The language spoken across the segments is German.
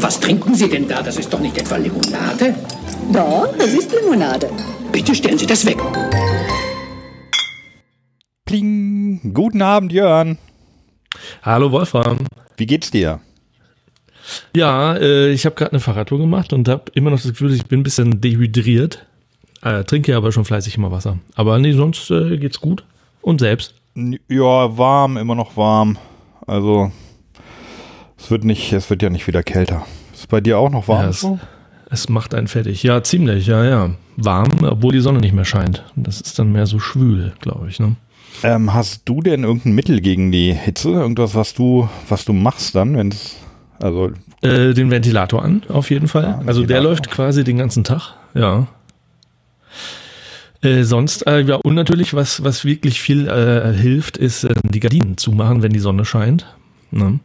Was trinken Sie denn da? Das ist doch nicht etwa Limonade? Doch, das ist Limonade. Bitte stellen Sie das weg. Pling. Guten Abend, Jörn. Hallo Wolfram. Wie geht's dir? Ja, äh, ich habe gerade eine Fahrradtour gemacht und habe immer noch das Gefühl, ich bin ein bisschen dehydriert. Äh, trinke aber schon fleißig immer Wasser. Aber nee, sonst äh, geht's gut. Und selbst? Ja, warm, immer noch warm. Also, es wird nicht, es wird ja nicht wieder kälter. Ist bei dir auch noch warm? Ja, es, es macht einen fertig. Ja, ziemlich, ja, ja. Warm, obwohl die Sonne nicht mehr scheint. Das ist dann mehr so schwül, glaube ich. Ne? Ähm, hast du denn irgendein Mittel gegen die Hitze? Irgendwas, was du, was du machst dann, wenn es, also, Äh, den Ventilator an, auf jeden Fall. Ja, also der läuft quasi den ganzen Tag, ja. Äh, sonst, äh, ja, und natürlich, was, was wirklich viel äh, hilft, ist, äh, die Gardinen zumachen, wenn die Sonne scheint. Ne?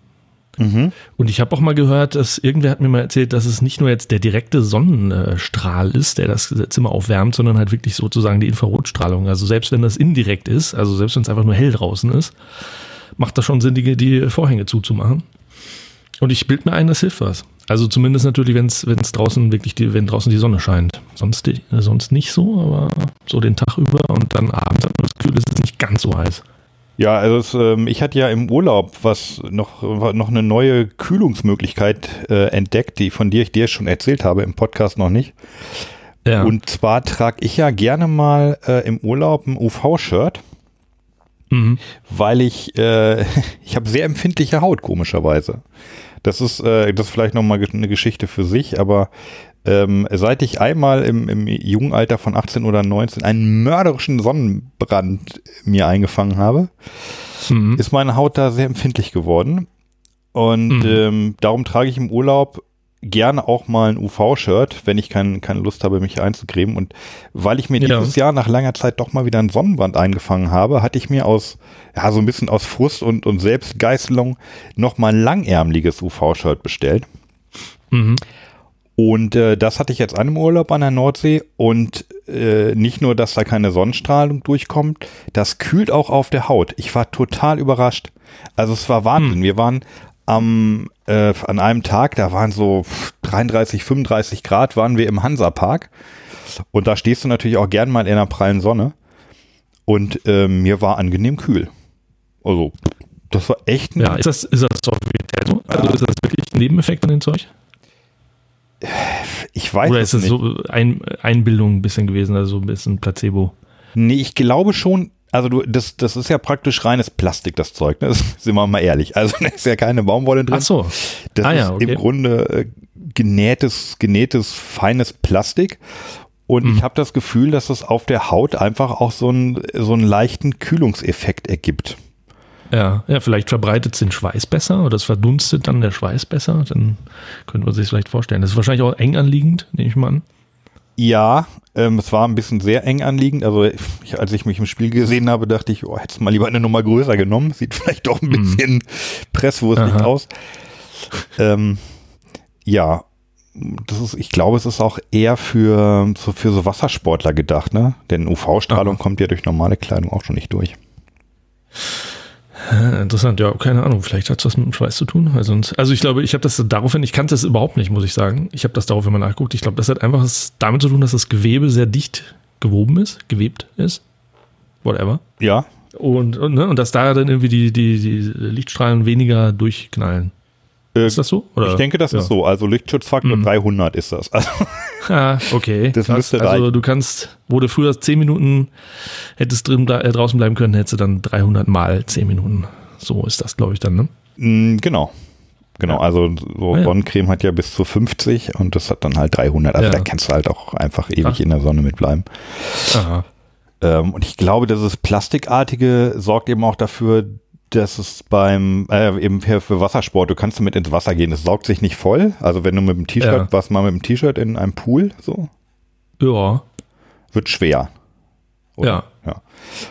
mhm. Und ich habe auch mal gehört, dass irgendwer hat mir mal erzählt, dass es nicht nur jetzt der direkte Sonnenstrahl ist, der das Zimmer aufwärmt, sondern halt wirklich sozusagen die Infrarotstrahlung. Also selbst wenn das indirekt ist, also selbst wenn es einfach nur hell draußen ist, macht das schon Sinn, die, die Vorhänge zuzumachen. Und ich bild mir ein, das hilft was. Also zumindest natürlich, wenn es draußen wirklich die, wenn draußen die Sonne scheint. Sonst, die, sonst nicht so, aber so den Tag über und dann abends hat man das Gefühl, es ist nicht ganz so heiß. Ja, also es, ähm, ich hatte ja im Urlaub was noch, noch eine neue Kühlungsmöglichkeit äh, entdeckt, die von dir ich dir schon erzählt habe, im Podcast noch nicht. Ja. Und zwar trage ich ja gerne mal äh, im Urlaub ein UV-Shirt, mhm. weil ich, äh, ich habe sehr empfindliche Haut, komischerweise. Das ist, äh, das ist vielleicht nochmal eine Geschichte für sich, aber ähm, seit ich einmal im, im jungen Alter von 18 oder 19 einen mörderischen Sonnenbrand mir eingefangen habe, Mhm. ist meine Haut da sehr empfindlich geworden. Und Mhm. ähm, darum trage ich im Urlaub gerne auch mal ein UV-Shirt, wenn ich kein, keine Lust habe, mich einzucremen. Und weil ich mir Ja. dieses Jahr nach langer Zeit doch mal wieder einen Sonnenbrand eingefangen habe, hatte ich mir aus, ja, so ein bisschen aus Frust und, und Selbstgeißelung noch mal ein langärmliches UV-Shirt bestellt. Mhm. Und äh, das hatte ich jetzt an im Urlaub an der Nordsee und äh, nicht nur, dass da keine Sonnenstrahlung durchkommt, das kühlt auch auf der Haut. Ich war total überrascht. Also es war Wahnsinn. Wir waren am äh, an einem Tag, da waren so 33, 35 Grad, waren wir im Hansapark und da stehst du natürlich auch gern mal in der prallen Sonne und äh, mir war angenehm kühl. Also das war echt ein Ja, ist das, ist das so offiziell so? Also ist das wirklich ein Nebeneffekt von dem Zeug? ich weiß Oder es ist das nicht. so ein, Einbildung ein bisschen gewesen, also ein bisschen Placebo? Nee, ich glaube schon, also du, das, das ist ja praktisch reines Plastik, das Zeug, ne? Das, sind wir mal ehrlich. Also da ist ja keine Baumwolle drin. Ach so. Das ah ist ja, okay. im Grunde äh, genähtes, genähtes, feines Plastik. Und Mhm. ich habe das Gefühl, dass es auf der Haut einfach auch so, einen so einen leichten Kühlungseffekt ergibt. Ja, ja, vielleicht verbreitet es den Schweiß besser oder es verdunstet dann der Schweiß besser. Dann könnte man sich vielleicht vorstellen. Das ist wahrscheinlich auch eng anliegend, nehme ich mal an. Ja, ähm, es war ein bisschen sehr eng anliegend. Also ich, als ich mich im Spiel gesehen habe, dachte ich, oh, hättest mal lieber eine Nummer größer genommen. Sieht vielleicht doch ein bisschen presswurstig Mhm. Aha. aus. Ähm, ja, das ist, ich glaube, es ist auch eher für so, für so Wassersportler gedacht, ne? Denn UV-Strahlung kommt ja durch normale Kleidung auch schon nicht durch. Interessant, ja, keine Ahnung, vielleicht hat es was mit dem Schweiß zu tun, sonst, also ich glaube, ich habe das daraufhin, ich kannte das überhaupt nicht, muss ich sagen. Ich habe das daraufhin mal nachgeguckt. Ich glaube, das hat einfach was damit zu tun, dass das Gewebe sehr dicht gewoben ist, gewebt ist. Whatever. Ja, Und, und, ne, und dass da dann irgendwie die, die, die Lichtstrahlen weniger durchknallen. Äh, Ist das so? Oder? ich denke, das ja. ist so. Also Lichtschutzfaktor Mhm. 300 ist das. Also, Ah, okay. Das müsste also reichen. du kannst, wo du früher 10 Minuten hättest drin, äh, draußen bleiben können, hättest du dann 300 mal 10 Minuten. So ist das, glaube ich, dann, ne? mh, genau. Genau, Ja. also so Ah, ja. Sonnencreme hat ja bis zu 50 und das hat dann halt 300. Also da kannst du halt auch einfach ewig Ach. in der Sonne mitbleiben. Aha. Ähm, und ich glaube, dieses Plastikartige sorgt eben auch dafür, dass es beim, äh, eben für, für Wassersport, du kannst damit ins Wasser gehen, es saugt sich nicht voll. Also wenn du mit dem T-Shirt, Ja. warst mal mit dem T-Shirt in einem Pool, so, Ja, wird schwer. Ja. ja.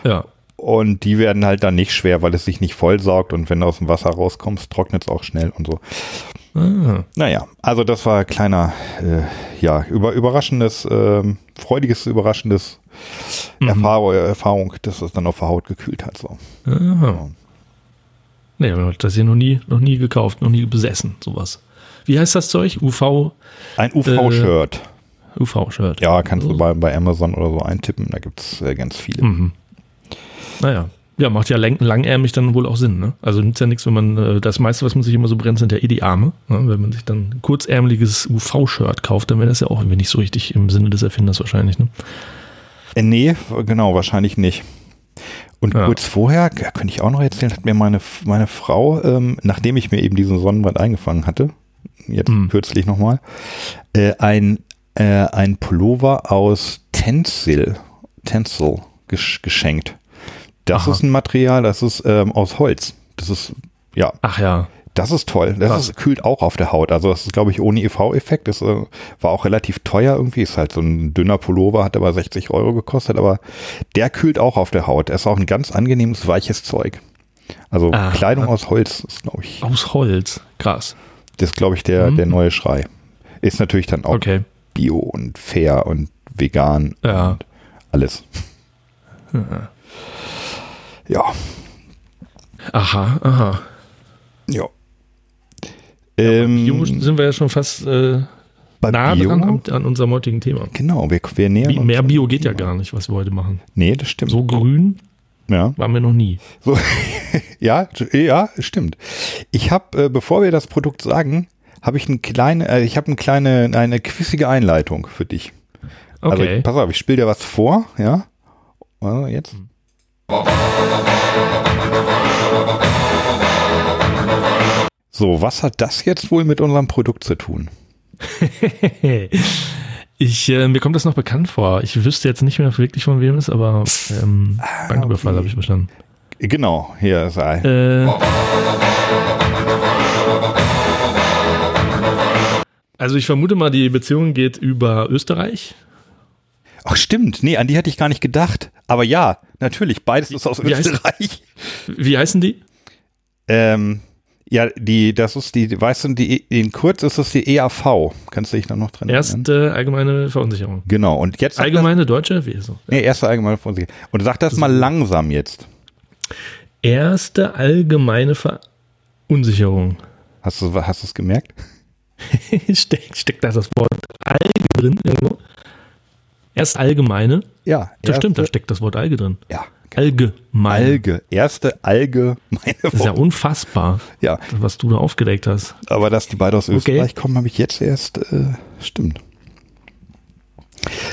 ja. Und die werden halt dann nicht schwer, weil es sich nicht voll saugt und wenn du aus dem Wasser rauskommst, trocknet es auch schnell und so. Ah, Naja, also das war ein kleiner, äh, ja, über, überraschendes, ähm, freudiges, überraschendes Mhm. Erfahrung, Erfahrung, dass es dann auf der Haut gekühlt hat. So. aha. Nee, das hier noch nie, noch nie gekauft, noch nie besessen, sowas. Wie heißt das Zeug? UV? Ein UV-Shirt. Äh, UV-Shirt. Ja, kannst du bei, bei Amazon oder so eintippen, da gibt es äh, ganz viele. Mhm. Naja. Ja, macht ja lang, langärmig dann wohl auch Sinn. Ne? Also nützt ja nichts, wenn man, äh, das meiste, was man sich immer so brennt, sind ja eh die Arme. Ne? Wenn man sich dann ein kurzärmeliges UV-Shirt kauft, dann wäre das ja auch irgendwie nicht so richtig im Sinne des Erfinders wahrscheinlich. Ne? Äh, nee, genau, wahrscheinlich nicht. Und ja. kurz vorher, ja, könnte ich auch noch erzählen, hat mir meine, meine Frau, ähm, nachdem ich mir eben diesen Sonnenbrand eingefangen hatte, jetzt mhm. kürzlich nochmal, äh, ein, äh, ein Pullover aus Tencel, Tencel gesch geschenkt. Das Aha. ist ein Material, das ist ähm, aus Holz. Das ist, ja. Ach ja. Das ist toll. Das ist, kühlt auch auf der Haut. Also das ist, glaube ich, ohne EV-Effekt. Das äh, war auch relativ teuer irgendwie. Ist halt so ein dünner Pullover, hat aber 60 Euro gekostet. Aber der kühlt auch auf der Haut. Er ist auch ein ganz angenehmes, weiches Zeug. Also ah, Kleidung aus Holz ist, glaube ich. Aus Holz, krass. Das ist, glaube ich, der, mhm. der neue Schrei. Ist natürlich dann auch okay. bio und fair und vegan ja. und alles. Ja. ja. Aha, aha. Ja. Ähm, Bio sind wir ja schon fast äh, nah Bio? dran an, unserem heutigen Thema. Genau, wir, wir nähern Bi Mehr Bio geht ja gar nicht, was wir heute machen. Nee, das stimmt. So grün ja. waren wir noch nie. So, ja, ja, stimmt. Ich habe, äh, bevor wir das Produkt sagen, habe ich eine kleine, äh, ich habe eine kleine, eine quissige Einleitung für dich. Also, okay. Also, pass auf, ich spiele dir was vor, ja. Also jetzt. Hm. So, was hat das jetzt wohl mit unserem Produkt zu tun? ich, äh, mir kommt das noch bekannt vor. Ich wüsste jetzt nicht mehr wirklich von wem es ist, aber ähm, ah, Banküberfall okay. habe ich verstanden. Genau, hier ist er. Äh, also ich vermute mal, die Beziehung geht über Österreich. Ach stimmt, nee, an die hätte ich gar nicht gedacht. Aber ja, natürlich, beides ist aus wie Österreich. Heißt, wie heißen die? Ähm, ja, die, das ist die, weißt du, die, in kurz ist es die EAV. Kannst du dich da noch dran erinnern? Erste allgemeine Verunsicherung. Genau. Und jetzt. Allgemeine das, deutsche? Wie so? Nee, erste allgemeine Verunsicherung. Und sag das, das mal langsam jetzt. Erste allgemeine Verunsicherung. Hast du, hast du es gemerkt? steckt, steckt da das Wort Alge drin irgendwo? Erst allgemeine? Ja. Das stimmt, da steckt das Wort Alge drin. Ja. Allgemeine. Alge. Erste allgemeine Das ist ja unfassbar, ja. was du da aufgedeckt hast. Aber dass die beide aus Österreich okay. kommen, habe ich jetzt erst, äh, stimmt.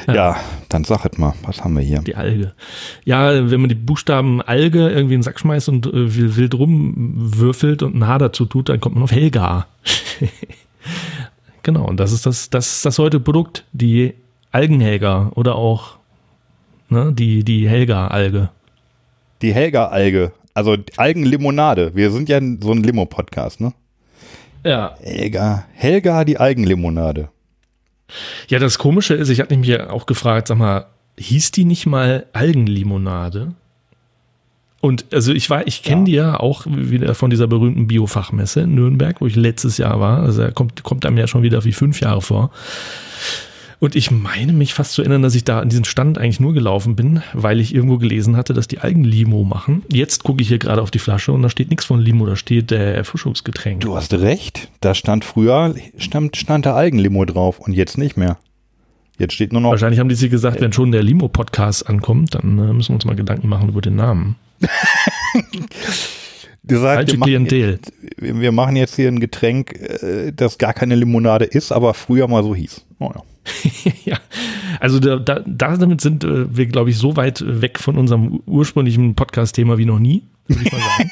Ja. ja. dann sag es mal, was haben wir hier? Die Alge. Ja, wenn man die Buchstaben Alge irgendwie in den Sack schmeißt und äh, wild rumwürfelt und ein H dazu tut, dann kommt man auf Helga. genau, und das ist das, das, das heute Produkt, die Algenhelga oder auch ne, die, die Helga-Alge. Die Helga-Alge, also Algenlimonade. Wir sind ja so ein Limo-Podcast, ne? Ja. Helga, Helga, die Algenlimonade. Ja, das Komische ist, ich hatte mich ja auch gefragt, sag mal, hieß die nicht mal Algenlimonade? Und also ich war, ich kenne ja. die ja auch wieder von dieser berühmten Biofachmesse in Nürnberg, wo ich letztes Jahr war. Also er kommt, kommt einem ja schon wieder wie fünf Jahre vor. Und ich meine mich fast zu erinnern, dass ich da an diesen Stand eigentlich nur gelaufen bin, weil ich irgendwo gelesen hatte, dass die Algenlimo machen. Jetzt gucke ich hier gerade auf die Flasche und da steht nichts von Limo, da steht der Erfrischungsgetränk. Du hast recht. Da stand früher, stand, stand der Algenlimo drauf und jetzt nicht mehr. Jetzt steht nur noch. Wahrscheinlich haben die sich gesagt, wenn schon der Limo-Podcast ankommt, dann äh, müssen wir uns mal Gedanken machen über den Namen. gesagt, Falsche wir Klientel. Jetzt, wir machen jetzt hier ein Getränk, äh, das gar keine Limonade ist, aber früher mal so hieß. Oh ja. ja, also da, da, damit sind äh, wir, glaube ich, so weit weg von unserem ursprünglichen Podcast-Thema wie noch nie, würde ich mal sagen.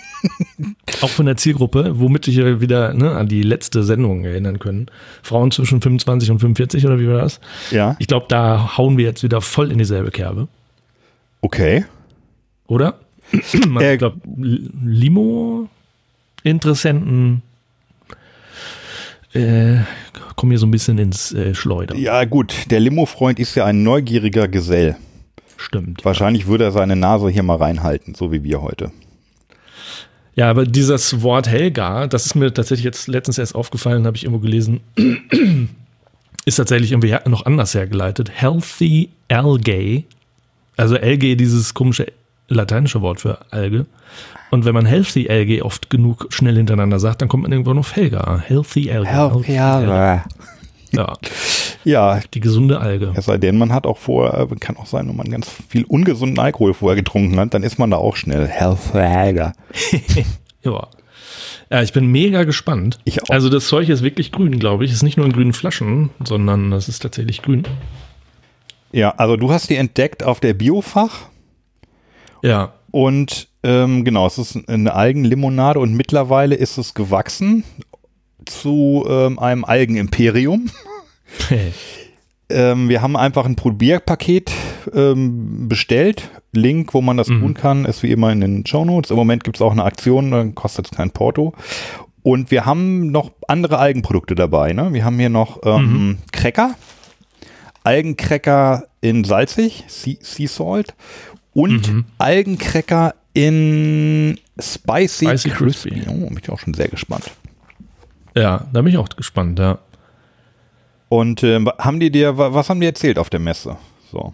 Auch von der Zielgruppe, womit wir wieder ne, an die letzte Sendung erinnern können. Frauen zwischen 25 und 45 oder wie war das? Ja. Ich glaube, da hauen wir jetzt wieder voll in dieselbe Kerbe. Okay. Oder? äh, ich glaube, Limo-Interessenten äh, kommen hier so ein bisschen ins äh, Schleudern. Ja, gut, der Limo-Freund ist ja ein neugieriger Gesell. Stimmt. Wahrscheinlich würde er seine Nase hier mal reinhalten, so wie wir heute. Ja, aber dieses Wort Helga, das ist mir tatsächlich jetzt letztens erst aufgefallen, habe ich irgendwo gelesen, ist tatsächlich irgendwie noch anders hergeleitet. Healthy Algae, also Algae, dieses komische lateinische Wort für Alge. Und wenn man Healthy Algae oft genug schnell hintereinander sagt, dann kommt man irgendwann auf Helga. Healthy Algae. Healthy Algae. Ja, Ja, die gesunde Alge. es sei denn, man hat auch vorher, kann auch sein, wenn man ganz viel ungesunden Alkohol vorher getrunken hat, dann ist man da auch schnell Healthy Algae. Ja. Ja, ich bin mega gespannt. Ich auch. Also das Zeug ist wirklich grün, glaube ich. Es ist nicht nur in grünen Flaschen, sondern es ist tatsächlich grün. Ja, also du hast die entdeckt auf der Biofach Ja, und ähm, genau, es ist eine Algenlimonade und mittlerweile ist es gewachsen zu ähm, einem Algenimperium. Ähm, wir haben einfach ein Probierpaket ähm, bestellt. Link, wo man das Mhm. tun kann, ist wie immer in den Show Notes. Im Moment gibt es auch eine Aktion, dann kostet es kein Porto. Und wir haben noch andere Algenprodukte dabei. Ne? Wir haben hier noch ähm, Cracker, Algencracker in salzig, Sea, sea Salt und Mhm. Algencracker in Spicy, Spicy Crispy. Crispy. Oh, bin ich auch schon sehr gespannt. ja, da bin ich auch gespannt, ja. Und ähm, haben die dir, wa- was haben die erzählt auf der Messe? So.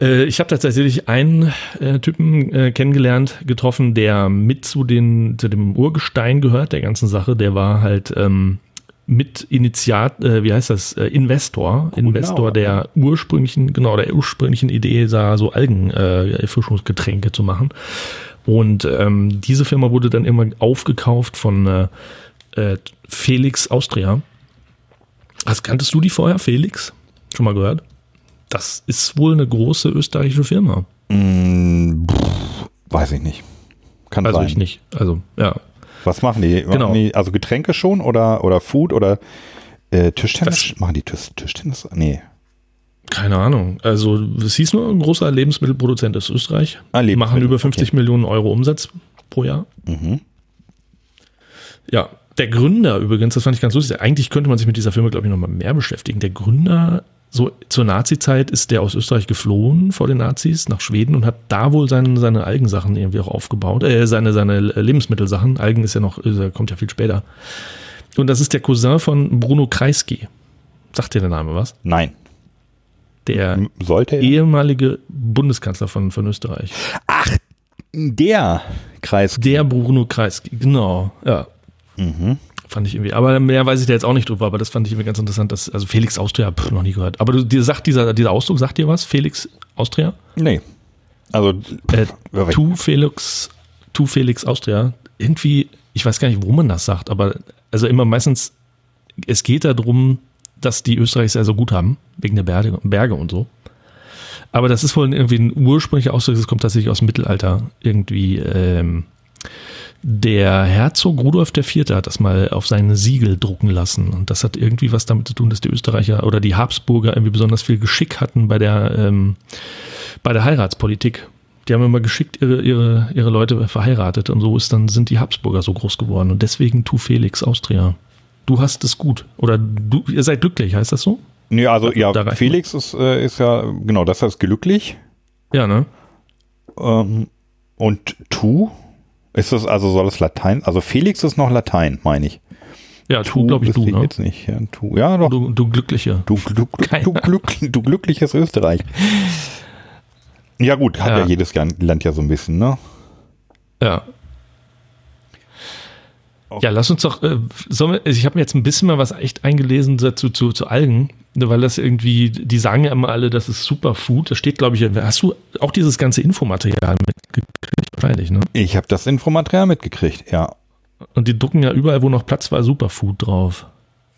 Äh, ich habe tatsächlich einen äh, Typen äh, kennengelernt, getroffen, der mit zu, den, zu dem Urgestein gehört, der ganzen Sache. Der war halt ähm, mit Initiat, äh, wie heißt das, äh, Investor, Investor der ursprünglichen, genau, der ursprünglichen Idee, da so Algenerfrischungsgetränke zu machen. Und ähm, diese Firma wurde dann immer aufgekauft von äh, äh, Felix Austria. Was kanntest du die vorher, Felix? Schon mal gehört? Das ist wohl eine große österreichische Firma. Mm, pff, weiß ich nicht. Kann Also sein. ich nicht. Also, ja. Was machen die? Genau. Machen die? Also Getränke schon oder, oder Food oder äh, Tischtennis? Das- machen die Tisch, Tischtennis? Nee. Keine Ahnung. Also, es hieß nur, ein großer Lebensmittelproduzent ist Österreich. Ah, Die machen über 50 okay. Millionen Euro Umsatz pro Jahr. Mhm. Ja, der Gründer übrigens, das fand ich ganz lustig. Eigentlich könnte man sich mit dieser Firma, glaube ich, noch mal mehr beschäftigen. Der Gründer, so zur Nazi-Zeit, ist der aus Österreich geflohen vor den Nazis nach Schweden und hat da wohl seine, seine Algensachen irgendwie auch aufgebaut. Äh, seine, seine Lebensmittelsachen. Algen ist ja noch, kommt ja viel später. Und das ist der Cousin von Bruno Kreisky. Sagt dir der Name was? Nein. Der Sollte er? ehemalige Bundeskanzler von, von Österreich. Der Kreis. Der Bruno Kreisky, genau, ja. Mhm. Fand ich irgendwie, aber mehr weiß ich da jetzt auch nicht drüber, aber das fand ich irgendwie ganz interessant, dass, also Felix Austria, pff, noch nie gehört. Aber du, dir sagt dieser, dieser Ausdruck, sagt dir was? Felix Austria? Nee. Also, Äh, tu Felix, tu Felix Austria. Irgendwie, ich weiß gar nicht, wo man das sagt, aber also immer meistens, es geht darum, dass die Österreicher ja so gut haben, wegen der Berge, Berge und so. Aber das ist wohl irgendwie ein ursprünglicher Ausdruck, das kommt tatsächlich aus dem Mittelalter. Irgendwie, ähm, der Herzog Rudolf IV. hat das mal auf seine Siegel drucken lassen. Und das hat irgendwie was damit zu tun, dass die Österreicher oder die Habsburger irgendwie besonders viel Geschick hatten bei der, ähm, bei der Heiratspolitik. Die haben immer geschickt ihre, ihre, ihre Leute verheiratet und so ist dann, sind die Habsburger so groß geworden. Und deswegen tu Felix Austria. Du hast es gut. Oder du, ihr seid glücklich, heißt das so? nee, also ja, Da reicht Felix ist, äh, ist ja, genau, das heißt glücklich. Ja, ne? Ähm, und tu? Ist das, also soll es Latein? Also Felix ist noch Latein, meine ich. Ja, tu, glaube ich, du, ne? jetzt nicht. Ja, tu. ja doch. Du, du Glückliche. Du, du, du, glück, du glückliches Österreich. Ja gut, hat ja, Ja. jedes Land ja so ein bisschen, ne? Ja. Ja, lass uns doch, äh, wir, also ich habe mir jetzt ein bisschen mal was echt eingelesen dazu zu, zu Algen, ne, weil das irgendwie, die sagen ja immer alle, das ist Superfood. Da steht, glaube ich, hast du auch dieses ganze Infomaterial mitgekriegt? Wahrscheinlich, ne? Ich habe das Infomaterial mitgekriegt, ja. Und die drucken ja überall, wo noch Platz war, Superfood drauf.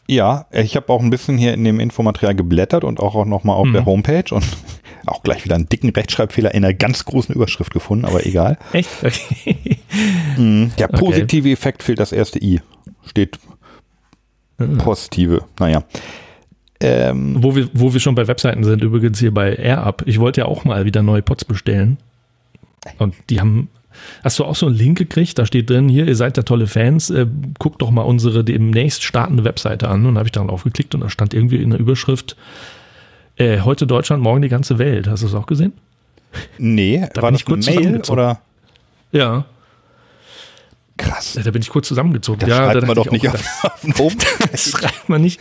Ja, ich habe auch ein bisschen hier in dem Infomaterial geblättert und auch, auch nochmal auf Mhm. der Homepage und auch gleich wieder einen dicken Rechtschreibfehler in einer ganz großen Überschrift gefunden, aber egal. Echt? Okay. Mhm. Der Okay. positive Effekt fehlt das erste I. Steht positive. Naja. Ähm, wo, wir, wo wir schon bei Webseiten sind, übrigens hier bei AirUp. Ich wollte ja auch mal wieder neue Pots bestellen. Und die haben. Hast du auch so einen Link gekriegt? Da steht drin, hier, ihr seid da tolle Fans, äh, guckt doch mal unsere demnächst startende Webseite an. Und habe ich darauf geklickt und da stand irgendwie in der Überschrift, äh, heute Deutschland, morgen die ganze Welt. Hast du es auch gesehen? nee, Da war ich kurz Mail zusammengezogen. oder? Ja, Krass. da bin ich kurz zusammengezogen. Das ja, schreibt man doch ich nicht auf, auf den Homepage. Das schreibt man nicht.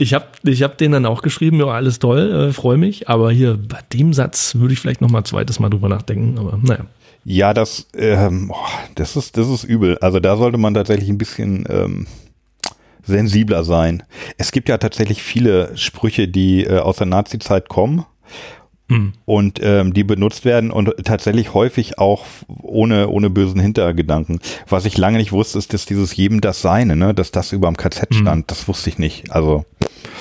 Ich habe ich hab denen dann auch geschrieben, ja, alles toll, äh, freue mich, aber hier bei dem Satz würde ich vielleicht noch mal zweites Mal drüber nachdenken, aber naja. Ja, das, ähm, das ist, das ist übel. Also da sollte man tatsächlich ein bisschen ähm, sensibler sein. Es gibt ja tatsächlich viele Sprüche, die äh, aus der Nazi-Zeit kommen Hm. und ähm, die benutzt werden und tatsächlich häufig auch ohne, ohne bösen Hintergedanken. Was ich lange nicht wusste, ist, dass dieses jedem das Seine, ne, dass das über dem KZ stand. Das wusste ich nicht. Also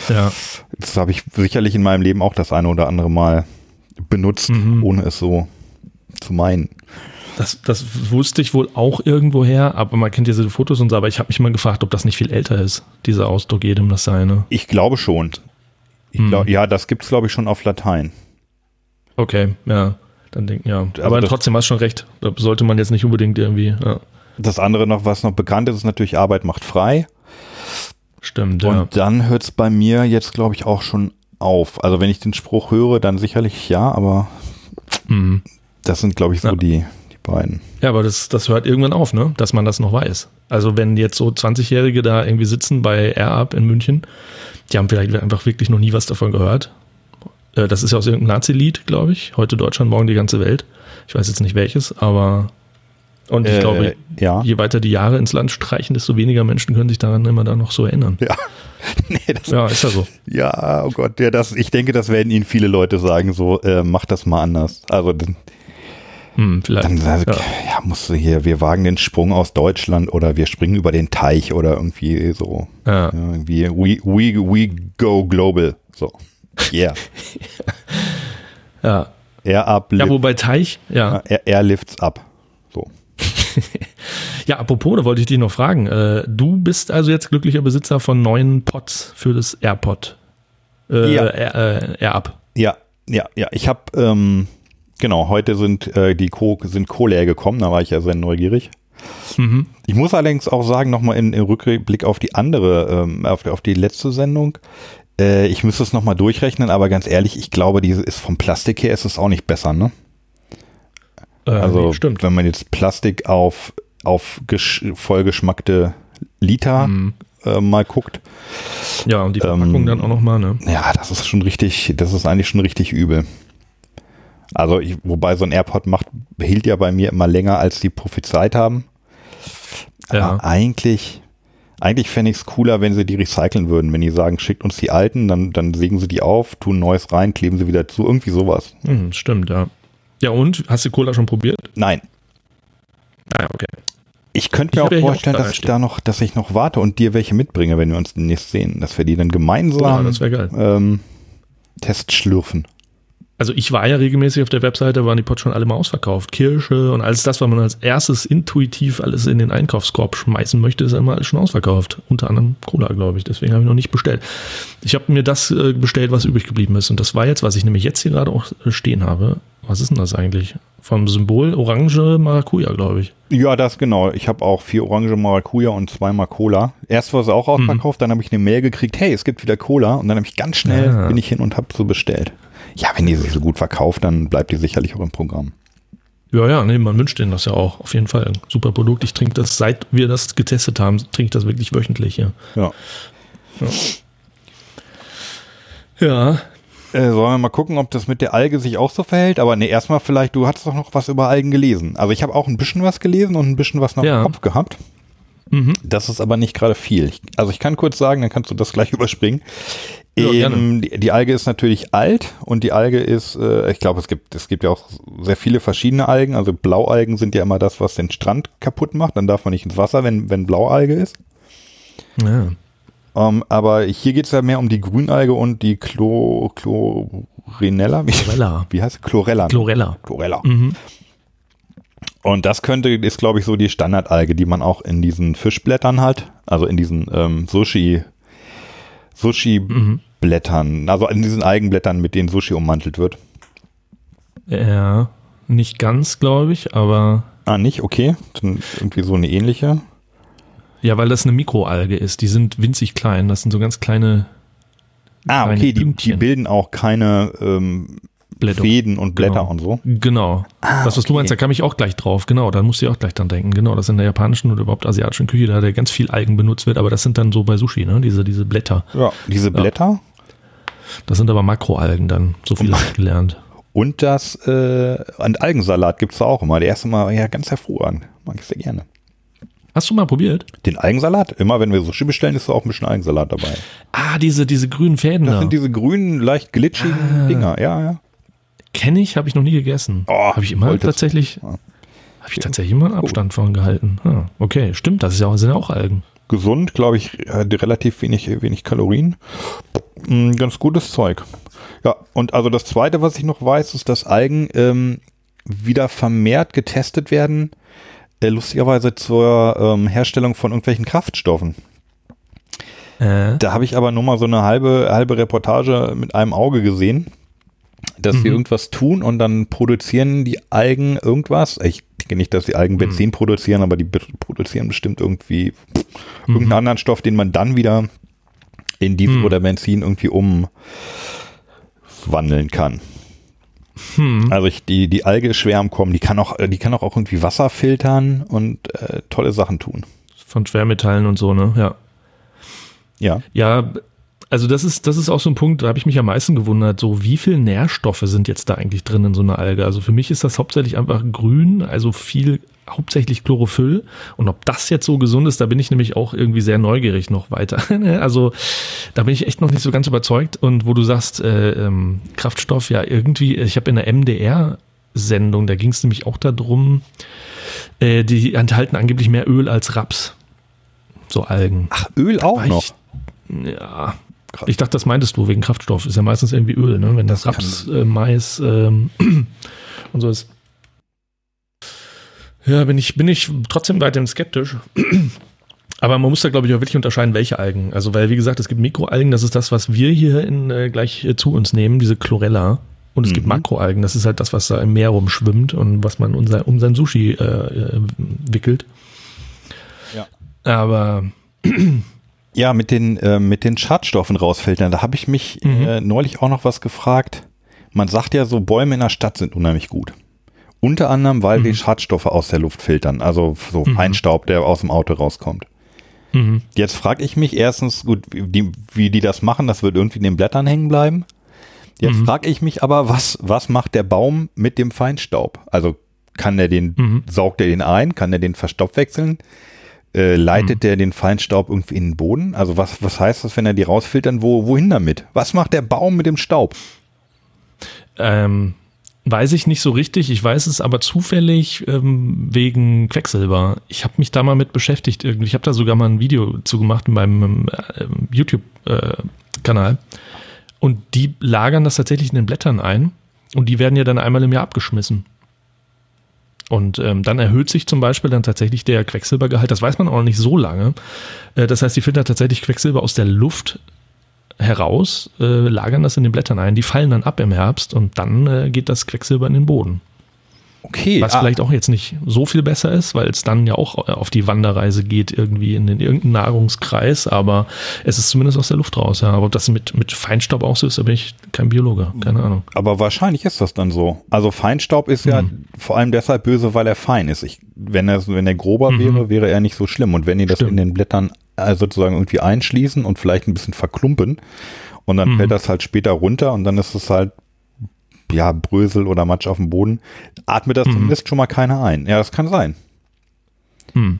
Ja. das habe ich sicherlich in meinem Leben auch das eine oder andere Mal benutzt, Mhm. ohne es so zu meinen. Das, das wusste ich wohl auch irgendwoher, aber man kennt diese Fotos und so, aber ich habe mich mal gefragt, ob das nicht viel älter ist, dieser Ausdruck jedem das Seine. Ich glaube schon. Ich Hm. glaub, ja, das gibt's glaube ich schon auf Latein. Okay, ja. Dann denken, ja. Also aber trotzdem hast du schon recht. Da sollte man jetzt nicht unbedingt irgendwie, ja. Das andere noch, was noch bekannt ist, ist natürlich Arbeit macht frei. Stimmt, Und ja. dann hört's bei mir jetzt glaube ich auch schon auf. Also wenn ich den Spruch höre, dann sicherlich ja, aber Mhm. das sind glaube ich so Ja. die, die beiden. Ja, aber das, das hört irgendwann auf, ne? Dass man das noch weiß. Also wenn jetzt so 20-Jährige da irgendwie sitzen bei AirUp in München, die haben vielleicht einfach wirklich noch nie was davon gehört. Äh, Das ist ja aus irgendeinem Nazi-Lied, glaube ich. Heute Deutschland, morgen die ganze Welt. Ich weiß jetzt nicht welches, aber und ich Äh, glaube, ja. je weiter die Jahre ins Land streichen, desto weniger Menschen können sich daran immer da noch so erinnern. Ja. nee, das, Ja, ist ja so. ja, oh Gott, ja, das, ich denke, das werden Ihnen viele Leute sagen, so, äh, mach das mal anders. Also dann, Hm, vielleicht. dann also, ja. ja. musst du hier, wir wagen den Sprung aus Deutschland oder wir springen über den Teich oder irgendwie so. Ja. Ja, irgendwie, we, we, we go global. So. Yeah. Ja. Air up, ja, wobei Teich, ja. Air, Air lifts up. So. Ja, apropos, da wollte ich dich noch fragen. Äh, du bist also jetzt glücklicher Besitzer von neuen Pods für das AirPod. Äh, Ja. Air, äh, AirUp. Ja, ja, ja. Ich habe, ähm, genau, heute sind äh, die Co sind Co-Leer gekommen, da war ich ja sehr neugierig. Mhm. Ich muss allerdings auch sagen, nochmal in, in Rückblick auf die andere, ähm, auf, auf die letzte Sendung, äh, ich müsste es nochmal durchrechnen, aber ganz ehrlich, ich glaube, diese ist vom Plastik her ist es auch nicht besser, ne? Äh, Also nee, stimmt. wenn man jetzt Plastik auf, auf gesch vollgeschmackte Liter Mhm. äh, mal guckt, Ja, und die Verpackung ähm, dann auch nochmal, ne? ja, das ist schon richtig, das ist eigentlich schon richtig übel. Also, ich, wobei so ein AirPod macht, hielt ja bei mir immer länger, als die prophezeit haben. Ja. Aber eigentlich, eigentlich fände ich es cooler, wenn sie die recyceln würden. Wenn die sagen, schickt uns die alten, dann, dann sägen sie die auf, tun Neues rein, kleben sie wieder zu, irgendwie sowas. Mhm, stimmt, ja. Ja, und? Hast du Cola schon probiert? Nein. Ah, ja, okay. Ich könnte mir auch ja vorstellen, auch da dass ich da noch, dass ich noch warte und dir welche mitbringe, wenn wir uns demnächst sehen. Dass wir die dann Ja, gemeinsam geil. ähm, testschlürfen. Also ich war ja regelmäßig auf der Webseite, waren die Pods schon alle mal ausverkauft. Kirsche und alles das, was man als erstes intuitiv alles in den Einkaufskorb schmeißen möchte, ist immer alles schon ausverkauft. Unter anderem Cola, glaube ich. Deswegen habe ich noch nicht bestellt. Ich habe mir das äh, bestellt, was übrig geblieben ist. Und das war jetzt, was ich nämlich jetzt hier gerade auch äh, stehen habe. Was ist denn das eigentlich? Vom Symbol Orange Maracuja, glaube ich. Ja, das genau. Ich habe auch vier Orange Maracuja und zweimal Cola. Erst war sie auch ausverkauft, dann habe ich eine Mail gekriegt, hey, es gibt wieder Cola. Und dann habe ich ganz schnell, Ah. bin ich hin und habe so bestellt. Ja, wenn die sich so gut verkauft, dann bleibt die sicherlich auch im Programm. Ja, ja, nee, man wünscht denen das ja auch. Auf jeden Fall. Ein super Produkt. Ich trinke das, seit wir das getestet haben, trinke ich das wirklich wöchentlich, ja. Ja. Ja, Äh, sollen wir mal gucken, ob das mit der Alge sich auch so verhält? Aber nee, erstmal vielleicht, du hattest doch noch was über Algen gelesen. Also ich habe auch ein bisschen was gelesen und ein bisschen was noch Ja. im Kopf gehabt. Mhm. Das ist aber nicht gerade viel. Also ich kann kurz sagen, dann kannst du das gleich überspringen. Ja. Ähm, die, die Alge ist natürlich alt und die Alge ist, äh, ich glaube, es gibt, es gibt ja auch sehr viele verschiedene Algen. Also Blaualgen sind ja immer das, was den Strand kaputt macht. Dann darf man nicht ins Wasser, wenn, wenn Blaualge ist. ja. Ähm, aber hier geht es ja mehr um die Grünalge und die Chlo, Chlorinella. Wie, Chlorella. wie heißt es? Chlorella. Chlorella. Chlorella. Mhm. Und das könnte, ist glaube ich so die Standardalge, die man auch in diesen Fischblättern hat. Also in diesen ähm, Sushi, Sushi-Blättern. Also in diesen Algenblättern, mit denen Sushi ummantelt wird. Ja, nicht ganz, glaube ich, aber Ah, nicht? Okay. Dann irgendwie so eine ähnliche. ja, weil das eine Mikroalge ist. Die sind winzig klein. Das sind so ganz kleine. Ah, Kleine okay. Die, die bilden auch keine, ähm, Blätter. Fäden und Blätter Genau. und so. Genau. Ah, das, was du okay. meinst, da kam ich auch gleich drauf. Genau, da musste ich auch gleich dran denken. Genau, das in der japanischen oder überhaupt asiatischen Küche, da der ganz viel Algen benutzt wird, aber das sind dann so bei Sushi, ne? Diese, diese Blätter. Ja, diese Blätter Das sind aber Makroalgen dann. So viel habe ich gelernt. und das äh, und Algensalat gibt's da auch immer. Der erste Mal ja ganz hervorragend. Mag ich sehr gerne. Hast du mal probiert? Den Algensalat, immer wenn wir Sushi bestellen, ist da auch ein bisschen Algensalat dabei. Ah, diese, diese grünen Fäden Das da. sind diese grünen, leicht glitschigen Dinger. Ja, ja. Kenne ich, habe ich noch nie gegessen. Oh, habe ich immer wolltest- tatsächlich, Ja. habe ich tatsächlich immer einen Abstand von gehalten. Ah, okay, stimmt, das ist ja, sind ja auch Algen. Gesund, glaube ich, hat relativ wenig, wenig Kalorien. Mm, Ganz gutes Zeug. Ja, und also das zweite, was ich noch weiß, ist, dass Algen ähm, wieder vermehrt getestet werden, äh, lustigerweise zur ähm, Herstellung von irgendwelchen Kraftstoffen. Äh, Da habe ich aber nur mal so eine halbe, halbe Reportage mit einem Auge gesehen, dass sie Mhm. irgendwas tun und dann produzieren die Algen irgendwas. Ich denke nicht, dass die Algen Mhm. Benzin produzieren, aber die produzieren bestimmt irgendwie Mhm. irgendeinen anderen Stoff, den man dann wieder in Diesel Mhm. oder Benzin irgendwie umwandeln kann. hm. Also ich, die, die Alge ist schwer am Kommen. Die kann auch, die kann auch irgendwie Wasser filtern und äh, tolle Sachen tun. Von Schwermetallen und so, ne? Ja. Ja. Ja, also das ist, das ist auch so ein Punkt, da habe ich mich am meisten gewundert, so wie viel Nährstoffe sind jetzt da eigentlich drin in so einer Alge? Also für mich ist das hauptsächlich einfach grün, also viel, hauptsächlich Chlorophyll. Und ob das jetzt so gesund ist, da bin ich nämlich auch irgendwie sehr neugierig noch weiter. also da bin ich echt noch nicht so ganz überzeugt. Und wo du sagst, äh, ähm, Kraftstoff, ja irgendwie, ich habe in der MDR-Sendung, da ging es nämlich auch darum, äh, die enthalten angeblich mehr Öl als Raps. So Algen. Ach, Öl auch noch. ich- Ja. Krass. Ich dachte, das meintest du wegen Kraftstoff. Ist ja meistens irgendwie Öl, ne? Wenn das, Das Raps, äh, Mais ähm, und so ist. Ja, bin ich, bin ich trotzdem weiterhin skeptisch. Aber man muss da, glaube ich, auch wirklich unterscheiden, welche Algen. Also, weil, wie gesagt, es gibt Mikroalgen, das ist das, was wir hier in, äh, gleich äh, zu uns nehmen, diese Chlorella. Und es gibt Mhm. Makroalgen, das ist halt das, was da im Meer rumschwimmt und was man unser, um sein Sushi äh, äh, wickelt. Ja. Aber Ja, mit den, äh, mit den Schadstoffen rausfiltern, da habe ich mich Mhm. äh, neulich auch noch was gefragt. Man sagt ja so, Bäume in der Stadt sind unheimlich gut. Unter anderem, weil Mhm. wir Schadstoffe aus der Luft filtern, also so Feinstaub, der aus dem Auto rauskommt. mhm. Jetzt frage ich mich erstens, gut, wie die, wie die das machen, das wird irgendwie in den Blättern hängen bleiben. Jetzt Mhm. frage ich mich aber, was, was macht der Baum mit dem Feinstaub? Also kann er den, Mhm. saugt er den ein, kann er den verstoffwechseln? Äh, leitet Mhm. der den Feinstaub irgendwie in den Boden? Also was, was heißt das, wenn er die rausfiltern? Wo, wohin damit? Was macht der Baum mit dem Staub? Ähm, weiß ich nicht so richtig. Ich weiß es aber zufällig ähm, wegen Quecksilber. Ich habe mich da mal mit beschäftigt. irgendwie. Ich habe da sogar mal ein Video zu gemacht in meinem ähm, YouTube-Kanal. und die lagern das tatsächlich in den Blättern ein. Und die werden ja dann einmal im Jahr abgeschmissen. Und ähm, dann erhöht sich zum Beispiel dann tatsächlich der Quecksilbergehalt. Das weiß man auch noch nicht so lange. Äh, das heißt, die filtern tatsächlich Quecksilber aus der Luft heraus, äh, lagern das in den Blättern ein. Die fallen dann ab im Herbst und dann äh, geht das Quecksilber in den Boden. Okay. Was ah, vielleicht auch jetzt nicht so viel besser ist, weil es dann ja auch äh, auf die Wanderreise geht, irgendwie in den irgendeinen Nahrungskreis, aber es ist zumindest aus der Luft raus. Ja. Aber ob das mit, mit Feinstaub auch so ist, da bin ich kein Biologe, keine Ahnung. Aber wahrscheinlich ist das dann so. Also Feinstaub ist ja Mhm. vor allem deshalb böse, weil er fein ist. Ich, wenn er, wenn er grober Mhm. wäre, wäre er nicht so schlimm. Und wenn die das Stimmt. in den Blättern äh, sozusagen irgendwie einschließen und vielleicht ein bisschen verklumpen und dann Mhm. fällt das halt später runter und dann ist es halt ja, Brösel oder Matsch auf dem Boden, atmet das Mhm. zumindest schon mal keiner ein. Ja, das kann sein. Hm.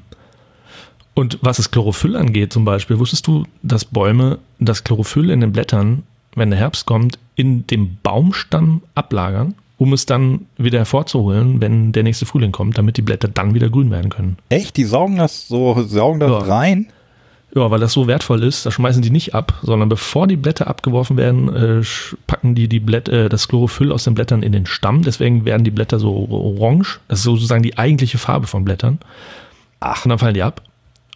Und was das Chlorophyll angeht zum Beispiel, wusstest du, dass Bäume das Chlorophyll in den Blättern, wenn der Herbst kommt, in dem Baumstamm ablagern, um es dann wieder hervorzuholen, wenn der nächste Frühling kommt, damit die Blätter dann wieder grün werden können? Echt? Die saugen das so, saugen das Ja. rein? Ja, weil das so wertvoll ist, da schmeißen die nicht ab, sondern bevor die Blätter abgeworfen werden, äh, packen die, die Blätt, äh, das Chlorophyll aus den Blättern in den Stamm. Deswegen werden die Blätter so orange. Das ist sozusagen die eigentliche Farbe von Blättern. Ach, und dann fallen die ab.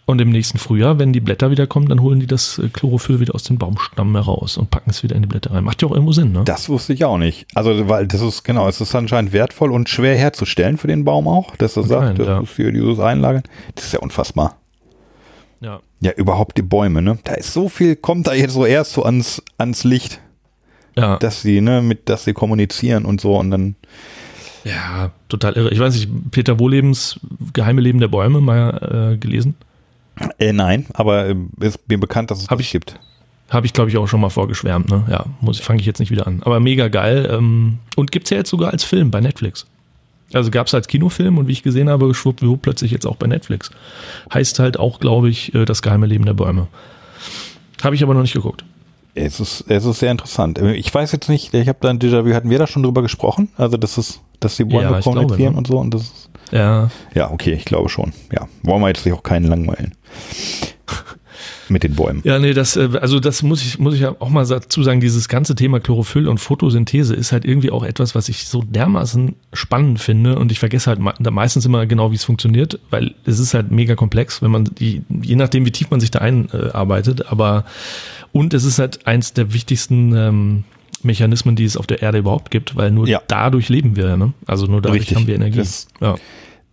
Und im nächsten Frühjahr, wenn die Blätter wieder kommen, dann holen die das äh, Chlorophyll wieder aus dem Baumstamm heraus und packen es wieder in die Blätter rein. Macht ja auch irgendwo Sinn, ne? Das wusste ich auch nicht. Also, weil das ist, genau, es ist anscheinend wertvoll und schwer herzustellen für den Baum auch, dass er sagt, das ja. ist hier dieses Einlagern. Das ist ja unfassbar. Ja. Ja, überhaupt die Bäume, ne? Da ist so viel, kommt da jetzt so erst so ans, ans Licht. Ja. dass sie, ne, mit, dass sie kommunizieren und so und dann. Ja, total irre. Ich weiß nicht, Peter Wohlebens Geheime Leben der Bäume mal äh, gelesen. Äh, nein, aber äh, ist mir bekannt, dass es Hab das ich- gibt. Habe ich, glaube ich, auch schon mal vorgeschwärmt. Ne? Ja, muss fange ich jetzt nicht wieder an. Aber mega geil. Ähm, und gibt's ja jetzt sogar als Film bei Netflix. Also gab's als Kinofilm und wie ich gesehen habe, schwuppdiwupp plötzlich jetzt auch bei Netflix. Heißt halt auch, glaube ich, äh, das geheime Leben der Bäume. Habe ich aber noch nicht geguckt. Es ist, es ist sehr interessant. Äh, Ich weiß jetzt nicht, ich habe da ein Déjà-vu, hatten wir da schon drüber gesprochen? Also, das ist, dass die Bäume Ja, kommunizieren ne? und so und das ist, Ja, ja, okay, ich glaube schon. Ja, wollen wir jetzt auch keinen langweilen. Mit den Bäumen. Ja, nee, das, äh, also das muss ich, muss ich ja auch mal dazu sagen, dieses ganze Thema Chlorophyll und Photosynthese ist halt irgendwie auch etwas, was ich so dermaßen spannend finde und ich vergesse halt meistens immer genau, wie es funktioniert, weil es ist halt mega komplex, wenn man die, je nachdem, wie tief man sich da einarbeitet, aber und es ist halt eins der wichtigsten ähm, Mechanismen, die es auf der Erde überhaupt gibt, weil nur Ja. dadurch leben wir, ne? Also nur dadurch Richtig. haben wir Energie. Das- ja.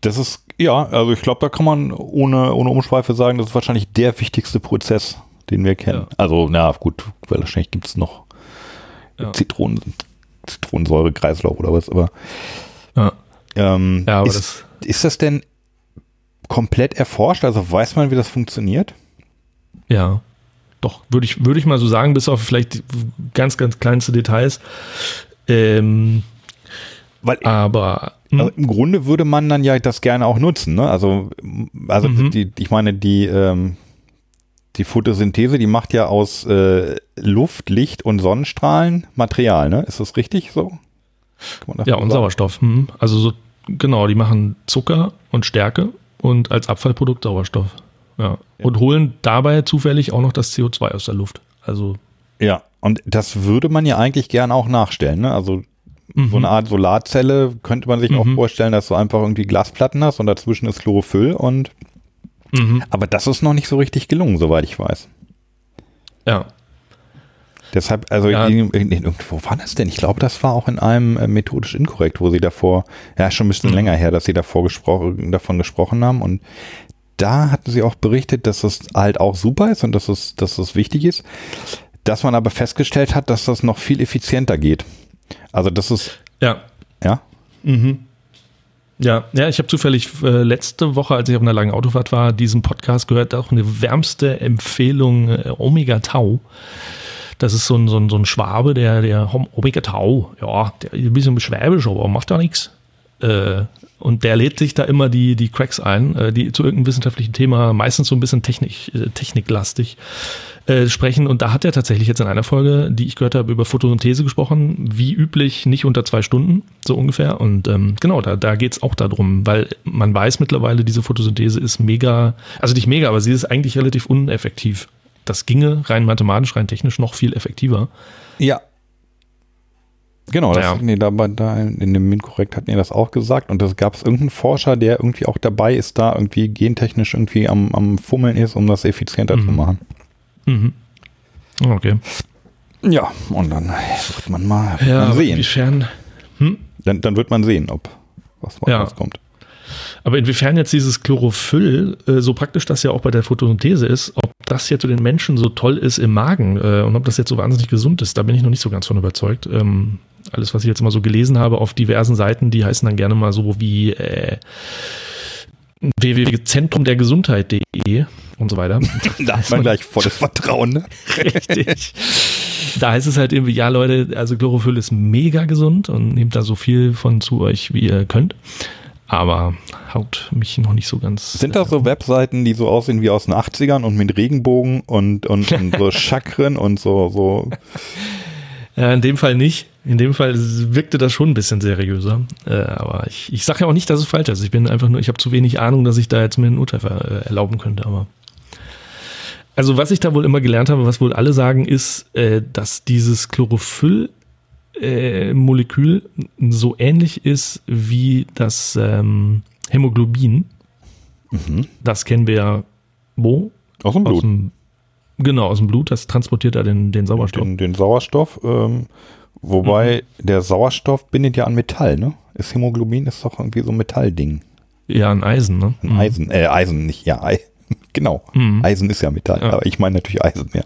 Das ist, ja, also ich glaube, da kann man ohne, ohne Umschweife sagen, das ist wahrscheinlich der wichtigste Prozess, den wir kennen. Ja. Also, na gut, weil wahrscheinlich gibt es noch Ja. Zitronen, Zitronensäure-Kreislauf oder was, aber Ja. ähm, Ja, aber ist, das, ist das denn komplett erforscht? Also weiß man, wie das funktioniert? Ja, doch, würde ich, würde ich mal so sagen, bis auf vielleicht ganz, ganz kleinste Details. Ähm, Weil aber Also im Grunde würde man dann ja das gerne auch nutzen, ne? Also, also Mhm. die, ich meine, die, ähm, die Photosynthese, die macht ja aus äh, Luft, Licht und Sonnenstrahlen Material, ne? Ist das richtig so? Ja, und sagen? Sauerstoff. Hm. Also so, genau, die machen Zucker und Stärke und als Abfallprodukt Sauerstoff. Ja. Und holen dabei zufällig auch noch das CO2 aus der Luft. Also Ja, und das würde man ja eigentlich gerne auch nachstellen, ne? Also so eine Art Solarzelle könnte man sich auch Mhm. vorstellen, dass du einfach irgendwie Glasplatten hast und dazwischen ist Chlorophyll und mhm. aber das ist noch nicht so richtig gelungen, soweit ich weiß. ja. Deshalb, also Ja. in, in, in, wo war das denn? Ich glaube, das war auch in einem äh, methodisch inkorrekt, wo sie davor, ja, schon ein bisschen Mhm. länger her, dass sie davor gesprochen, davon gesprochen haben. Und da hatten sie auch berichtet, dass es halt auch super ist und dass es, dass es wichtig ist, dass man aber festgestellt hat, dass das noch viel effizienter geht. Also das ist, Ja. ja, Ja, ja, ich habe zufällig äh, letzte Woche, als ich auf einer langen Autofahrt war, diesen Podcast gehört, auch eine wärmste Empfehlung äh, Omega Tau. Das ist so ein, so ein, so ein Schwabe, der, der Omega Tau, ja, der ist ein bisschen schwäbisch, aber macht da nichts. Äh, und der lädt sich da immer die, die Cracks ein, äh, die zu irgendeinem wissenschaftlichen Thema, meistens so ein bisschen technik, äh, techniklastig, äh, sprechen. Und da hat er tatsächlich jetzt in einer Folge, die ich gehört habe, über Photosynthese gesprochen. Wie üblich, nicht unter zwei Stunden, so ungefähr. Und ähm, genau, da, da geht es auch darum, weil man weiß mittlerweile, diese Photosynthese ist mega, also nicht mega, aber sie ist eigentlich relativ uneffektiv. Das ginge rein mathematisch, rein technisch noch viel effektiver. ja. Genau, das Ja. hatten die da, bei- da in dem Inkorrekt hatten die das auch gesagt und das gab es irgendeinen Forscher, der irgendwie auch dabei ist, da irgendwie gentechnisch irgendwie am, am Fummeln ist, um das effizienter zu Mhm. machen. Mhm. Okay. Ja, und dann wird man mal Ja, man sehen. inwiefern, Dann, dann wird man sehen, ob was Ja. rauskommt. Aber inwiefern jetzt dieses Chlorophyll, äh, so praktisch das ja auch bei der Photosynthese ist, ob das jetzt für den Menschen so toll ist im Magen äh, und ob das jetzt so wahnsinnig gesund ist, da bin ich noch nicht so ganz von überzeugt. Ähm, alles, was ich jetzt mal so gelesen habe auf diversen Seiten, die heißen dann gerne mal so wie äh, www.zentrumdergesundheit.de und so weiter. Da hat man gleich volles Vertrauen, ne? Richtig. Da heißt es halt irgendwie, ja Leute, also Chlorophyll ist mega gesund und nehmt da so viel von zu euch, wie ihr könnt. Aber haut mich noch nicht so ganz. Sind das so Webseiten, die so aussehen wie aus den 80ern und mit Regenbogen und, und, und so Chakren und so, so. Ja, in dem Fall nicht. In dem Fall wirkte das schon ein bisschen seriöser. Äh, aber ich, ich sage ja auch nicht, dass es falsch ist. Ich bin einfach nur, ich habe zu wenig Ahnung, dass ich da jetzt mir einen Urteil äh, erlauben könnte. Aber also was ich da wohl immer gelernt habe, was wohl alle sagen, ist, äh, dass dieses Chlorophyll äh, Molekül so ähnlich ist wie das ähm, Hämoglobin. Das kennen wir ja wo? Aus dem Aus Blut. dem, genau, aus dem Blut. Das transportiert da den, den Sauerstoff. Den, den Sauerstoff. Ähm, wobei der Sauerstoff bindet ja an Metall, ne? Ist Hämoglobin ist doch irgendwie so ein Metallding. Ja, ein Eisen, ne? Ein Eisen, äh, Eisen nicht, ja, Ei. Genau. Mhm. Eisen ist ja Metall, Ja. aber ich meine natürlich Eisen, ja.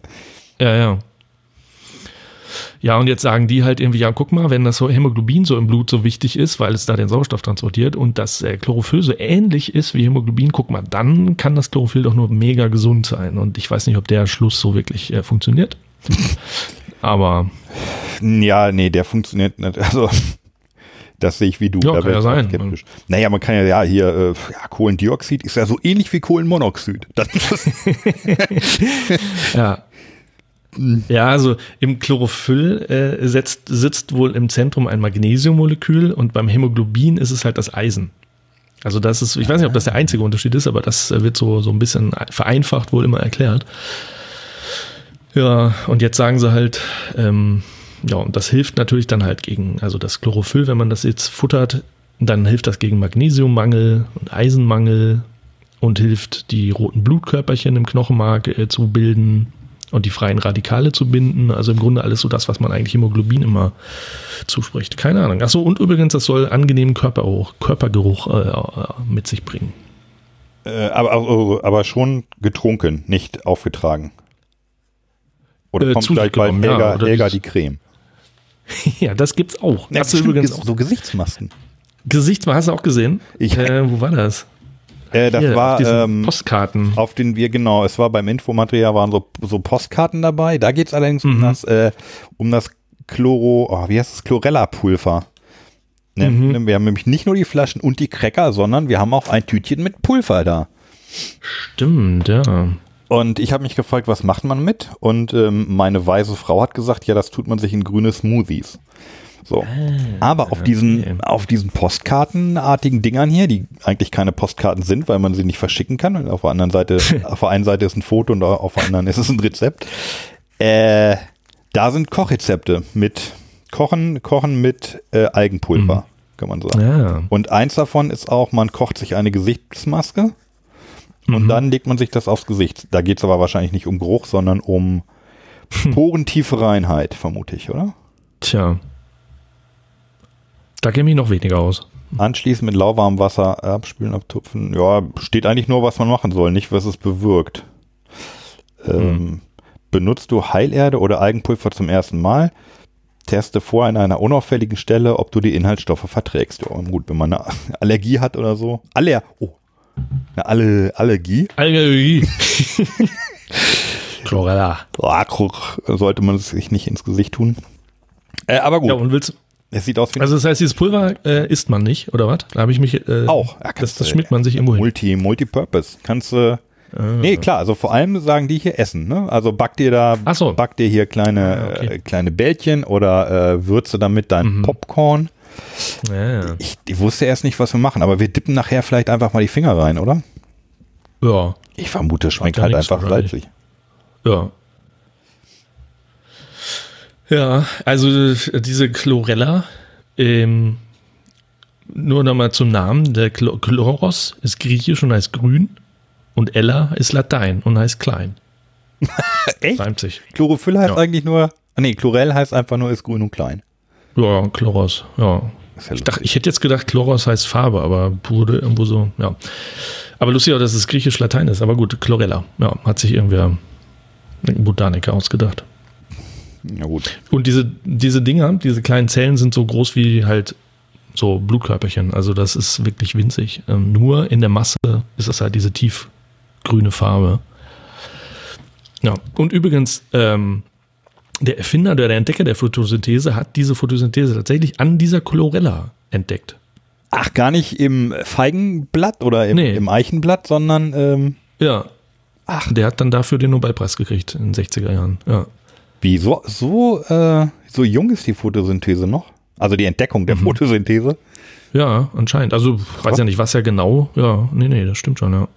Ja, ja. Ja, und jetzt sagen die halt irgendwie, ja, guck mal, wenn das so Hämoglobin so im Blut so wichtig ist, weil es da den Sauerstoff transportiert und das äh, Chlorophyll so ähnlich ist wie Hämoglobin, guck mal, dann kann das Chlorophyll doch nur mega gesund sein. Und ich weiß nicht, ob der Schluss so wirklich äh, funktioniert. Aber. Ja, nee, der funktioniert nicht. Also, das sehe ich wie du. Ja, da kann ja sein. skeptisch. Naja, man kann ja, ja hier, äh, ja, Kohlendioxid ist ja so ähnlich wie Kohlenmonoxid. Das ist, Ja. Ja, also im Chlorophyll äh, setzt, sitzt wohl im Zentrum ein Magnesiummolekül und beim Hämoglobin ist es halt das Eisen. Also das ist, ich weiß nicht, ob das der einzige Unterschied ist, aber das äh, wird so, so ein bisschen vereinfacht wohl immer erklärt. Ja, und jetzt sagen sie halt, ähm, ja, und das hilft natürlich dann halt gegen, also das Chlorophyll, wenn man das jetzt futtert, dann hilft das gegen Magnesiummangel und Eisenmangel und hilft die roten Blutkörperchen im Knochenmark äh, zu bilden und die freien Radikale zu binden. Also im Grunde alles so das, was man eigentlich Hämoglobin immer zuspricht. Keine Ahnung. Achso, und übrigens, das soll angenehmen Körpergeruch, Körpergeruch äh, mit sich bringen. äh, aber, aber, aber schon getrunken, nicht aufgetragen. Oder Äh, kommt gleich bei genommen, ja, Helga, Helga die- Creme. ja, das gibt's auch. Ja, hast du übrigens auch. so Gesichtsmasken. Gesicht, hast du auch gesehen? Ich- äh, wo war das? Äh, das Hier, auf war diesen ähm, Postkarten. auf den wir, genau, es war beim Infomaterial waren so, so Postkarten dabei. Da geht es allerdings um Mhm. das, äh, um das Chloro, oh, wie heißt das, Chlorella-Pulver. Ne, Mhm. ne, Wir haben nämlich nicht nur die Flaschen und die Cracker, sondern wir haben auch ein Tütchen mit Pulver da. Stimmt, ja. Und ich habe mich gefragt, was macht man mit? Und ähm, meine weise Frau hat gesagt, ja, das tut man sich in grüne Smoothies. So. Aber auf diesen, okay. auf diesen Postkartenartigen Dingern hier, die eigentlich keine Postkarten sind, weil man sie nicht verschicken kann. Und auf der anderen Seite, auf der einen Seite ist ein Foto und auf der anderen ist es ein Rezept. Äh, da sind Kochrezepte mit Kochen, Kochen mit äh, Algenpulver, kann man sagen. Ja. Und eins davon ist auch, man kocht sich eine Gesichtsmaske und Mhm. dann legt man sich das aufs Gesicht. Da geht es aber wahrscheinlich nicht um Geruch, sondern um porentiefe Reinheit, vermute ich, oder? Tja. Da kenne ich noch weniger aus. Anschließend mit lauwarmem Wasser abspülen, abtupfen. Ja, steht eigentlich nur, was man machen soll, nicht was es bewirkt. Ähm, Hm. Benutzt du Heilerde oder Algenpulver zum ersten Mal? Teste vor an einer unauffälligen Stelle, ob du die Inhaltsstoffe verträgst. Ja, gut, wenn man eine Allergie hat oder so. Aller oh, eine Alle Allergie. Allergie. Chlorella. Sollte man es sich nicht ins Gesicht tun. Äh, aber gut, Ja, und willst es sieht aus wie Also das heißt, dieses Pulver äh, isst man nicht, oder was? Da habe ich mich äh, auch. Ja, Das, das schmiert man sich irgendwo hin. Multi, Multipurpose. Kannst du. Ah. Nee, klar, also vor allem sagen die hier Essen, ne? Also back dir da, Ach so. back dir hier kleine, Ah, okay. äh, kleine Bällchen oder äh, würze damit dein Mhm. Popcorn. Ja, Ich, ich wusste erst nicht, was wir machen, aber wir dippen nachher vielleicht einfach mal die Finger rein, oder? ja, Ich vermute, es schmeckt halt einfach salzig. ja. Ja, also äh, diese Chlorella, ähm, nur nochmal zum Namen, der Chl Chloros ist griechisch und heißt grün und Ella ist Latein und heißt klein. Echt? Reimt sich. Chlorophyll heißt Ja. eigentlich nur, ah, nee, Chlorell heißt einfach nur ist grün und klein. Ja, Chloros, ja Ich, dachte, ich hätte jetzt gedacht, Chloros heißt Farbe, aber wurde irgendwo so, ja. Aber lustig auch, dass es griechisch-latein ist. Aber gut, Chlorella, ja, hat sich irgendwer, ein Botaniker ausgedacht. Ja gut. Und diese, diese Dinger, diese kleinen Zellen sind so groß wie halt so Blutkörperchen. Also das ist wirklich winzig. Ähm, nur in der Masse ist es halt diese tiefgrüne Farbe. Ja, und übrigens, ähm, der Erfinder oder der Entdecker der Photosynthese hat diese Photosynthese tatsächlich an dieser Chlorella entdeckt. Ach, gar nicht im Feigenblatt oder im, Nee. im Eichenblatt, sondern ähm, Ja. Ach. Der hat dann dafür den Nobelpreis gekriegt in den 60er Jahren. Ja. Wie so, so, äh, so jung ist die Photosynthese noch? Also die Entdeckung Mhm. der Photosynthese. Ja, anscheinend. Also, weiß ja nicht, was ja genau. Ja, nee, nee, das stimmt schon, ja.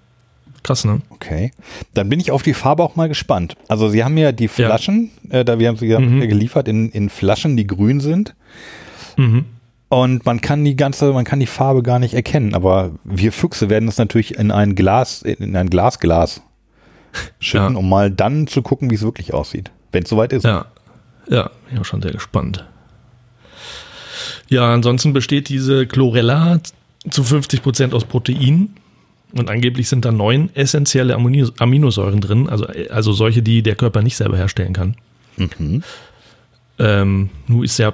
Krass, ne? Okay. Dann bin ich auf die Farbe auch mal gespannt. Also sie haben ja die Flaschen, äh, da wir haben sie ja Mhm. geliefert in, in Flaschen, die grün sind. Mhm. Und man kann die ganze, man kann die Farbe gar nicht erkennen. Aber wir Füchse werden es natürlich in ein Glas, in ein Glasglas schütten, Ja. um mal dann zu gucken, wie es wirklich aussieht. Wenn es soweit ist. Ja, ja, bin ich auch schon sehr gespannt. Ja, ansonsten besteht diese Chlorella zu 50 Prozent aus Proteinen und angeblich sind da neun essentielle Amino- Aminosäuren drin, also, also solche, die der Körper nicht selber herstellen kann. Ähm, nun ist ja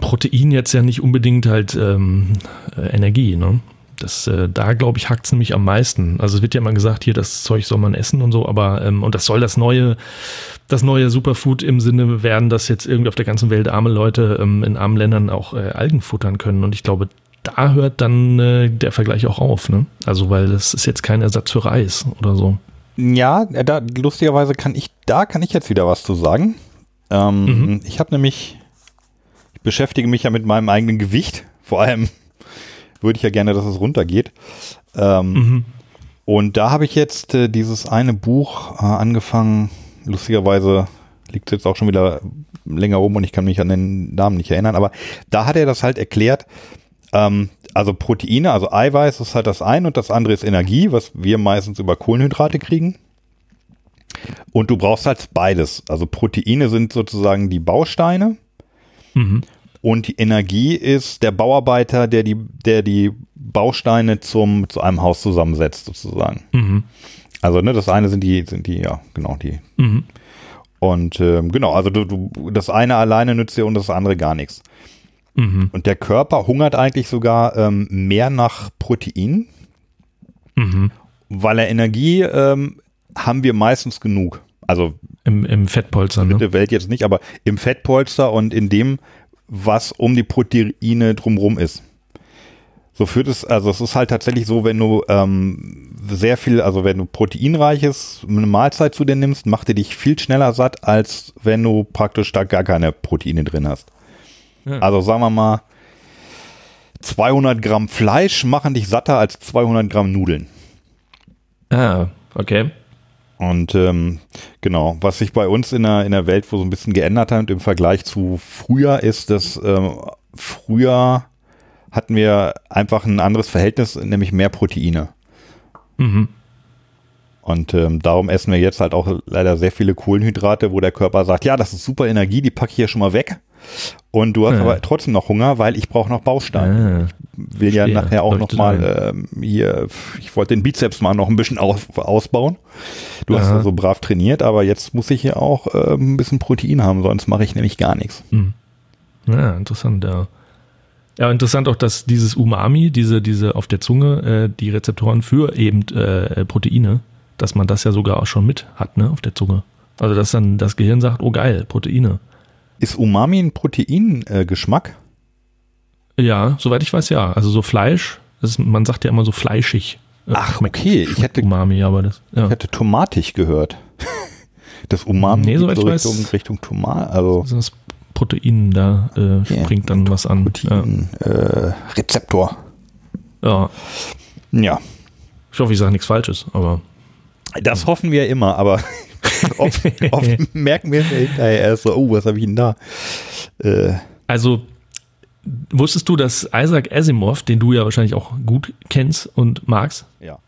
Protein jetzt ja nicht unbedingt halt ähm, äh, Energie, ne? Das, äh, da glaube ich, hakt es nämlich am meisten. Also es wird ja immer gesagt, hier, das Zeug soll man essen und so, aber ähm, und das soll das neue, das neue Superfood im Sinne werden, dass jetzt irgendwie auf der ganzen Welt arme Leute ähm, in armen Ländern auch äh, Algen futtern können. Und ich glaube, da hört dann äh, der Vergleich auch auf, ne? Also, weil das ist jetzt kein Ersatz für Reis oder so. Ja, da, lustigerweise kann ich, da kann ich jetzt wieder was zu sagen. Ähm, mhm. Ich habe nämlich, ich beschäftige mich ja mit meinem eigenen Gewicht, vor allem würde ich ja gerne, dass es runtergeht. Ähm, mhm. Und da habe ich jetzt äh, dieses eine Buch äh, angefangen. Lustigerweise liegt es jetzt auch schon wieder länger rum und ich kann mich an den Namen nicht erinnern. Aber da hat er das halt erklärt. Ähm, also Proteine, also Eiweiß ist halt das eine und das andere ist Energie, was wir meistens über Kohlenhydrate kriegen. Und du brauchst halt beides. Also Proteine sind sozusagen die Bausteine. Mhm. Und die Energie ist der Bauarbeiter, der die, der die Bausteine zum, zu einem Haus zusammensetzt, sozusagen. Mhm. Also, ne, das eine sind die, sind die, ja, genau, die. Mhm. Und ähm, genau, also du, du, das eine alleine nützt dir und das andere gar nichts. Mhm. Und der Körper hungert eigentlich sogar ähm, mehr nach Protein, mhm. weil er Energie ähm, haben wir meistens genug. Also im, im Fettpolster, ne? der Welt jetzt nicht, aber im Fettpolster und in dem, was um die Proteine drumherum ist. So führt es, also es ist halt tatsächlich so, wenn du ähm, sehr viel, also wenn du proteinreiches, eine Mahlzeit zu dir nimmst, macht dir dich viel schneller satt, als wenn du praktisch da gar keine Proteine drin hast. Ja. Also sagen wir mal, 200 Gramm Fleisch machen dich satter als 200 Gramm Nudeln. Ah, okay. Und ähm, genau, was sich bei uns in der, in der Welt wo so ein bisschen geändert hat im Vergleich zu früher, ist, dass ähm, früher hatten wir einfach ein anderes Verhältnis, nämlich mehr Proteine. Mhm. Und ähm, darum essen wir jetzt halt auch leider sehr viele Kohlenhydrate, wo der Körper sagt, ja, das ist super Energie, die packe ich hier schon mal weg. Und du hast ja. aber trotzdem noch Hunger, weil ich brauche noch Bausteine. Ja. Ich will ja Verstehe. nachher auch noch mal ähm, hier, ich wollte den Bizeps mal noch ein bisschen aus, ausbauen. Du Aha. hast ja so brav trainiert, aber jetzt muss ich ja auch äh, ein bisschen Protein haben, sonst mache ich nämlich gar nichts. Hm. Ja, interessant, ja. Ja, interessant auch, dass dieses Umami, diese, diese auf der Zunge, äh, die Rezeptoren für eben äh, Proteine, dass man das ja sogar auch schon mit hat, ne, auf der Zunge. Also, dass dann das Gehirn sagt, oh geil, Proteine. Ist Umami ein Proteingeschmack? Äh, ja, soweit ich weiß, ja. Also so Fleisch, ist, man sagt ja immer so fleischig. Äh, Ach, okay. Ich hätte Umami, aber das. Ja. Ich hätte tomatig gehört. Das Umami nee, soweit so Richtung, weiß, Richtung Tomat. Also das Protein, da äh, yeah, springt dann was an. Protein, ja. äh, Rezeptor. Ja. Ja. Ich hoffe, ich sage nichts Falsches, aber. Das hoffen wir immer, aber oft, oft merken wir hinterher erst so, oh, was habe ich denn da? Äh. Also, wusstest du, dass Isaac Asimov, den du ja wahrscheinlich auch gut kennst und magst, ja.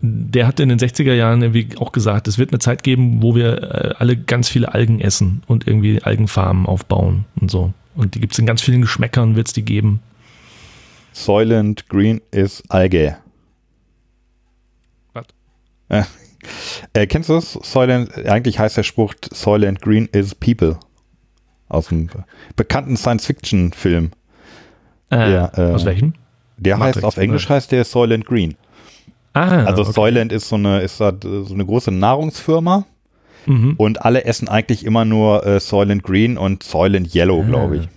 der hat in den 60er Jahren irgendwie auch gesagt, es wird eine Zeit geben, wo wir äh, alle ganz viele Algen essen und irgendwie Algenfarmen aufbauen und so. Und die gibt es in ganz vielen Geschmäckern, wird es die geben. Soylent Green ist Alge. Was? Äh, äh, kennst du das? Soylent, eigentlich heißt der Spruch Soylent Green is People. Aus dem bekannten Science-Fiction-Film. Äh, äh, aus welchem? Der Matrix, heißt, auf Englisch oder? heißt der Soylent Green. Ah, also okay. Soylent ist so eine, ist so eine große Nahrungsfirma. Mhm. Und alle essen eigentlich immer nur äh, Soylent Green und Soylent Yellow, ah. glaube ich.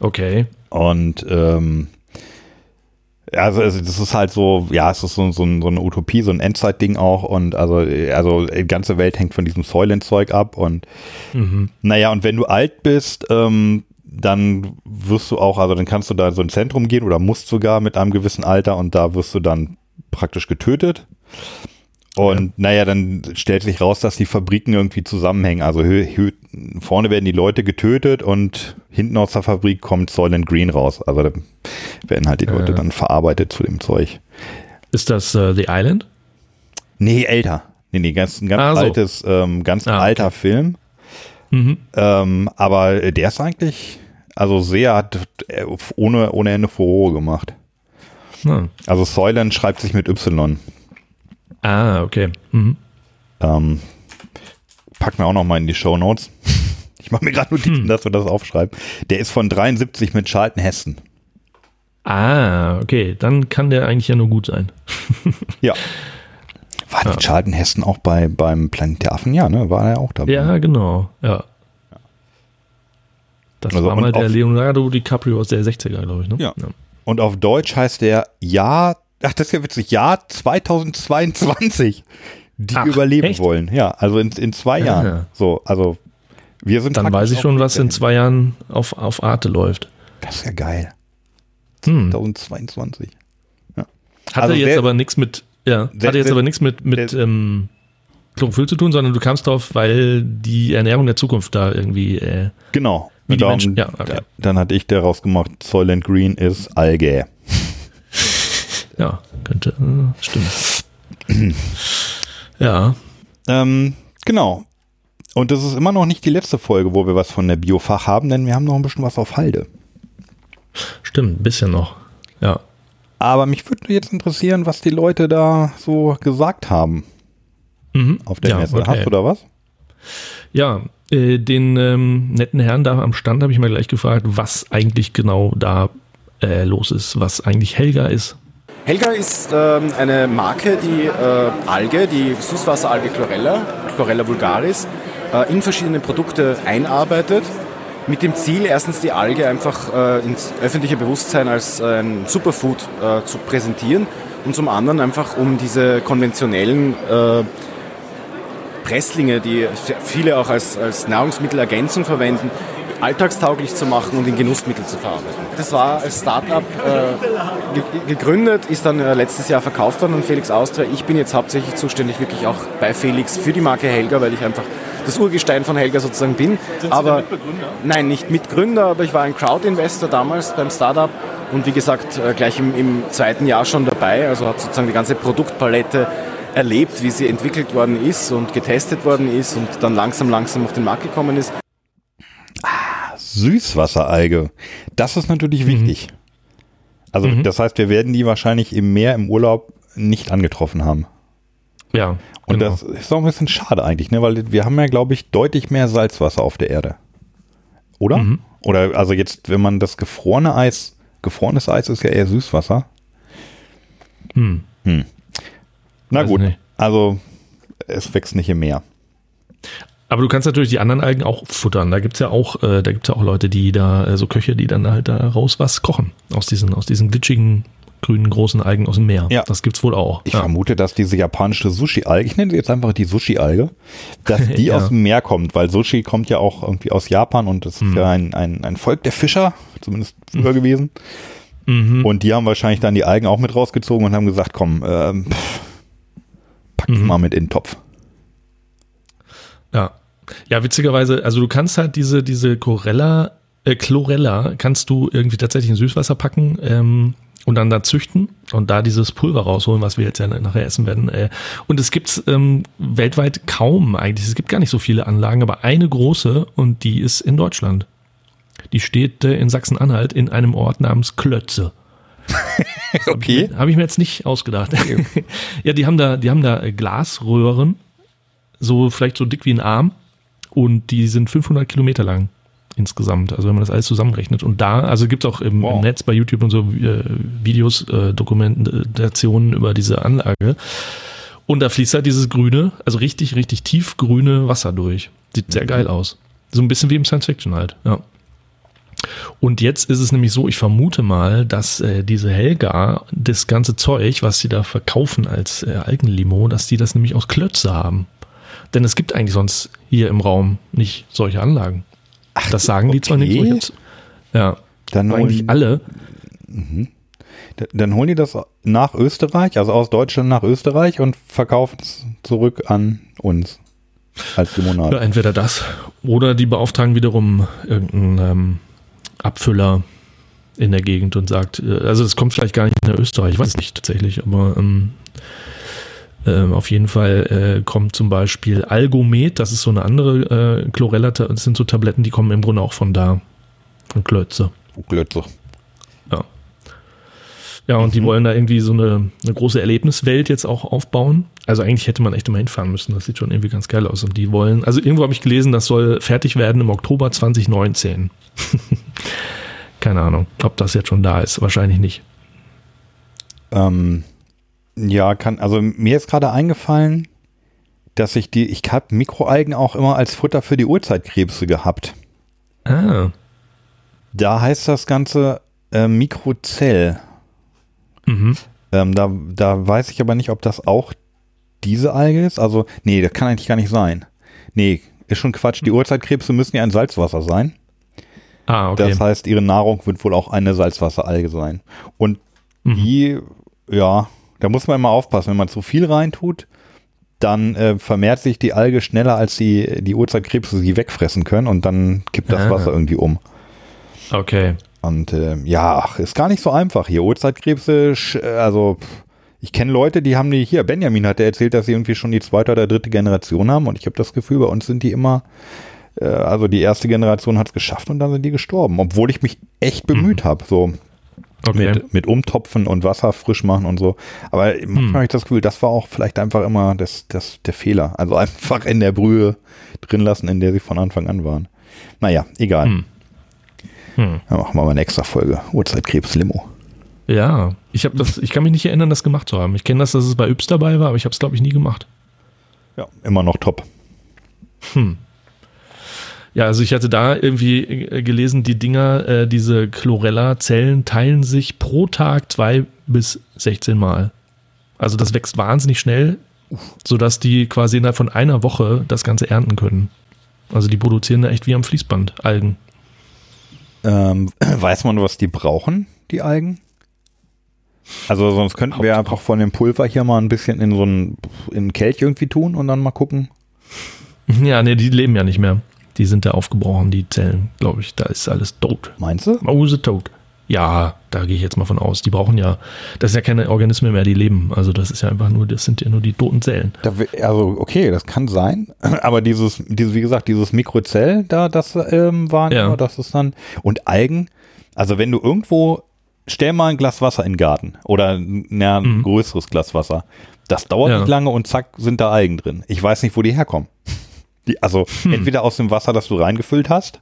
Okay. Und ähm, also, also das ist halt so, ja, es ist so, so, so eine Utopie, so ein Endzeit-Ding auch und also, also die ganze Welt hängt von diesem Soylent-Zeug ab und mhm. naja, und wenn du alt bist, ähm, dann wirst du auch, also dann kannst du da so ein Zentrum gehen oder musst sogar mit einem gewissen Alter und da wirst du dann praktisch getötet. Und ja. naja, dann stellt sich raus, dass die Fabriken irgendwie zusammenhängen. Also vorne werden die Leute getötet und hinten aus der Fabrik kommt Soylent Green raus. Also da werden halt die Leute äh. dann verarbeitet zu dem Zeug. Ist das uh, The Island? Nee, älter. Nee, nee, ganz, ein ganz ah, so. altes, ähm, ganz ah, alter okay. Film. Mhm. Ähm, aber der ist eigentlich, also sehr, hat äh, ohne, ohne Ende Furore gemacht. Hm. Also Soylent schreibt sich mit Y. Ah, okay. Mhm. Ähm, packen wir auch noch mal in die Show Notes. Ich mache mir gerade Notizen, Hm. dass wir das aufschreiben. Der ist von 73 mit Charlton Heston. Ah, okay, dann kann der eigentlich ja nur gut sein. Ja. War nicht Charlton Heston auch bei, beim Planet der Affen? Ja, ne? War er auch dabei? Ja, genau, ja. Das Also, war mal der Leonardo DiCaprio aus der 60er, glaube ich, ne? Ja. Und auf Deutsch heißt der Jahr, ach, das ist ja witzig, Jahr 2022, die Ach, überleben echt? wollen. Ja, also in, in zwei Ja. Jahren. So, also wir sind Dann weiß ich schon, was in zwei Jahren auf, auf Arte läuft. Das ist ja geil. Hm. 2022. Hatte Also jetzt sehr- aber nichts mit, ja, sehr- hatte jetzt sehr- aber nichts mit, mit ähm, Chlorophyll zu tun, sondern du kamst drauf, weil die Ernährung der Zukunft da irgendwie, äh, Genau. Wie die Menschen, ja, okay. da, dann hatte ich daraus gemacht, Soylent Green ist Algae. Ja, könnte, äh, stimmen. ja, Ähm, genau. Und das ist immer noch nicht die letzte Folge, wo wir was von der Biofach haben, denn wir haben noch ein bisschen was auf Halde. stimmt, ein bisschen noch. Ja. Aber mich würde jetzt interessieren, was die Leute da so gesagt haben Mhm. auf der ja, Messe. okay. Hast du da was? Ja, äh, den ähm, netten Herrn da am Stand habe ich mal gleich gefragt, was eigentlich genau da äh, los ist, was eigentlich Helga ist. Helga ist ähm, eine Marke, die äh, Alge, die Süßwasseralge Chlorella, Chlorella vulgaris, äh, in verschiedene Produkte einarbeitet. Mit dem Ziel, erstens die Alge einfach äh, ins öffentliche Bewusstsein als äh, ein Superfood äh, zu präsentieren und zum anderen einfach, um diese konventionellen äh, Presslinge, die viele auch als, als Nahrungsmittelergänzung verwenden, alltagstauglich zu machen und in Genussmittel zu verarbeiten. Das war als Startup äh, ge- gegründet, ist dann äh, letztes Jahr verkauft worden an Felix Austria. Ich bin jetzt hauptsächlich zuständig wirklich auch bei Felix für die Marke Helga, weil ich einfach das Urgestein von Helga sozusagen bin. aber nein, nicht Mitgründer, aber ich war ein Crowd-Investor damals beim Startup und wie gesagt äh, gleich im, im zweiten Jahr schon dabei. Also habe sozusagen die ganze Produktpalette erlebt, wie sie entwickelt worden ist und getestet worden ist und dann langsam, langsam auf den Markt gekommen ist. Süßwasseralge. Das ist natürlich wichtig. Also Mhm. das heißt, wir werden die wahrscheinlich im Meer im Urlaub nicht angetroffen haben. Ja, Und genau. das ist auch ein bisschen schade eigentlich, ne? weil wir haben ja, glaube ich, deutlich mehr Salzwasser auf der Erde. Oder? Mhm. Oder also jetzt, wenn man das gefrorene Eis, gefrorenes Eis ist ja eher Süßwasser. Hm. Na Weiß gut, nicht. also es wächst nicht im Meer. Aber du kannst natürlich die anderen Algen auch futtern. Da gibt's ja auch, äh, da gibt's ja auch Leute, die da, äh, so Köche, die dann halt da raus was kochen. Aus diesen, aus diesen glitschigen, grünen, großen Algen aus dem Meer. Ja. Das gibt's wohl auch. Ich ja. vermute, dass diese japanische Sushi-Alge, ich nenne sie jetzt einfach die Sushi-Alge, dass die Ja. aus dem Meer kommt, weil Sushi kommt ja auch irgendwie aus Japan und das Mhm. ist ja ein, ein, ein Volk der Fischer, zumindest früher gewesen. Mhm. Und die haben wahrscheinlich dann die Algen auch mit rausgezogen und haben gesagt, komm, ähm, pff, pack Mhm. mal mit in den Topf. Ja. Ja, witzigerweise, also du kannst halt diese, diese Chlorella, äh, Chlorella kannst du irgendwie tatsächlich in Süßwasser packen ähm, und dann da züchten und da dieses Pulver rausholen, was wir jetzt ja nachher essen werden. Äh, und es gibt ähm, weltweit kaum eigentlich. Es gibt gar nicht so viele Anlagen, aber eine große und die ist in Deutschland. Die steht äh, in Sachsen-Anhalt in einem Ort namens Klötze. Okay. Habe ich mir jetzt nicht ausgedacht. ja, die haben da, die haben da äh, Glasröhren, so vielleicht so dick wie ein Arm, und die sind 500 Kilometer lang insgesamt. Also wenn man das alles zusammenrechnet. Und da, also gibt es auch im, Wow. im Netz bei YouTube und so äh, Videos, äh, Dokumentationen über diese Anlage. Und da fließt halt dieses grüne, also richtig, richtig tiefgrüne Wasser durch. Sieht sehr geil aus. So ein bisschen wie im Science Fiction halt, ja. Und jetzt ist es nämlich so, ich vermute mal, dass äh, diese Helga das ganze Zeug, was sie da verkaufen als äh, Algenlimo, dass die das nämlich aus Klötze haben. Denn es gibt eigentlich sonst hier im Raum nicht solche Anlagen. das sagen die zwar nicht. okay. ich hab's- Ja, Dann eigentlich alle. d- dann holen die das nach Österreich, also aus Deutschland nach Österreich und verkaufen es zurück an uns als Ja, Limonade. entweder das oder die beauftragen wiederum irgendeinen ähm, Abfüller in der Gegend und sagt, äh, also das kommt vielleicht gar nicht nach Österreich, ich weiß es nicht tatsächlich, aber ähm, ähm, auf jeden Fall äh, kommt zum Beispiel Algomet, das ist so eine andere äh, Chlorella, das sind so Tabletten, die kommen im Grunde auch von da, von Klötze. Glötze. Ja. Ja, und die wollen da irgendwie so eine, eine große Erlebniswelt jetzt auch aufbauen. Also eigentlich hätte man echt immer hinfahren müssen. Das sieht schon irgendwie ganz geil aus. Und die wollen, also irgendwo habe ich gelesen, das soll fertig werden im Oktober 2019. Keine Ahnung, ob das jetzt schon da ist. Wahrscheinlich nicht. Ähm, ja, kann, also mir ist gerade eingefallen, dass ich die, ich habe Mikroalgen auch immer als Futter für die Urzeitkrebse gehabt. Ah, Da heißt das Ganze äh, Mikrozell. mhm. Ähm, da, da weiß ich aber nicht, ob das auch diese Alge ist. Also, nee, das kann eigentlich gar nicht sein. Nee, ist schon Quatsch. Die Urzeitkrebse müssen ja in Salzwasser sein. Ah, okay. Das heißt, ihre Nahrung wird wohl auch eine Salzwasseralge sein. Und Mhm. die, ja, da muss man immer aufpassen. Wenn man zu viel reintut, dann äh, vermehrt sich die Alge schneller, als die, die Urzeitkrebse sie wegfressen können und dann kippt das Ah. Wasser irgendwie um. Okay. Und äh, ja, ach, ist gar nicht so einfach hier. Urzeitkrebse, äh, also ich kenne Leute, die haben die hier. Benjamin hat erzählt, dass sie irgendwie schon die zweite oder dritte Generation haben und ich habe das Gefühl, bei uns sind die immer, äh, also die erste Generation hat es geschafft und dann sind die gestorben, obwohl ich mich echt bemüht habe, so Okay. mit, mit Umtopfen und Wasser frisch machen und so. Aber manchmal habe ich das Gefühl, das war auch vielleicht einfach immer das, das, der Fehler. Also einfach in der Brühe drin lassen, in der sie von Anfang an waren. Naja, egal. Hm. Hm. Dann machen wir mal eine extra Folge. Urzeitkrebs-Limo. Ja, ich habe das, ich kann mich nicht erinnern, das gemacht zu haben. Ich kenne das, dass es bei Yps dabei war, aber ich habe es glaube ich nie gemacht. Ja, immer noch top. Ja, also ich hatte da irgendwie äh, gelesen, die Dinger, äh, diese Chlorella-Zellen teilen sich pro Tag zwei bis 16 Mal. Also das wächst wahnsinnig schnell, sodass die quasi innerhalb von einer Woche das Ganze ernten können. Also die produzieren da echt wie am Fließband Algen. Ähm, weiß man, was die brauchen, die Algen? Also sonst könnten wir einfach von dem Pulver hier mal ein bisschen in so einen, in einen Kelch irgendwie tun und dann mal gucken. Ja, nee, die leben ja nicht mehr. Die sind da aufgebrochen, die Zellen, glaube ich. Da ist alles tot. Meinst du? Mause tot. Ja, da gehe ich jetzt mal von aus. Die brauchen ja, das sind ja keine Organismen mehr, die leben. Also das ist ja einfach nur, das sind ja nur die toten Zellen. Da, also okay, das kann sein, aber dieses, dieses, wie gesagt, dieses Mikrozell, da, das ähm, waren Ja. das ist dann und Algen. Also wenn du irgendwo, stell mal ein Glas Wasser in den Garten oder na, ein Mhm. größeres Glas Wasser, das dauert Ja. nicht lange und zack sind da Algen drin. Ich weiß nicht, wo die herkommen. Die, also entweder aus dem Wasser, das du reingefüllt hast,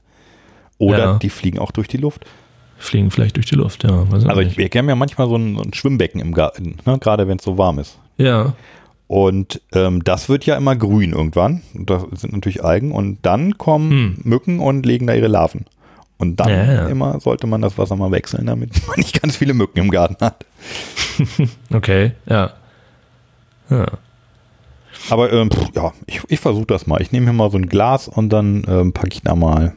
oder Hm. Ja. die fliegen auch durch die Luft. Fliegen vielleicht durch die Luft, ja. Also ich, wir haben ja manchmal so ein, ein Schwimmbecken im Garten, ne? gerade wenn es so warm ist. ja, Und ähm, das wird ja immer grün irgendwann. Und Das sind natürlich Algen. Und dann kommen Hm. Mücken und legen da ihre Larven. Und dann Ja, ja. immer sollte man das Wasser mal wechseln, damit man nicht ganz viele Mücken im Garten hat. okay, ja. Ja, Aber ähm, pff, ja, ich, ich versuche das mal. Ich nehme hier mal so ein Glas und dann ähm, packe ich da mal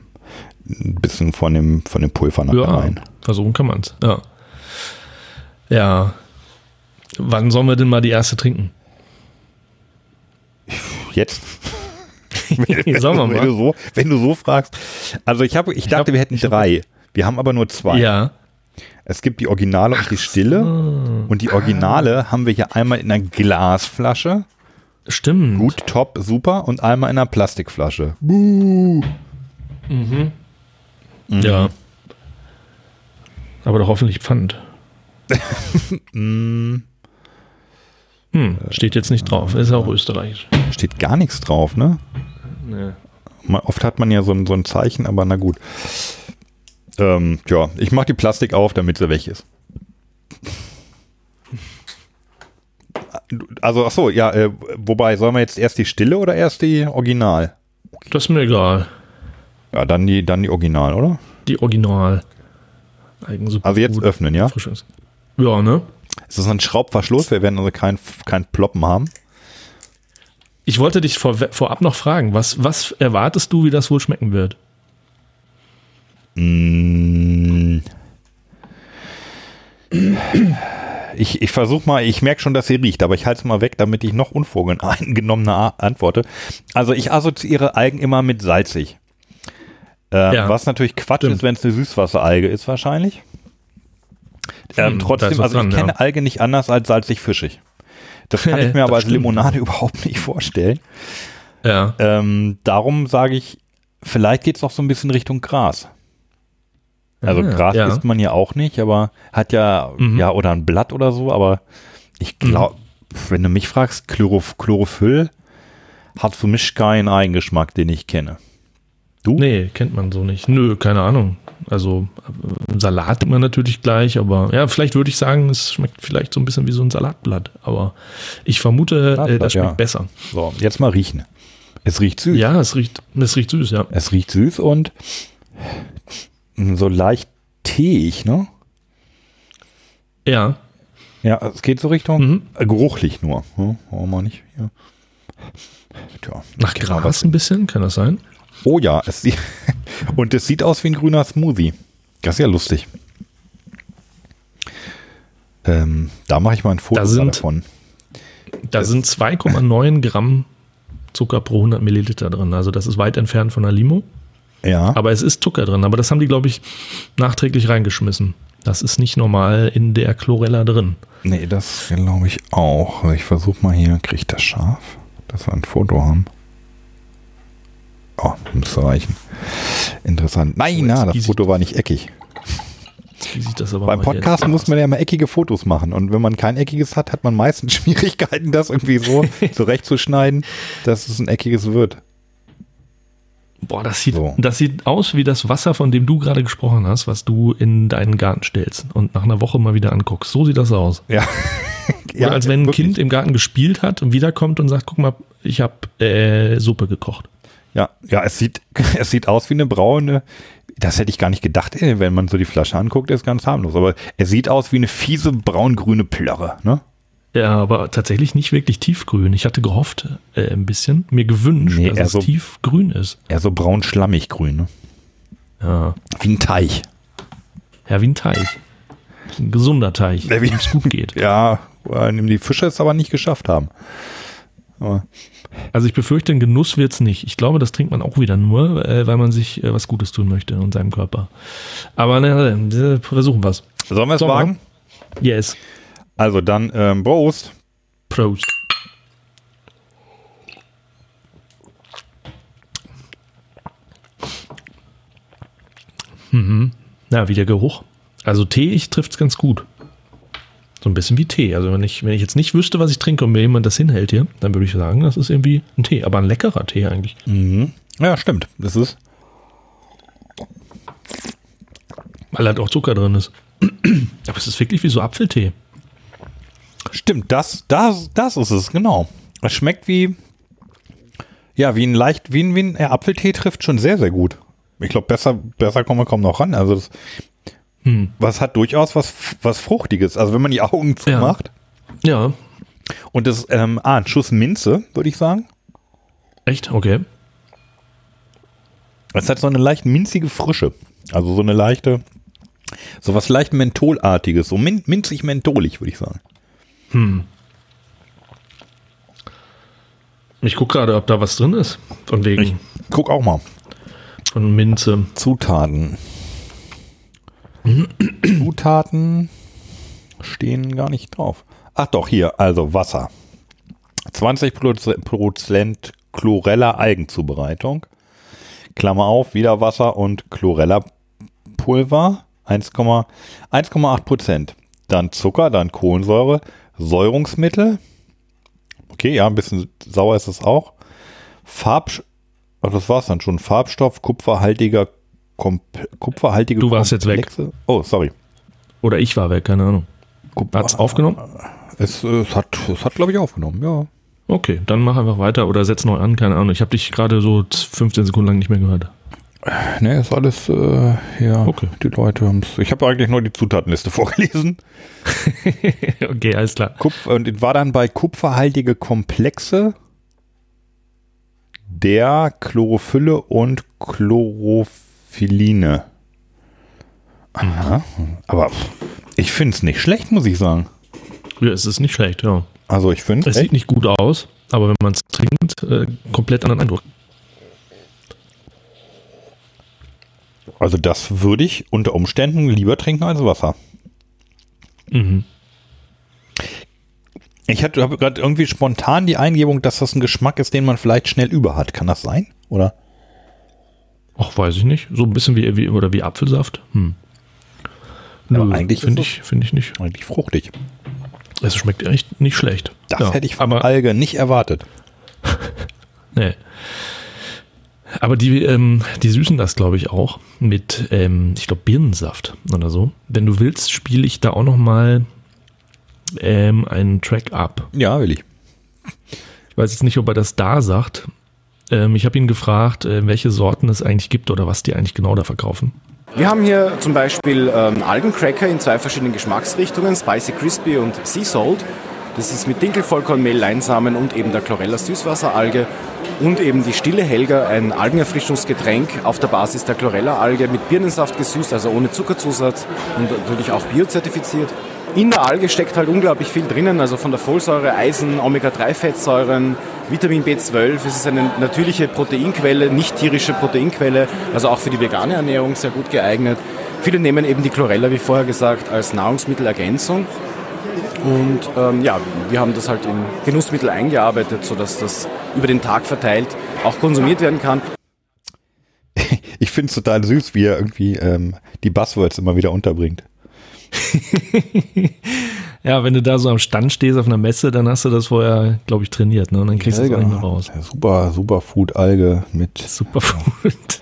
ein bisschen von dem, von dem Pulver nach ja rein. versuchen kann man's. Ja. Ja. Wann sollen wir denn mal die erste trinken? Jetzt? Sollen wir wenn, du mal? so, wenn du so fragst. Also ich, habe, ich dachte, hab- wir hätten ich hab- drei. Wir haben aber nur zwei. Ja. Es gibt die Originale und die Stille. Und die Originale haben wir hier einmal in einer Glasflasche. Stimmt. Gut, top, super. Und einmal in einer Plastikflasche. Ja. Aber doch hoffentlich Pfand. hm, steht jetzt nicht drauf. Ist auch österreichisch. Steht gar nichts drauf, ne? Nee. Oft hat man ja so ein, so ein Zeichen, aber na gut. Ähm, ja, ich mache die Plastik auf, damit sie weg ist. Also, ach so, ja, äh, wobei, sollen wir jetzt erst die Stille oder erst die Original? Das ist mir egal. Ja, dann die, dann die Original, oder? Die Original. Eigensuppe. Also jetzt gut. öffnen, ja? Frisches. Ja, ne? Es ist ein Schraubverschluss, wir werden also kein, kein Ploppen haben. Ich wollte dich vor, vorab noch fragen, was, was erwartest du, wie das wohl schmecken wird? Mm. Ich, ich versuche mal, ich merke schon, dass sie riecht, aber ich halte es mal weg, damit ich noch unvorgenommener antworte. Also ich assoziiere Algen immer mit salzig. Äh, Ja, was natürlich Quatsch stimmt. ist, wenn es eine Süßwasseralge ist wahrscheinlich. Ähm, Hm, trotzdem, also ich kenne ja. Alge nicht anders als salzig-fischig. Das kann ich mir aber als. Limonade überhaupt nicht vorstellen. Ja. Ähm, darum sage ich, vielleicht geht es auch so ein bisschen Richtung Gras. Also Ah, Gras ja. isst man ja auch nicht, aber hat ja, Mhm. ja, oder ein Blatt oder so, aber ich glaube, wenn du mich fragst, Chloroph Chlorophyll hat für mich keinen Eigengeschmack, den ich kenne. Du? Nee, kennt man so nicht. Nö, keine Ahnung. Also äh, Salat immer natürlich gleich, aber ja, vielleicht würde ich sagen, es schmeckt vielleicht so ein bisschen wie so ein Salatblatt. Aber ich vermute, äh, das schmeckt ja. besser. So, jetzt mal riechen. Es riecht süß. Ja, es riecht, es riecht süß, ja. Es riecht süß und so leicht teeig, ne? Ja, Ja, es geht so Richtung Mhm. äh, geruchlich nur. Hm, warum mal nicht? Ja. Tja, nach Gras ein bisschen, kann das sein? Oh ja, es sieht, und es sieht aus wie ein grüner Smoothie. Das ist ja lustig. Ähm, da mache ich mal ein Foto Da sind- davon. Da sind 2,9 Gramm Zucker pro 100 Milliliter drin. Also das ist weit entfernt von einer Limo. Ja, Aber es ist Zucker drin. Aber das haben die, glaube ich, nachträglich reingeschmissen. Das ist nicht normal in der Chlorella drin. nee, das glaube ich auch. Ich versuche mal hier, kriege ich das scharf, dass wir ein Foto haben. Oh, müsste reichen. Interessant. Nein, Oh, na, das Foto war nicht eckig. Wie sieht das aber Beim mal Podcast muss man ja immer eckige Fotos machen. Und wenn man kein eckiges hat, hat man meistens Schwierigkeiten, das irgendwie so zurechtzuschneiden, dass es ein eckiges wird. Boah, das sieht, So. das sieht aus wie das Wasser, von dem du gerade gesprochen hast, was du in deinen Garten stellst und nach einer Woche mal wieder anguckst. So sieht das aus. Ja. Oder als wenn ein wirklich. Kind im Garten gespielt hat und wiederkommt und sagt, guck mal, ich habe äh, Suppe gekocht. Ja, ja, es sieht, es sieht aus wie eine braune. Das hätte ich gar nicht gedacht, wenn man so die Flasche anguckt, ist ganz harmlos. Aber es sieht aus wie eine fiese braun-grüne Plörre, ne? Ja, aber tatsächlich nicht wirklich tiefgrün. Ich hatte gehofft, äh, ein bisschen, mir gewünscht, Nee, dass es so- tiefgrün ist. Eher so braun-schlammig grün, ne? Ja. Wie ein Teich. ja, wie ein Teich. Ein gesunder Teich, Ja, wie- es gut geht. Ja, äh, die Fische es aber nicht geschafft haben. Aber Also ich befürchte, ein Genuss wird's nicht. Ich glaube, das trinkt man auch wieder nur, äh, weil man sich äh, was Gutes tun möchte in seinem Körper. Aber na, versuchen was. sollen wir es wagen? Yes. Also dann, ähm, Prost. Prost. Mhm. Ja, wie der Geruch. Also Tee, ich trifft's ganz gut. So ein bisschen wie Tee. Also wenn ich, wenn ich jetzt nicht wüsste, was ich trinke und mir jemand das hinhält hier, dann würde ich sagen, das ist irgendwie ein Tee. Aber ein leckerer Tee eigentlich. Mhm. Ja, stimmt. Das ist. Weil halt auch Zucker drin ist. Aber es ist wirklich wie so Apfeltee. Stimmt, das, das, das ist es, genau. Es schmeckt wie, ja, wie ein leicht, wie ein, wie ein ja, Apfeltee trifft schon sehr, sehr gut. Ich glaube, besser, besser kommen wir kaum noch ran. Also, das, Hm. was hat durchaus was, was Fruchtiges. Also, wenn man die Augen Ja. zumacht Ja, und das, ähm, ah, ein Schuss Minze, würde ich sagen. echt? Okay. Es hat so eine leicht minzige Frische. Also, so eine leichte, so was leicht Mentholartiges. So min, minzig-mentholig, würde ich sagen. Ich gucke gerade, ob da was drin ist. Von wegen. Ich guck auch mal. Von Minze. Zutaten. Zutaten stehen gar nicht drauf. Ach doch, hier, also Wasser. 20% Chlorella Eigenzubereitung. Klammer auf, wieder Wasser und Chlorella Pulver. 1,8 1,8%. Dann Zucker, dann Kohlensäure, Säurungsmittel. Okay, ja, ein bisschen sauer ist es auch. Farb, ach, das war's dann schon. Farbstoff, kupferhaltiger, Komp kupferhaltige Du warst jetzt weg. Komplexe. Oh, sorry. Oder ich war weg, keine Ahnung. Kupfer- Hat's aufgenommen? Es, es hat, es hat glaube ich, aufgenommen, ja. Okay, dann mach einfach weiter oder setz neu an, keine Ahnung. Ich habe dich gerade so 15 Sekunden lang nicht mehr gehört. Ne, ist alles, äh, ja, Okay. die Leute haben es. Ich habe eigentlich nur die Zutatenliste vorgelesen. okay, alles klar. Kupf und war dann bei kupferhaltige Komplexe der Chlorophylle und Chlorophyline. Aha. Aber ich finde es nicht schlecht, muss ich sagen. Ja, es ist nicht schlecht, ja. Also ich finde Es sieht nicht gut aus, aber wenn man es trinkt, äh, komplett anderen Eindruck. Also das würde ich unter Umständen lieber trinken als Wasser. Mhm. Ich hatte habe gerade irgendwie spontan die Eingebung, dass das ein Geschmack ist, den man vielleicht schnell über hat. Kann das sein? Oder? Ach, weiß ich nicht. So ein bisschen wie, wie oder wie Apfelsaft. Hm. Aber eigentlich finde ich, finde ich nicht. Eigentlich fruchtig. Es schmeckt echt nicht schlecht. Das Ja, hätte ich von Alge nicht erwartet. Nee. Aber die, ähm, die süßen das, glaube ich, auch mit, ähm, ich glaube, Birnensaft oder so. Wenn du willst, spiele ich da auch noch mal ähm, einen Track ab. Ja, will ich. Ich weiß jetzt nicht, ob er das da sagt. Ähm, ich habe ihn gefragt, äh, welche Sorten es eigentlich gibt oder was die eigentlich genau da verkaufen. Wir haben hier zum Beispiel ähm, Algencracker in zwei verschiedenen Geschmacksrichtungen, Spicy Crispy und Sea Salt. Das ist mit Dinkelvollkornmehl, Leinsamen und eben der Chlorella Süßwasseralge. Und eben die Stille Helga, ein Algenerfrischungsgetränk auf der Basis der Chlorella-Alge mit Birnensaft gesüßt, also ohne Zuckerzusatz und natürlich auch biozertifiziert. In der Alge steckt halt unglaublich viel drinnen, also von der Folsäure, Eisen, Omega-3-Fettsäuren, Vitamin B12. Es ist eine natürliche Proteinquelle, nicht tierische Proteinquelle, also auch für die vegane Ernährung sehr gut geeignet. Viele nehmen eben die Chlorella, wie vorher gesagt, als Nahrungsmittelergänzung. Und ähm, ja, wir haben das halt in Genussmittel eingearbeitet, sodass das über den Tag verteilt auch konsumiert werden kann. Ich finde es total süß, wie er irgendwie ähm, die Buzzwords immer wieder unterbringt. Ja, wenn du da so am Stand stehst auf einer Messe, dann hast du das vorher, glaube ich, trainiert. Ne? Und dann kriegst du es auch nicht mehr raus. Ja, Super, Superfood-Alge mit Superfood.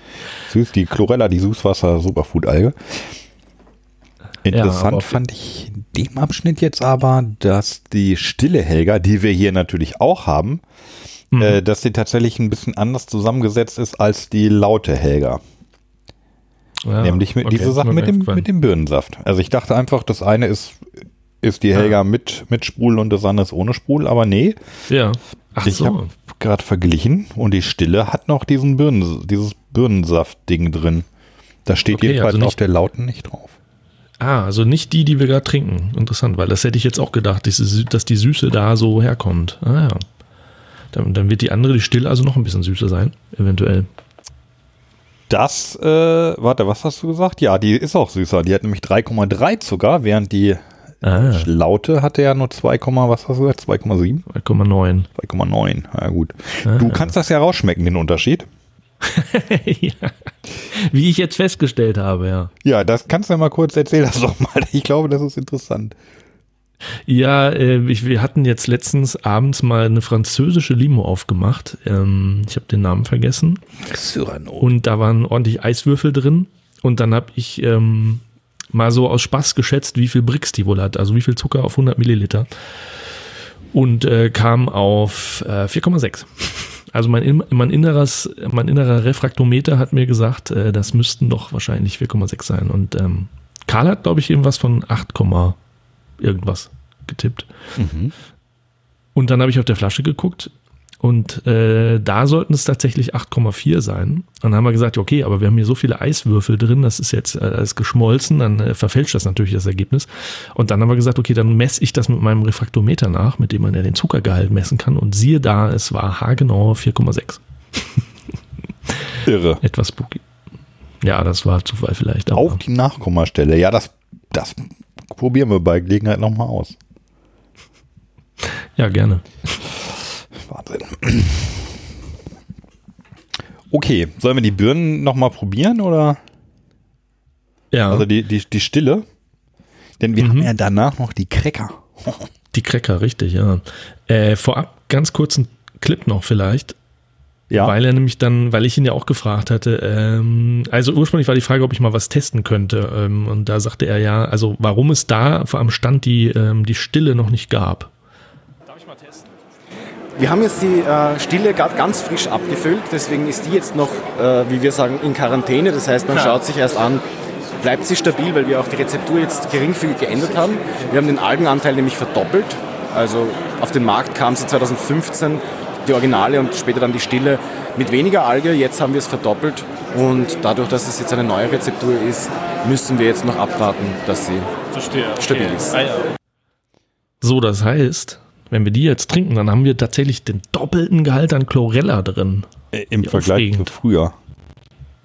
süß, die Chlorella, die Süßwasser-Superfood-Alge. aber Interessant auf- fand ich in dem Abschnitt jetzt aber, dass die stille Helga, die wir hier natürlich auch haben, Mhm. äh, dass sie tatsächlich ein bisschen anders zusammengesetzt ist als die laute Helga. Ja, Nämlich mit okay, diese Sache mit dem, mit dem Birnensaft. Also ich dachte einfach, das eine ist, ist die Helga mit, mit Sprudel und das andere ist ohne Sprudel, aber nee. Ja. Ach ich so. habe gerade verglichen und die Stille hat noch diesen Birnen, dieses Birnensaft-Ding drin. Da steht Okay, jedenfalls also auf der lauten nicht drauf. Ah, also nicht die, die wir gerade trinken. Interessant, weil das hätte ich jetzt auch gedacht, dass die Süße da so herkommt. Ah ja. Dann, dann wird die andere, die Still, also noch ein bisschen süßer sein, eventuell. Das, äh, warte, was hast du gesagt? Ja, die ist auch süßer. Die hat nämlich 3,3 Zucker, während die Ah, laute hatte ja nur 2, was hast du gesagt? 2,7? 2,9. 2,9. Ja gut. Ah. Du kannst das ja rausschmecken, den Unterschied. ja. Wie ich jetzt festgestellt habe, ja. Ja, das kannst du ja mal kurz erzählen, das doch mal. Ich glaube, das ist interessant. Ja, äh, ich, wir hatten jetzt letztens abends mal eine französische Limo aufgemacht. Ähm, ich habe den Namen vergessen. Cyrano. Und da waren ordentlich Eiswürfel drin. Und dann habe ich ähm, mal so aus Spaß geschätzt, wie viel Brix die wohl hat. Also wie viel Zucker auf 100 Milliliter. Und äh, kam auf äh, 4,6. Also mein, in- mein, inneres, mein innerer Refraktometer hat mir gesagt, äh, das müssten doch wahrscheinlich 4,6 sein. Und ähm, Karl hat, glaube ich, irgendwas von 8, Komma irgendwas getippt. Und dann habe ich auf der Flasche geguckt und äh, da sollten es tatsächlich 8,4 sein. Und dann haben wir gesagt, okay, aber wir haben hier so viele Eiswürfel drin, das ist jetzt äh, alles geschmolzen, dann äh, verfälscht das natürlich das Ergebnis. Und dann haben wir gesagt, okay, dann messe ich das mit meinem Refraktometer nach, mit dem man ja den Zuckergehalt messen kann. Und siehe da, es war haargenau 4,6. Irre. Etwas spooky. Ja, das war Zufall vielleicht. Auf die Nachkommastelle. Ja, das, das probieren wir bei Gelegenheit nochmal aus. Ja, gerne. Wahnsinn. Okay, sollen wir die Birnen nochmal probieren oder? Ja, Also die, die, die Stille? Denn wir Mhm. haben ja danach noch die Cracker. die Cracker, richtig, ja. Äh, vorab ganz kurzen Clip noch vielleicht. Ja. Weil er nämlich dann, weil ich ihn ja auch gefragt hatte, ähm, also ursprünglich war die Frage, ob ich mal was testen könnte. Ähm, und da sagte er ja, also warum es da vor am Stand die, ähm, die Stille noch nicht gab. Wir haben jetzt die äh, Stille gerade ganz frisch abgefüllt, deswegen ist die jetzt noch, äh, wie wir sagen, in Quarantäne. Das heißt, man schaut sich erst an, bleibt sie stabil, weil wir auch die Rezeptur jetzt geringfügig geändert haben. Wir haben den Algenanteil nämlich verdoppelt. Also auf den Markt kam sie 2015, die Originale und später dann die Stille mit weniger Alge. Jetzt haben wir es verdoppelt und dadurch, dass es jetzt eine neue Rezeptur ist, müssen wir jetzt noch abwarten, dass sie stabil ist. So, das heißt, wenn wir die jetzt trinken, dann haben wir tatsächlich den doppelten Gehalt an Chlorella drin. Äh, Im Wie Vergleich aufregend. zu früher.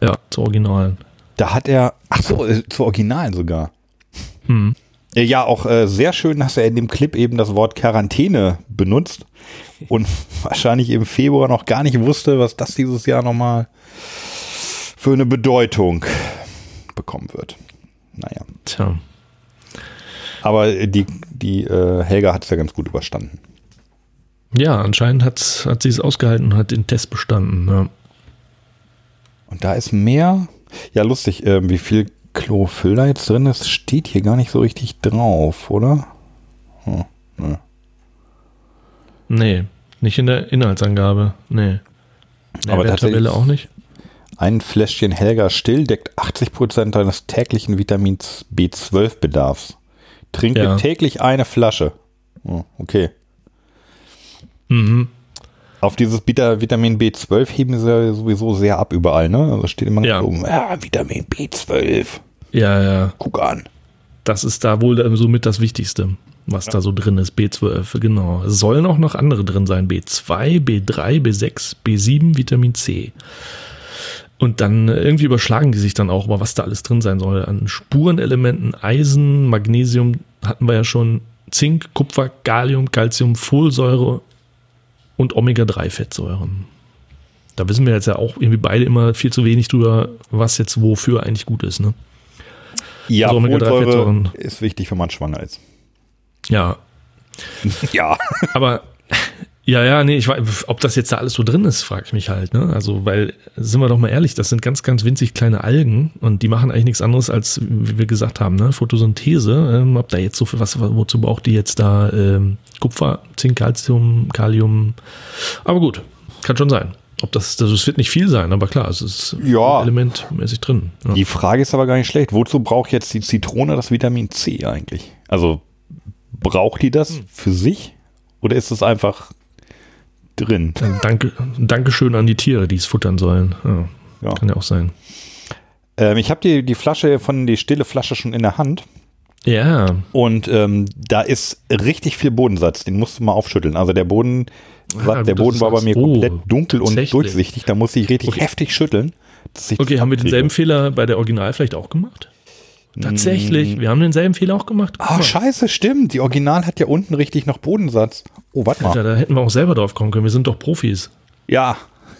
Ja, zu Originalen. Da hat er, ach so, äh, zu Originalen sogar. Hm. Äh, Ja, auch äh, sehr schön, dass er in dem Clip eben das Wort Quarantäne benutzt und wahrscheinlich im Februar noch gar nicht wusste, was das dieses Jahr nochmal für eine Bedeutung bekommen wird. Naja. Tja. Aber die, die äh, Helga hat es ja ganz gut überstanden. Ja, anscheinend hat, hat sie es ausgehalten und hat den Test bestanden. Ja. Und da ist mehr. Ja, lustig, äh, wie viel Chlorophyll da jetzt drin ist, steht hier gar nicht so richtig drauf, oder? Hm, ne. Nee, nicht in der Inhaltsangabe. Nee. In Aber der Tabelle auch nicht. Ein Fläschchen Helga Still deckt 80% deines täglichen Vitamins B12-Bedarfs. Trinke Ja. täglich eine Flasche. Oh, okay. Mhm. Auf dieses Beta Vitamin B12 heben sie ja sowieso sehr ab überall, ne? Also steht immer Ja. so, ja, Vitamin B12. Ja, ja. Guck an. Das ist da wohl somit das Wichtigste, was da so drin ist. B12, genau. Es sollen auch noch andere drin sein. B2, B3, B6, B7, Vitamin C. Und dann äh, irgendwie überschlagen die sich dann auch, aber was da alles drin sein soll. An Spurenelementen, Eisen, Magnesium hatten wir ja schon, Zink, Kupfer, Gallium, Calcium, Folsäure und Omega-3-Fettsäuren. Da wissen wir jetzt ja auch irgendwie beide immer viel zu wenig drüber, was jetzt wofür eigentlich gut ist. Ne? Ja, Also Omega-3 Folsäure Fettsäuren. ist wichtig, wenn man schwanger ist. Ja, Ja. Aber ja, ja, nee, ich weiß, ob das jetzt da alles so drin ist, frage ich mich halt. Ne? Also, weil, sind wir doch mal ehrlich, das sind ganz, ganz winzig kleine Algen und die machen eigentlich nichts anderes als, wie wir gesagt haben, ne? Photosynthese. Ähm, ob da jetzt so viel, was, wozu braucht die jetzt da ähm, Kupfer, Zink, Calcium, Kalium? Aber gut, kann schon sein. Ob das, das, es wird nicht viel sein, aber klar, es ist Ja. elementmäßig drin. Ja. Die Frage ist aber gar nicht schlecht. Wozu braucht jetzt die Zitrone das Vitamin C eigentlich? Also braucht die das für sich oder ist es einfach drin? Danke, Dankeschön an die Tiere, die es futtern sollen. Ja, Ja. Kann ja auch sein. Ähm, ich habe die, die Flasche von die stille Flasche schon in der Hand Ja, und ähm, da ist richtig viel Bodensatz. Den musst du mal aufschütteln. Also der Boden, Ja, der gut, Boden war bei mir oh, komplett dunkel und durchsichtig. Da muss ich richtig Okay. heftig schütteln. Okay, haben wir denselben Fehler bei der Original vielleicht auch gemacht? Tatsächlich, wir haben denselben Fehler auch gemacht. Ah, mal. scheiße, stimmt. Die Original hat ja unten richtig noch Bodensatz. Oh, warte mal. Alter, da hätten wir auch selber drauf kommen können. Wir sind doch Profis. Ja,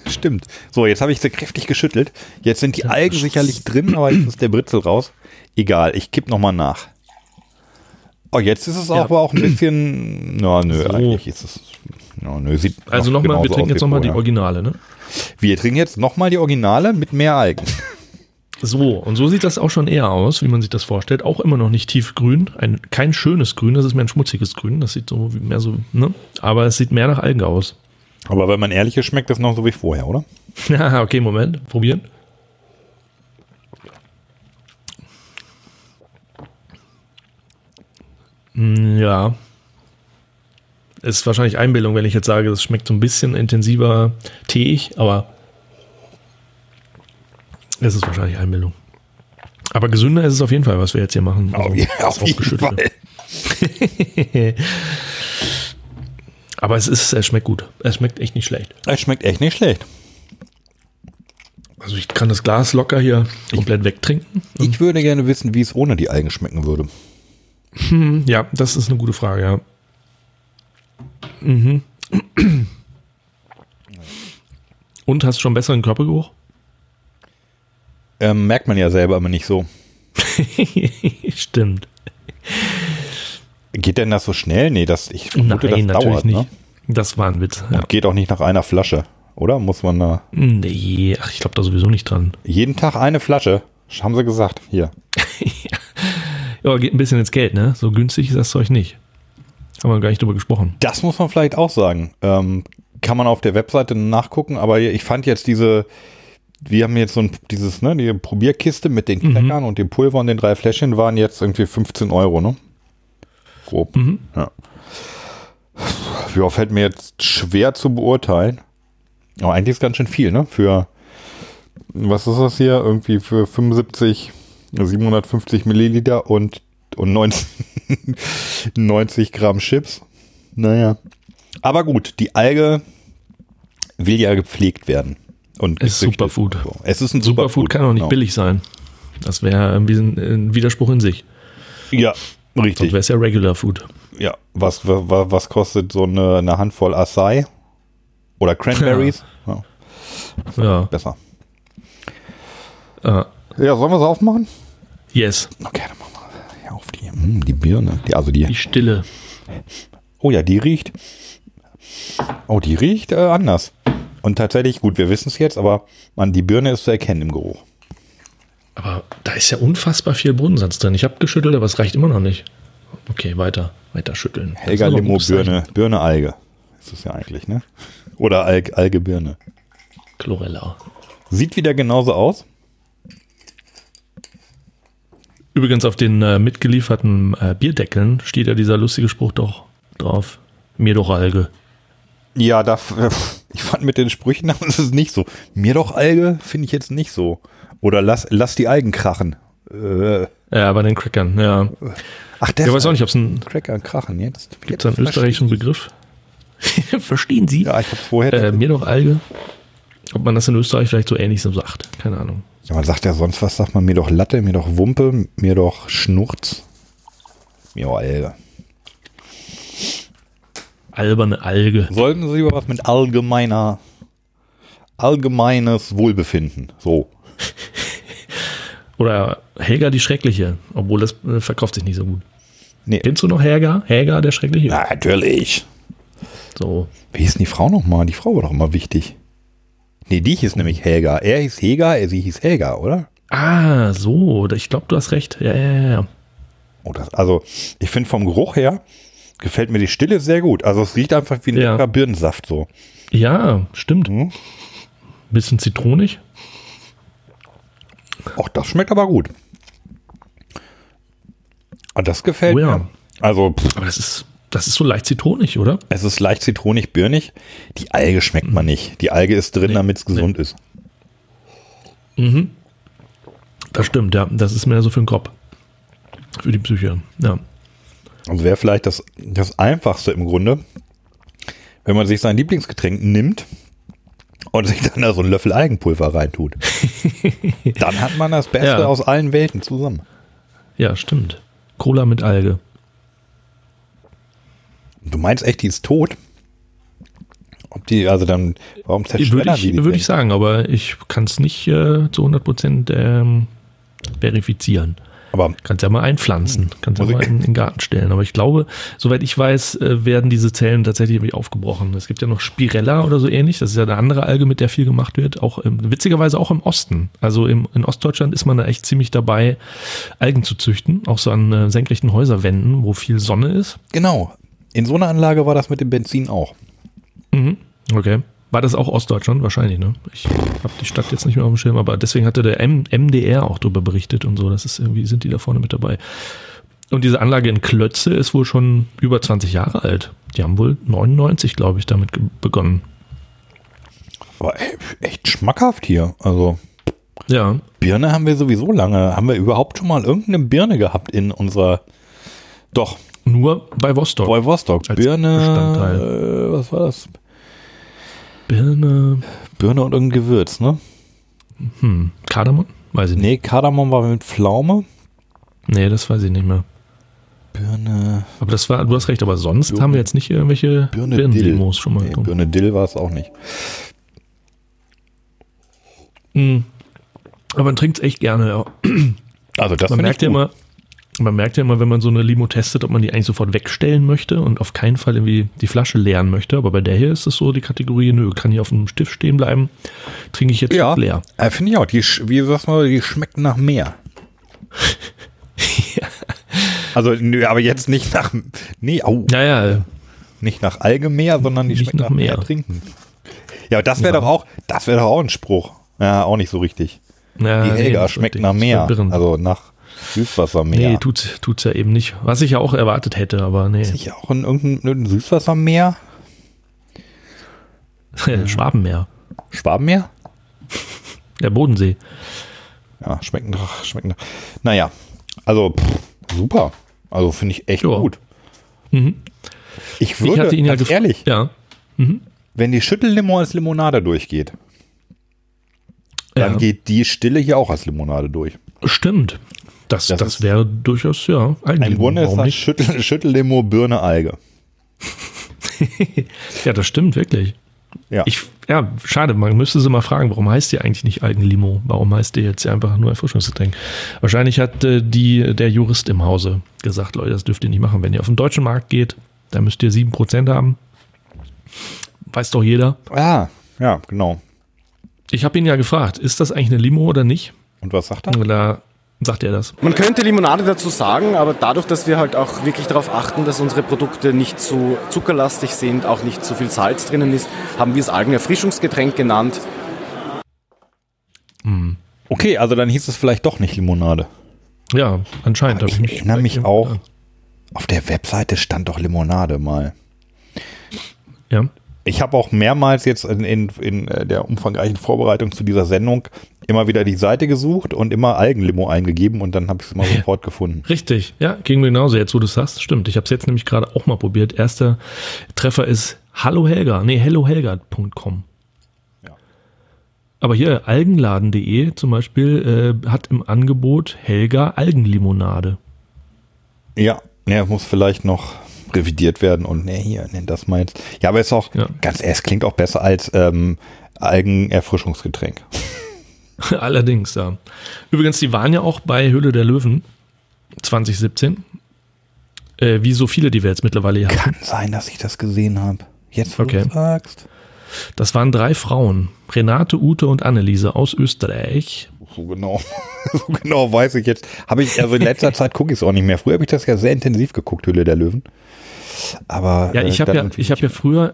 stimmt. So, jetzt habe ich sie kräftig geschüttelt. Jetzt sind die Algen sicherlich drin, aber jetzt ist der Britzel raus. Egal, ich kipp nochmal nach. Oh, jetzt ist es Ja. aber auch ein bisschen. Na, nö, So. eigentlich ist es. Na, nö, sieht Also noch nochmal, wir trinken jetzt nochmal die. Originale, ne? Wir trinken jetzt nochmal die Originale mit mehr Algen. So, und so sieht das auch schon eher aus, wie man sich das vorstellt. Auch immer noch nicht tiefgrün. Ein, kein schönes Grün, das ist mehr ein schmutziges Grün. Das sieht so wie mehr so, ne? Aber es sieht mehr nach Algen aus. Aber wenn man ehrlich ist, schmeckt das noch so wie vorher, oder? Ja, okay, Moment. Probieren. Mm, Ja. Ist wahrscheinlich Einbildung, wenn ich jetzt sage, das schmeckt so ein bisschen intensiver teig, aber es ist wahrscheinlich Einbildung. Aber gesünder ist es auf jeden Fall, was wir jetzt hier machen. Also, das Aufgeschüttete. Aber es ist, es schmeckt gut. Es schmeckt echt nicht schlecht. Es schmeckt echt nicht schlecht. Also ich kann das Glas locker hier komplett wegtrinken. Ich würde gerne wissen, wie es ohne die Algen schmecken würde. Hm, Ja, das ist eine gute Frage, ja. Mhm. Und hast du schon besseren Körpergeruch? Ähm, merkt man ja selber aber nicht so. Stimmt. Geht denn das so schnell? Nee, das, ich vermute, Nein, das dauert, nicht. ne? Das war ein Witz. Ja. Geht auch nicht nach einer Flasche, oder? Muss man da Nee, ach, ich glaube da sowieso nicht dran. jeden Tag eine Flasche? Haben sie gesagt. Hier. Ja, geht ein bisschen ins Geld, ne? So günstig ist das Zeug nicht. Haben wir gar nicht drüber gesprochen. Das muss man vielleicht auch sagen. Ähm, kann man auf der Webseite nachgucken, aber ich fand jetzt diese, wir haben jetzt so ein, dieses, ne, die Probierkiste mit den Knackern und dem Pulver und den drei Fläschchen waren jetzt irgendwie 15 Euro, ne? Grob. Ja. ja, fällt mir jetzt schwer zu beurteilen. Aber eigentlich ist ganz schön viel, ne? Für, was ist das hier? Irgendwie für 75, 750 Milliliter und, und 90, 90 Gramm Chips. Naja. Aber gut, die Alge will ja gepflegt werden. Und Ist gezüchtet. Superfood. Es ist ein Superfood Superfood. kann auch nicht genau. billig sein. Das wäre irgendwie ein, ein Widerspruch in sich. Ja, Sonst richtig. wäre es ja Regular Food. Ja, was, was, was kostet so eine, eine Handvoll Acai? Oder Cranberries? Ja. Ja. besser. Äh, Ja, sollen wir es aufmachen? yes. Okay, dann machen wir hier auf die. Hm, die Birne. Die, also Die die. Stille. Oh ja, die riecht. Oh, die riecht äh, anders. Und tatsächlich, gut, wir wissen es jetzt, aber man, die Birne ist zu erkennen im Geruch. Aber da ist ja unfassbar viel Bodensatz drin. Ich habe geschüttelt, aber es reicht immer noch nicht. Okay, weiter, weiter schütteln. Helga Limo. Birne, Birne Alge. Ist es ja eigentlich, ne? Oder Alg, Alge Birne. Chlorella. Sieht wieder genauso aus. Übrigens auf den äh, mitgelieferten äh, Bierdeckeln steht ja dieser lustige Spruch doch drauf. Mir doch Alge. Ja, da, ich fand mit den Sprüchen, das ist nicht so. Mir doch Alge finde ich jetzt nicht so. Oder lass, lass die Algen krachen. Äh, Ja, bei den Crackern, ja. ach, der Ich weiß auch nicht, ob es ein, Cracker krachen jetzt. gibt's einen österreichischen Begriff. Verstehen Sie? Ja, ich habe vorher. Äh, mir doch Alge. Ob man das in Österreich vielleicht so ähnlich so sagt. Keine Ahnung. Ja, man sagt ja sonst was, sagt man mir doch Latte, mir doch Wumpe, mir doch Schnurz. Mir doch Alge. Alberne Alge. Sollten Sie über was mit allgemeiner, allgemeines Wohlbefinden. So. Oder Helga die Schreckliche. Obwohl das äh, verkauft sich nicht so gut. Nee. Kennst du noch Helga? Helga der Schreckliche? Na, natürlich. So. Wie hieß denn die Frau nochmal? Die Frau war doch immer wichtig. Nee, die hieß nämlich Helga. Er hieß Helga, er- sie hieß Helga, oder? Ah, so. Ich glaube, du hast recht. Ja, ja, ja, ja. Oh, das, also, ich finde vom Geruch her gefällt mir die Stille sehr gut. Also, es riecht einfach wie ein Ja. Birnensaft so. Ja, stimmt. Mhm. Bisschen zitronig. Ach, das schmeckt aber gut. Ah, das gefällt Oh ja. mir. Also, pff, Aber das ist, das ist so leicht zitronig, oder? es ist leicht zitronig, birnig. Die Alge schmeckt man nicht. Die Alge ist drin, Nee, damit es gesund ist. Das stimmt, ja. Das ist mehr so für den Kopf. Für die Psyche. Ja. Also wäre vielleicht das, das Einfachste im Grunde, wenn man sich sein Lieblingsgetränk nimmt und sich dann da so einen Löffel Algenpulver reintut. dann hat man das Beste Ja. aus allen Welten zusammen. Ja, stimmt. Cola mit Alge. Du meinst echt, die ist tot? Ob die, also dann, warum zerstören ich, die die? würde ich sagen, aber ich kann es nicht äh, zu 100% ähm, verifizieren. Aber Kannst ja mal einpflanzen, kannst ja mal in, in den Garten stellen. Aber ich glaube, soweit ich weiß, äh, werden diese Zellen tatsächlich irgendwie aufgebrochen. Es gibt ja noch Spirella oder so ähnlich. Das ist ja eine andere Alge, mit der viel gemacht wird. Auch im, witzigerweise auch im Osten. Also im, in Ostdeutschland ist man da echt ziemlich dabei, Algen zu züchten. Auch so an äh, senkrechten Häuserwänden, wo viel Sonne ist. genau, in so einer Anlage war das mit dem Benzin auch. Mhm. Okay. War das auch Ostdeutschland? Wahrscheinlich, ne? Ich habe die Stadt jetzt nicht mehr auf dem Schirm, aber deswegen hatte der M MDR auch drüber berichtet und so. Das ist irgendwie, sind die da vorne mit dabei. Und diese Anlage in Klötze ist wohl schon über 20 Jahre alt. Die haben wohl 99, glaube ich, damit begonnen. Aber echt schmackhaft hier. Also Ja. Birne haben wir sowieso lange. Haben wir überhaupt schon mal irgendeine Birne gehabt in unserer, doch, Nur bei Vostok. Bei Vostok. Als Birne, Bestandteil. äh, was war das? Birne. Birne und irgendein Gewürz, ne? Hm. Kardamom? Weiß ich nicht. Nee, Kardamom war mit Pflaume. Nee, das weiß ich nicht mehr. Birne, Aber das war, du hast recht, aber sonst Birne- haben wir jetzt nicht irgendwelche Birne Dill. Birnendemos schon mal. Nee, Birne Dill war es auch nicht. Hm. Aber man trinkt es echt gerne, ja. Also das Man merkt ja immer, man merkt ja immer, wenn man so eine Limo testet, ob man die eigentlich sofort wegstellen möchte und auf keinen Fall irgendwie die Flasche leeren möchte. Aber bei der hier ist es so die Kategorie, nö, kann hier auf dem Stift stehen bleiben, trinke ich jetzt Ja, leer. äh, finde ich auch. Die, wie sagst du, die schmeckt nach Meer. Also, nö, aber jetzt nicht nach, nee, au, Naja, nicht nach Algemeer, sondern die Nicht schmeckt nach, nach Meer. Meer. trinken. Ja, das wäre Ja. doch auch, das wäre doch auch ein Spruch. Ja, auch nicht so richtig. na, Die nee, Helga das schmeckt richtig. nach verwirrend. Also nach Süßwassermeer. nee, tut's, tut's ja eben nicht. Was ich ja auch erwartet hätte, aber nee. Ist nicht auch in irgendeinem irgendein Süßwassermeer? Schwabenmeer. Schwabenmeer? Der Bodensee. Ja, schmeckt nach, schmeckt nach. Naja, also pff, super. Also finde ich echt Ja. gut. Mhm. Ich Ich würde, hatte ihn ja ehrlich, Ja. wenn die Schüttellimo als Limonade durchgeht, dann ja. geht die Stille hier auch als Limonade durch. Stimmt. Das, Das das, wäre durchaus, ja, Im eigentlich. Grunde ist das? Schüttel, Schüttellimo Birne Alge. Ja, das stimmt wirklich. Ja. Ich, ja, schade, man müsste sie mal fragen, warum heißt die eigentlich nicht Algenlimo? Warum heißt die jetzt einfach nur Erfrischungsgetränk? Wahrscheinlich hat äh, die, der Jurist im Hause gesagt, Leute, das dürft ihr nicht machen. Wenn ihr auf den deutschen Markt geht, dann müsst ihr 7% haben. Weiß doch jeder. Ah, ja, genau. Ich habe ihn ja gefragt, ist das eigentlich eine Limo oder nicht? Und was sagt er? Da sagt er das. Man könnte Limonade dazu sagen, aber dadurch, dass wir halt auch wirklich darauf achten, dass unsere Produkte nicht zu zuckerlastig sind, auch nicht zu viel Salz drinnen ist, haben wir es Algenerfrischungsgetränk genannt. Okay, also dann hieß es vielleicht doch nicht Limonade. Ja, anscheinend. Ich mich- erinnere mich auch, auf der Webseite stand doch Limonade mal. Ja. Ich habe auch mehrmals jetzt in, in, in äh, der umfangreichen Vorbereitung zu dieser Sendung immer wieder die Seite gesucht und immer Algenlimo eingegeben und dann habe ich es immer sofort gefunden. Richtig, ja, ging mir genauso, jetzt wo du es sagst, stimmt. Ich habe es jetzt nämlich gerade auch mal probiert. Erster Treffer ist Hallo Helga, nee, hellohelga.com. Ja. Aber hier algenladen.de zum Beispiel äh, hat im Angebot Helga Algenlimonade. Ja, ja, muss vielleicht noch revidiert werden und ne, hier, nenn das mal jetzt. Ja, aber ist auch, Ja. ganz es klingt auch besser als ähm, Algenerfrischungsgetränk. Allerdings, ja. Übrigens, die waren ja auch bei Höhle der Löwen 2017. Äh, wie so viele, die wir jetzt mittlerweile haben. Kann sein, dass ich das gesehen habe. Jetzt, wo Okay. du sagst. Das waren drei Frauen. Renate, Ute und Anneliese aus Österreich. So genau, so genau weiß ich jetzt. Habe ich, also in letzter Zeit gucke ich es auch nicht mehr. Früher habe ich das ja sehr intensiv geguckt, Hülle der Löwen. Aber Ja, äh, ich habe dann ja, ich habe ja früher,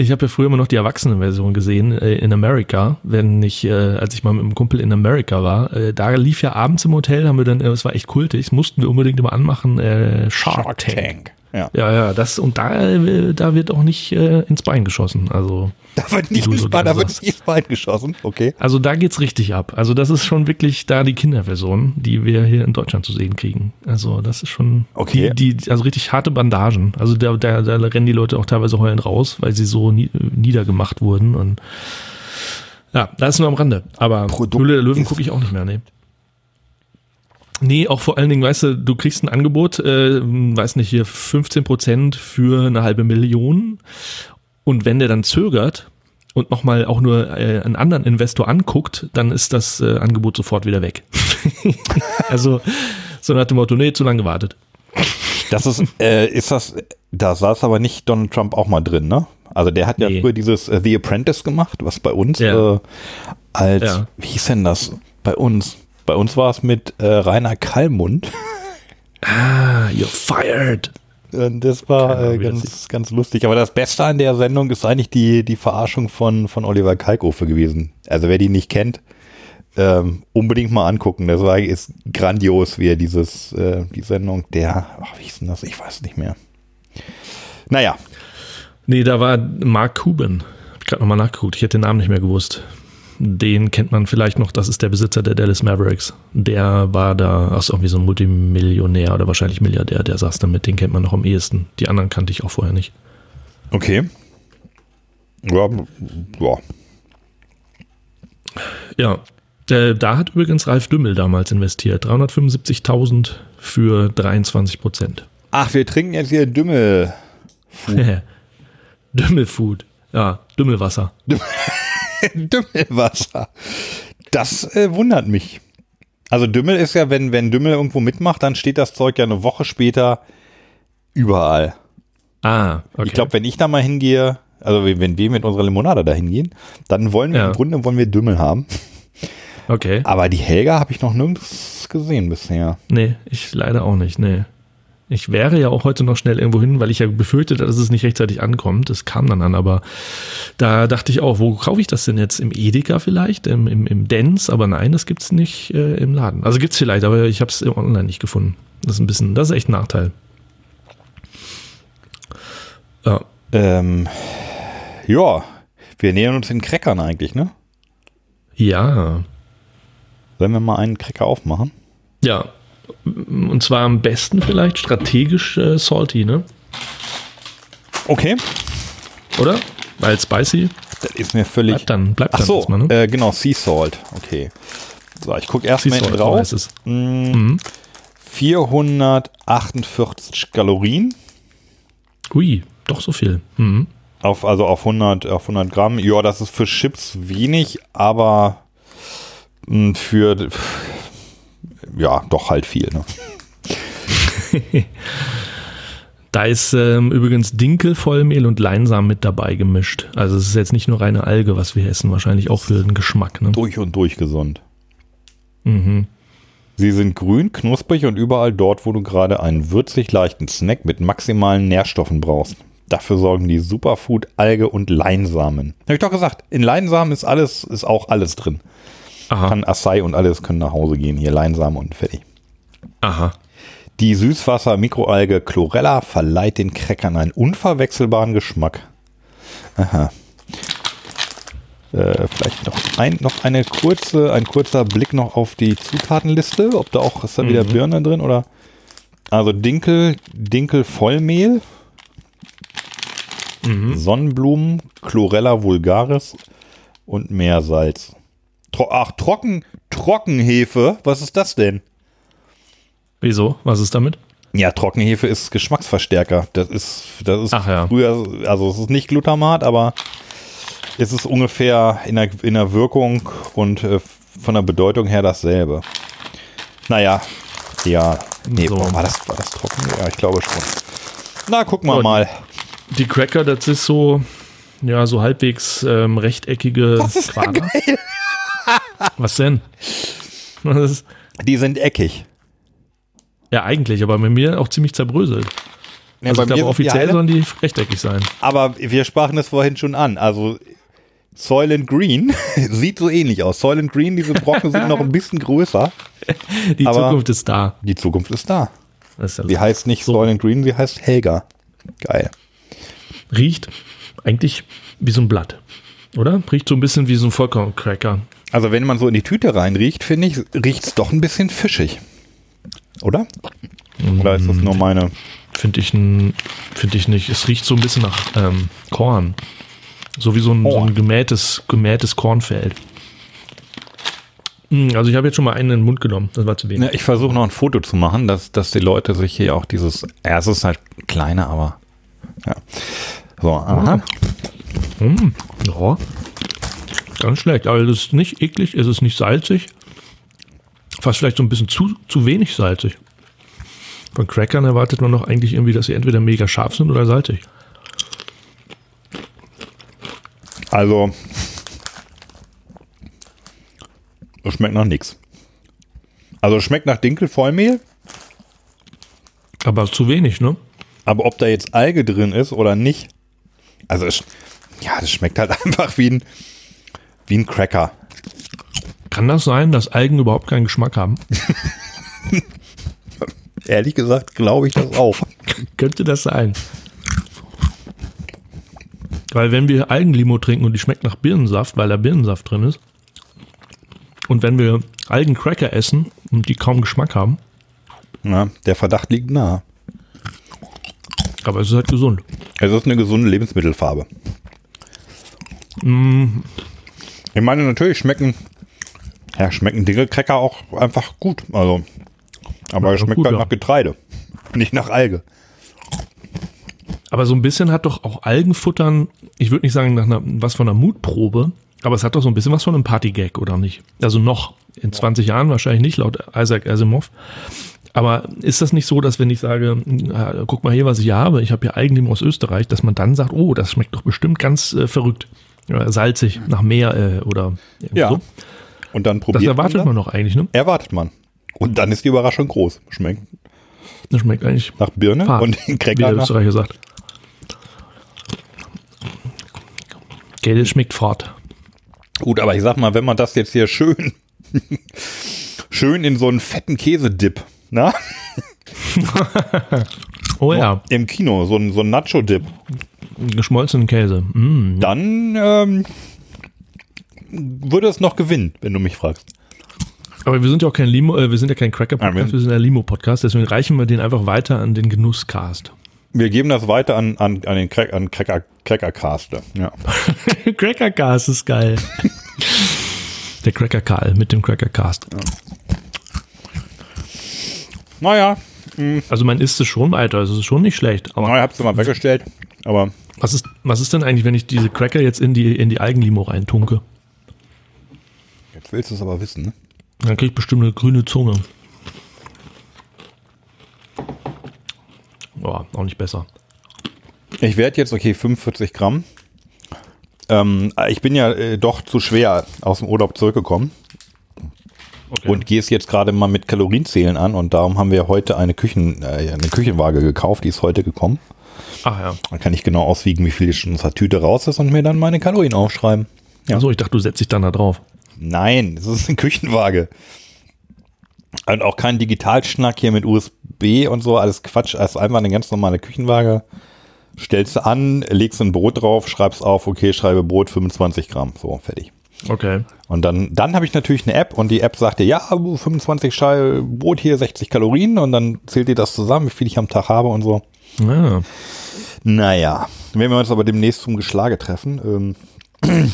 ich habe ja früher immer noch die Erwachsenenversion gesehen äh, in Amerika, wenn ich, äh, als ich mal mit einem Kumpel in Amerika war, äh, da lief ja abends im Hotel, haben wir dann, äh, es war echt kultig, mussten wir unbedingt immer anmachen, äh, Shark, Shark Tank. Tank. Ja. Ja, ja, das und da, äh, da wird auch nicht äh, ins Bein geschossen. Also, Da wird nicht ins Bein, da wird nicht ins Bein geschossen. Okay. also da geht's richtig ab. Also das ist schon wirklich da die Kinderversion, die wir hier in Deutschland zu sehen kriegen. Also das ist schon Okay. die, die also richtig harte Bandagen. Also da, da, da rennen die Leute auch teilweise heulend raus, weil sie so nie, niedergemacht wurden und ja, da ist nur am Rande. Aber Produkt Höhle der Löwen gucke ich auch nicht mehr, nee. Nee, auch vor allen Dingen, weißt du, du kriegst ein Angebot, äh, weiß nicht, hier 15% für eine halbe Million. Und wenn der dann zögert und nochmal auch nur äh, einen anderen Investor anguckt, dann ist das äh, Angebot sofort wieder weg. also so nach dem Motto, nee, zu lange gewartet. Das ist, äh, ist das, da saß aber nicht Donald Trump auch mal drin, ne? Also der hat ja Nee. früher dieses äh, The Apprentice gemacht, was bei uns Ja. äh, als, Ja. wie hieß denn das? Bei uns. Bei uns war es mit äh, Rainer Kallmund. Ah, you're fired. Und das war äh, ganz, ganz lustig. Aber das Beste an der Sendung ist eigentlich die, die Verarschung von, von Oliver Kalkofe gewesen. Also wer die nicht kennt, ähm, unbedingt mal angucken. Das war, ist grandios, wie er dieses, äh, die Sendung, der, ach, wie hieß denn das? Ich weiß nicht mehr. Naja, Nee, da war Mark Cuban. Hab ich gerade nochmal nachgeguckt. Ich hätte den Namen nicht mehr gewusst. Den kennt man vielleicht noch. Das ist der Besitzer der Dallas Mavericks. Der war da, ach so, irgendwie so ein Multimillionär oder wahrscheinlich Milliardär. Der saß damit. Den kennt man noch am ehesten. Die anderen kannte ich auch vorher nicht. okay. Ja, ja. Ja, äh, da hat übrigens Ralf Dümmel damals investiert. 375.000 für 23 Prozent. Ach, wir trinken jetzt hier Dümmel. Dümmelfood. Ja, Dümmelwasser. Dümmelwasser. Das äh, wundert mich. Also Dümmel ist ja, wenn, wenn Dümmel irgendwo mitmacht, dann steht das Zeug ja eine Woche später überall. Ah, okay. Ich glaube, wenn ich da mal hingehe, also wenn wir mit unserer Limonade da hingehen, dann wollen wir Ja. im Grunde wollen wir Dümmel haben. okay. Aber die Helga habe ich noch nirgends gesehen bisher. Nee, ich leider auch nicht, nee. Ich wäre ja auch heute noch schnell irgendwo hin, weil ich ja befürchtete, dass es nicht rechtzeitig ankommt. Es kam dann an, aber da dachte ich auch, wo kaufe ich das denn jetzt? Im Edeka vielleicht? Im, im, im Dens? Aber nein, das gibt's nicht äh, im Laden. Also gibt's vielleicht, aber ich habe es online nicht gefunden. Das ist ein bisschen, das ist echt ein Nachteil. Ja, Ähm, ja, wir nähern uns den Crackern eigentlich, ne? ja, Sollen wir mal einen Cracker aufmachen? ja. Und zwar am besten vielleicht strategisch äh, salty, ne? Okay, Oder? Weil spicy das ist mir völlig. bleibt dann, bleibt Ach so, erstmal, ne? äh, genau, Sea Salt. Okay. So, ich gucke erstmal drauf. es. Mm, Mhm. 448 Kalorien. Ui, doch so viel. Mhm. Auf, also auf 100, auf 100 Gramm. Ja, das ist für Chips wenig, aber mh, für, ja, doch halt viel. Ne? Da ist ähm, übrigens Dinkel, Vollmehl und Leinsamen mit dabei gemischt. Also es ist jetzt nicht nur reine Alge, was wir essen, wahrscheinlich auch für den Geschmack. Ne? Durch und durch gesund. Mhm. Sie sind grün, knusprig und überall dort, wo du gerade einen würzig leichten Snack mit maximalen Nährstoffen brauchst. Dafür sorgen die Superfood, Alge und Leinsamen. Habe ich doch gesagt, in Leinsamen ist alles, ist auch alles drin. Aha. Kann Acai und alles können nach Hause gehen. Hier Leinsamen und fertig. Aha. Die Süßwasser-Mikroalge Chlorella verleiht den Crackern einen unverwechselbaren Geschmack. Aha. Äh, vielleicht noch, ein, noch eine kurze, ein kurzer Blick noch auf die Zutatenliste. Ob da auch, ist da wieder Birne drin oder? Also Dinkel, Dinkel Vollmehl, Sonnenblumen, Chlorella vulgaris und Meersalz. Tro Ach, Trocken, Trockenhefe, was ist das denn? Wieso? Was ist damit? Ja, Trockenhefe ist Geschmacksverstärker. Das ist, das ist Ach ja. früher, also es ist nicht Glutamat, aber es ist ungefähr in der, in der Wirkung und äh, von der Bedeutung her dasselbe. Naja, ja, nee, So. boah, war das, war das trocken? Ja, ich glaube schon. Na, gucken wir So, mal. Die Cracker, das ist so, ja, so halbwegs ähm, rechteckige Quader. Was denn? Was Die sind eckig. ja, eigentlich, aber bei mir auch ziemlich zerbröselt. Ja, Also ich glaube, die offiziell alle- sollen die rechteckig sein. aber wir sprachen es vorhin schon an. Also Soylent Green sieht so ähnlich aus. Soylent Green, diese Brocken sind noch ein bisschen größer. Die Zukunft ist da. Die Zukunft ist da. Das ist ja Die heißt nicht Soylent Green, sie heißt Helga. Geil. Riecht eigentlich wie so ein Blatt. Oder? Riecht so ein bisschen wie so ein Vollkorncracker. Also wenn man so in die Tüte reinriecht, finde ich, riecht es doch ein bisschen fischig. Oder? Oder ist das nur meine... Finde ich, find ich nicht. Es riecht so ein bisschen nach ähm, Korn. So wie so ein, so Korn. ein gemähtes, gemähtes Kornfeld. Mm, Also ich habe jetzt schon mal einen in den Mund genommen. Das war zu wenig. Ja, ich versuche noch ein Foto zu machen, dass, dass die Leute sich hier auch dieses... Ja, es ist halt kleiner, aber... Ja. So, aha. Mm, ja. Ganz schlecht. Aber es ist nicht eklig, es ist nicht salzig. Fast vielleicht so ein bisschen zu, zu wenig salzig. Von Crackern erwartet man noch eigentlich irgendwie, dass sie entweder mega scharf sind oder salzig. Also... Es schmeckt nach nichts. Also es schmeckt nach Dinkelvollmehl, Aber zu wenig, ne? aber ob da jetzt Alge drin ist oder nicht, also es, ja, das schmeckt halt einfach wie ein, wie ein Cracker. Kann das sein, dass Algen überhaupt keinen Geschmack haben? Ehrlich gesagt glaube ich das auch. Könnte das sein? Weil wenn wir Algenlimo trinken und die schmeckt nach Birnensaft, weil da Birnensaft drin ist, und wenn wir Algencracker essen und die kaum Geschmack haben, Ja, der Verdacht liegt nahe. aber es ist halt gesund. Es ist eine gesunde Lebensmittelfarbe. Mm, Ich meine, natürlich schmecken, ja, schmecken Dinkelcracker auch einfach gut. Also, aber es Ja, schmeckt gut, halt ja. nach Getreide, nicht nach Alge. Aber so ein bisschen hat doch auch Algenfuttern, ich würde nicht sagen nach einer, was von einer Mutprobe, aber es hat doch so ein bisschen was von einem Partygag, oder nicht? Also noch, in 20 Jahren wahrscheinlich nicht, laut Isaac Asimov. Aber ist das nicht so, dass wenn ich sage, guck mal hier, was ich habe, ich habe hier Algenlimo aus Österreich, dass man dann sagt, oh, das schmeckt doch bestimmt ganz äh, verrückt. Ja, salzig, nach Meer äh, oder irgendwie Ja. so. Und dann Das probiert erwartet man, man doch eigentlich, ne? das. Erwartet man. Und dann ist die Überraschung groß. Schmeckt Das schmeckt eigentlich nach Birne fad, und den wie Cracker der Österreicher sagt. Gell, das schmeckt fort. Gut, aber ich sag mal, wenn man das jetzt hier schön, schön in so einen fetten Käsedip, na, Oh ja, im Kino, so ein, so ein Nacho-Dip, geschmolzenen Käse. Mm. dann ähm, würde es noch gewinnen, wenn du mich fragst. Aber wir sind ja auch kein Limo, äh, wir sind ja kein Cracker-Podcast, Ja, wir- sind ein Limo-Podcast, deswegen reichen wir den einfach weiter an den Genusscast. Wir geben das weiter an, an, an den Crack, an Cracker, Crackercast. Ja. Crackercast ist geil. Der Cracker Karl mit dem Crackercast. Naja, Also man isst es schon weiter, es ist schon nicht schlecht. Aber naja, hab's mal weggestellt, aber Was ist, was ist denn eigentlich, wenn ich diese Cracker jetzt in die, in die Algenlimo reintunke? Jetzt willst du es aber wissen, ne? Dann krieg ich bestimmt eine grüne Zunge. Boah, auch nicht besser. Ich werde jetzt, okay, 45 Gramm. Ähm, ich bin ja äh, doch zu schwer aus dem Urlaub zurückgekommen Okay. und gehe es jetzt gerade mal mit Kalorienzählen an und darum haben wir heute eine, Küchen, äh, eine Küchenwaage gekauft, die ist heute gekommen. Ach ja. Da kann ich genau auswiegen, wie viel schon aus der Tüte raus ist und mir dann meine Kalorien aufschreiben. Ja. Achso, ich dachte, du setzt dich dann da drauf. Nein, es ist eine Küchenwaage. Und auch kein Digitalschnack hier mit USB und so, alles Quatsch. Es ist einfach eine ganz normale Küchenwaage. Stellst du an, legst ein Brot drauf, schreibst auf, okay, schreibe Brot 25 Gramm. So, fertig. Okay. Und dann, dann habe ich natürlich eine App und die App sagt dir, ja, 25 Scheibe Brot hier, 60 Kalorien und dann zählt dir das zusammen, wie viel ich am Tag habe und so. Ja. Naja, wenn wir uns aber demnächst zum Geschlage treffen, ähm,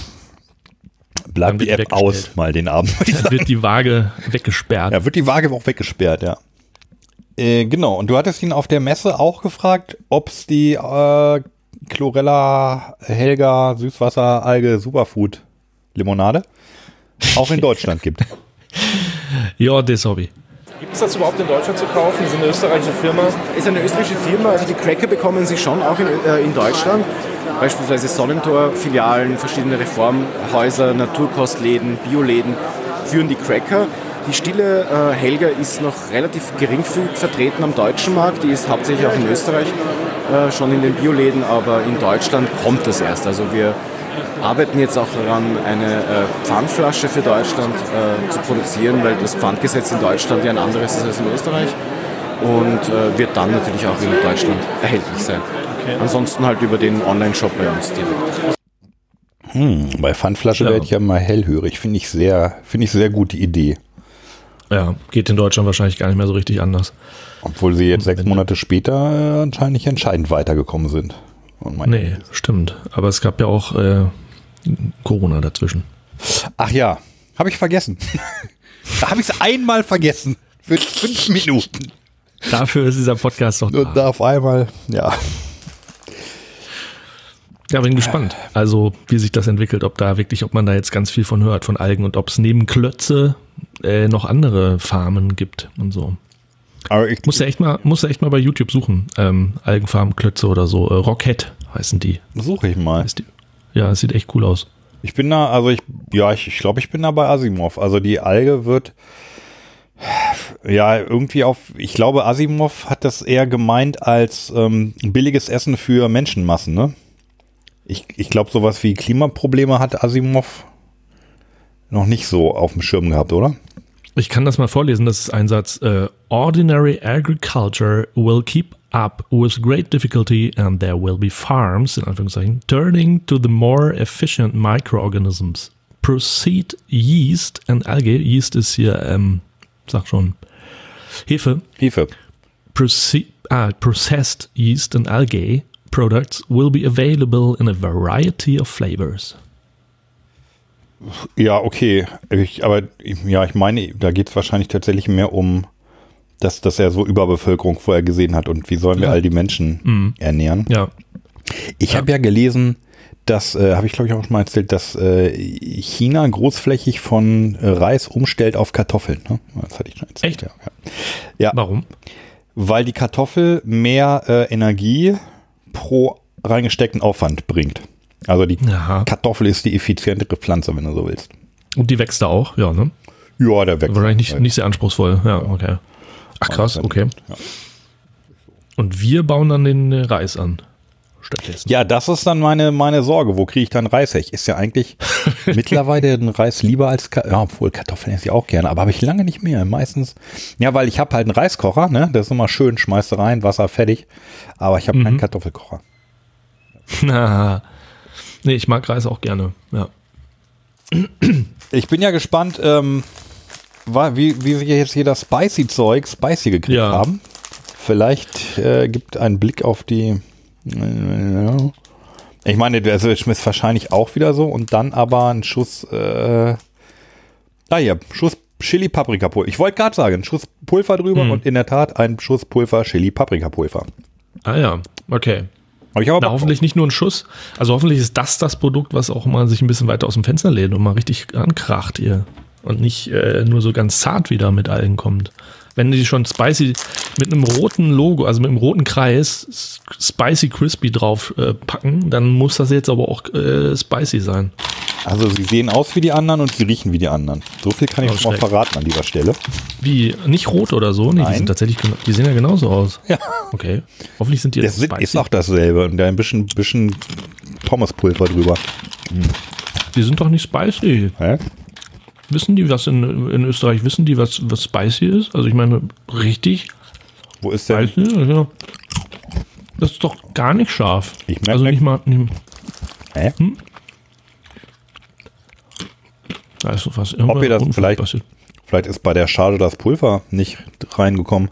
bleibt die App aus mal den Abend. ich Dann wird die Waage weggesperrt. Ja, wird die Waage auch weggesperrt, ja. Äh, genau, und du hattest ihn auf der Messe auch gefragt, ob es die äh, Chlorella Helga Süßwasser Alge Superfood Limonade auch in Deutschland gibt. Ja, das Hobby. Gibt es das überhaupt in Deutschland zu kaufen? Das ist eine österreichische Firma. Ist eine österreichische Firma, also die Cracker bekommen sie schon auch in, äh, in Deutschland. Beispielsweise Sonnentor-Filialen, verschiedene Reformhäuser, Naturkostläden, Bioläden führen die Cracker. Die stille äh, Helga ist noch relativ geringfügig vertreten am deutschen Markt. Die ist hauptsächlich auch in Österreich äh, schon in den Bioläden, aber in Deutschland kommt das erst. Also wir arbeiten jetzt auch daran, eine äh, Pfandflasche für Deutschland äh, zu produzieren, weil das Pfandgesetz in Deutschland ja ein anderes ist als in Österreich und äh, wird dann natürlich auch in Deutschland erhältlich sein. Ansonsten halt über den Online-Shop bei uns direkt. Hm, bei Pfandflasche Ja. werde ich ja mal hellhörig. Finde ich sehr, finde ich sehr gute Idee. Ja, geht in Deutschland wahrscheinlich gar nicht mehr so richtig anders. Obwohl sie jetzt sechs Monate später anscheinend nicht entscheidend weitergekommen sind. Und mein- Nee, stimmt. Aber es gab ja auch äh, Corona dazwischen. Ach ja, habe ich vergessen. da habe ich es einmal vergessen. Für fünf Minuten. Dafür ist dieser Podcast doch Und da. da auf einmal, ja. Ja, bin gespannt. Also, wie sich das entwickelt, ob da wirklich, ob man da jetzt ganz viel von hört, von Algen und ob es neben Klötze äh, noch andere Farmen gibt und so. Aber ich, Muss ja echt mal, muss ja echt mal bei YouTube suchen. Ähm, Algenfarmen, Klötze oder so. Äh, Rocket heißen die. suche ich mal. Die. Ja, es sieht echt cool aus. Ich bin da, also ich, ja, ich, ich glaube, ich bin da bei Asimov. Also die Alge wird, ja, irgendwie auf, ich glaube, Asimov hat das eher gemeint als ähm, billiges Essen für Menschenmassen, ne? Ich, ich glaube, sowas wie Klimaprobleme hat Asimov noch nicht so auf dem Schirm gehabt, oder? Ich kann das mal vorlesen, das ist ein Satz. Äh, Ordinary agriculture will keep up with great difficulty and there will be farms, in Anführungszeichen, turning to the more efficient microorganisms. Proceed yeast and algae, yeast ist hier, ähm, sag schon, Hefe, Hefe. Proce ah, processed yeast and algae products will be available in a variety of flavors. Ja, okay. Ich, aber ja, ich meine, da geht es wahrscheinlich tatsächlich mehr um, dass, dass er so Überbevölkerung vorher gesehen hat und wie sollen wir Ja. all die Menschen Mhm. ernähren. Ja, Ich Ja. habe ja gelesen, dass, äh, habe ich glaube ich auch schon mal erzählt, dass äh, China großflächig von äh, Reis umstellt auf Kartoffeln. Ne? Das hatte ich schon erzählt. Echt? Ja, ja. ja, warum? weil die Kartoffel mehr äh, Energie pro reingesteckten Aufwand bringt. Also die Aha. Kartoffel ist die effizientere Pflanze, wenn du so willst. Und die wächst da auch, ja, ne? Ja, der wächst. Wahrscheinlich nicht, nicht sehr anspruchsvoll. Ja, okay. Ach krass, okay. Und wir bauen dann den Reis an. Stattdessen. Ja, das ist dann meine, meine Sorge. Wo kriege ich dann Reishech? Ist ja eigentlich mittlerweile ein Reis lieber als, Ka ja, obwohl Kartoffeln esse ich auch gerne, aber habe ich lange nicht mehr. Meistens, ja, weil ich habe halt einen Reiskocher, ne? Das ist immer schön, schmeißt rein, Wasser fertig. Aber ich habe keinen Kartoffelkocher. Na, nee, ich mag Reis auch gerne. Ja. Ich bin ja gespannt, ähm, wie, wie wir jetzt hier das Spicy-Zeug spicy gekriegt Ja. haben. Vielleicht äh, gibt ein Blick auf die. Ich meine, das ist wahrscheinlich auch wieder so und dann aber ein Schuss. Äh, ah ja, Schuss Chili Paprika Pulver. Ich wollte gerade sagen, ein Schuss Pulver drüber Hm. und in der Tat ein Schuss Pulver Chili Paprika Pulver. Ah ja, okay. Aber ich habe hoffentlich nicht nur ein Schuss. Also hoffentlich ist das das Produkt, was auch mal sich ein bisschen weiter aus dem Fenster lehnt und mal richtig ankracht hier. Und nicht äh, nur so ganz zart wieder mit Algen kommt. Wenn die schon spicy mit einem roten Logo, also mit einem roten Kreis, spicy crispy drauf äh, packen, dann muss das jetzt aber auch äh, spicy sein. Also sie sehen aus wie die anderen und sie riechen wie die anderen. So viel kann ich Oh, schon mal verraten an dieser Stelle. Wie, nicht rot oder so? Nee, Nein. die sind tatsächlich, die sehen ja genauso aus. Ja. Okay. Hoffentlich sind die Das sind, ist auch dasselbe und da ein bisschen, bisschen Pommespulver drüber. Die sind doch nicht spicy. Hä? Wissen die, was in, in Österreich, wissen die, was, was spicy ist? Also ich meine, richtig Wo ist denn? spicy? Ja. Das ist doch gar nicht scharf. Ich merk also nicht- mal, nicht, Hä? da ist was Ob ihr das vielleicht- passiert. Vielleicht ist bei der Charge das Pulver nicht reingekommen.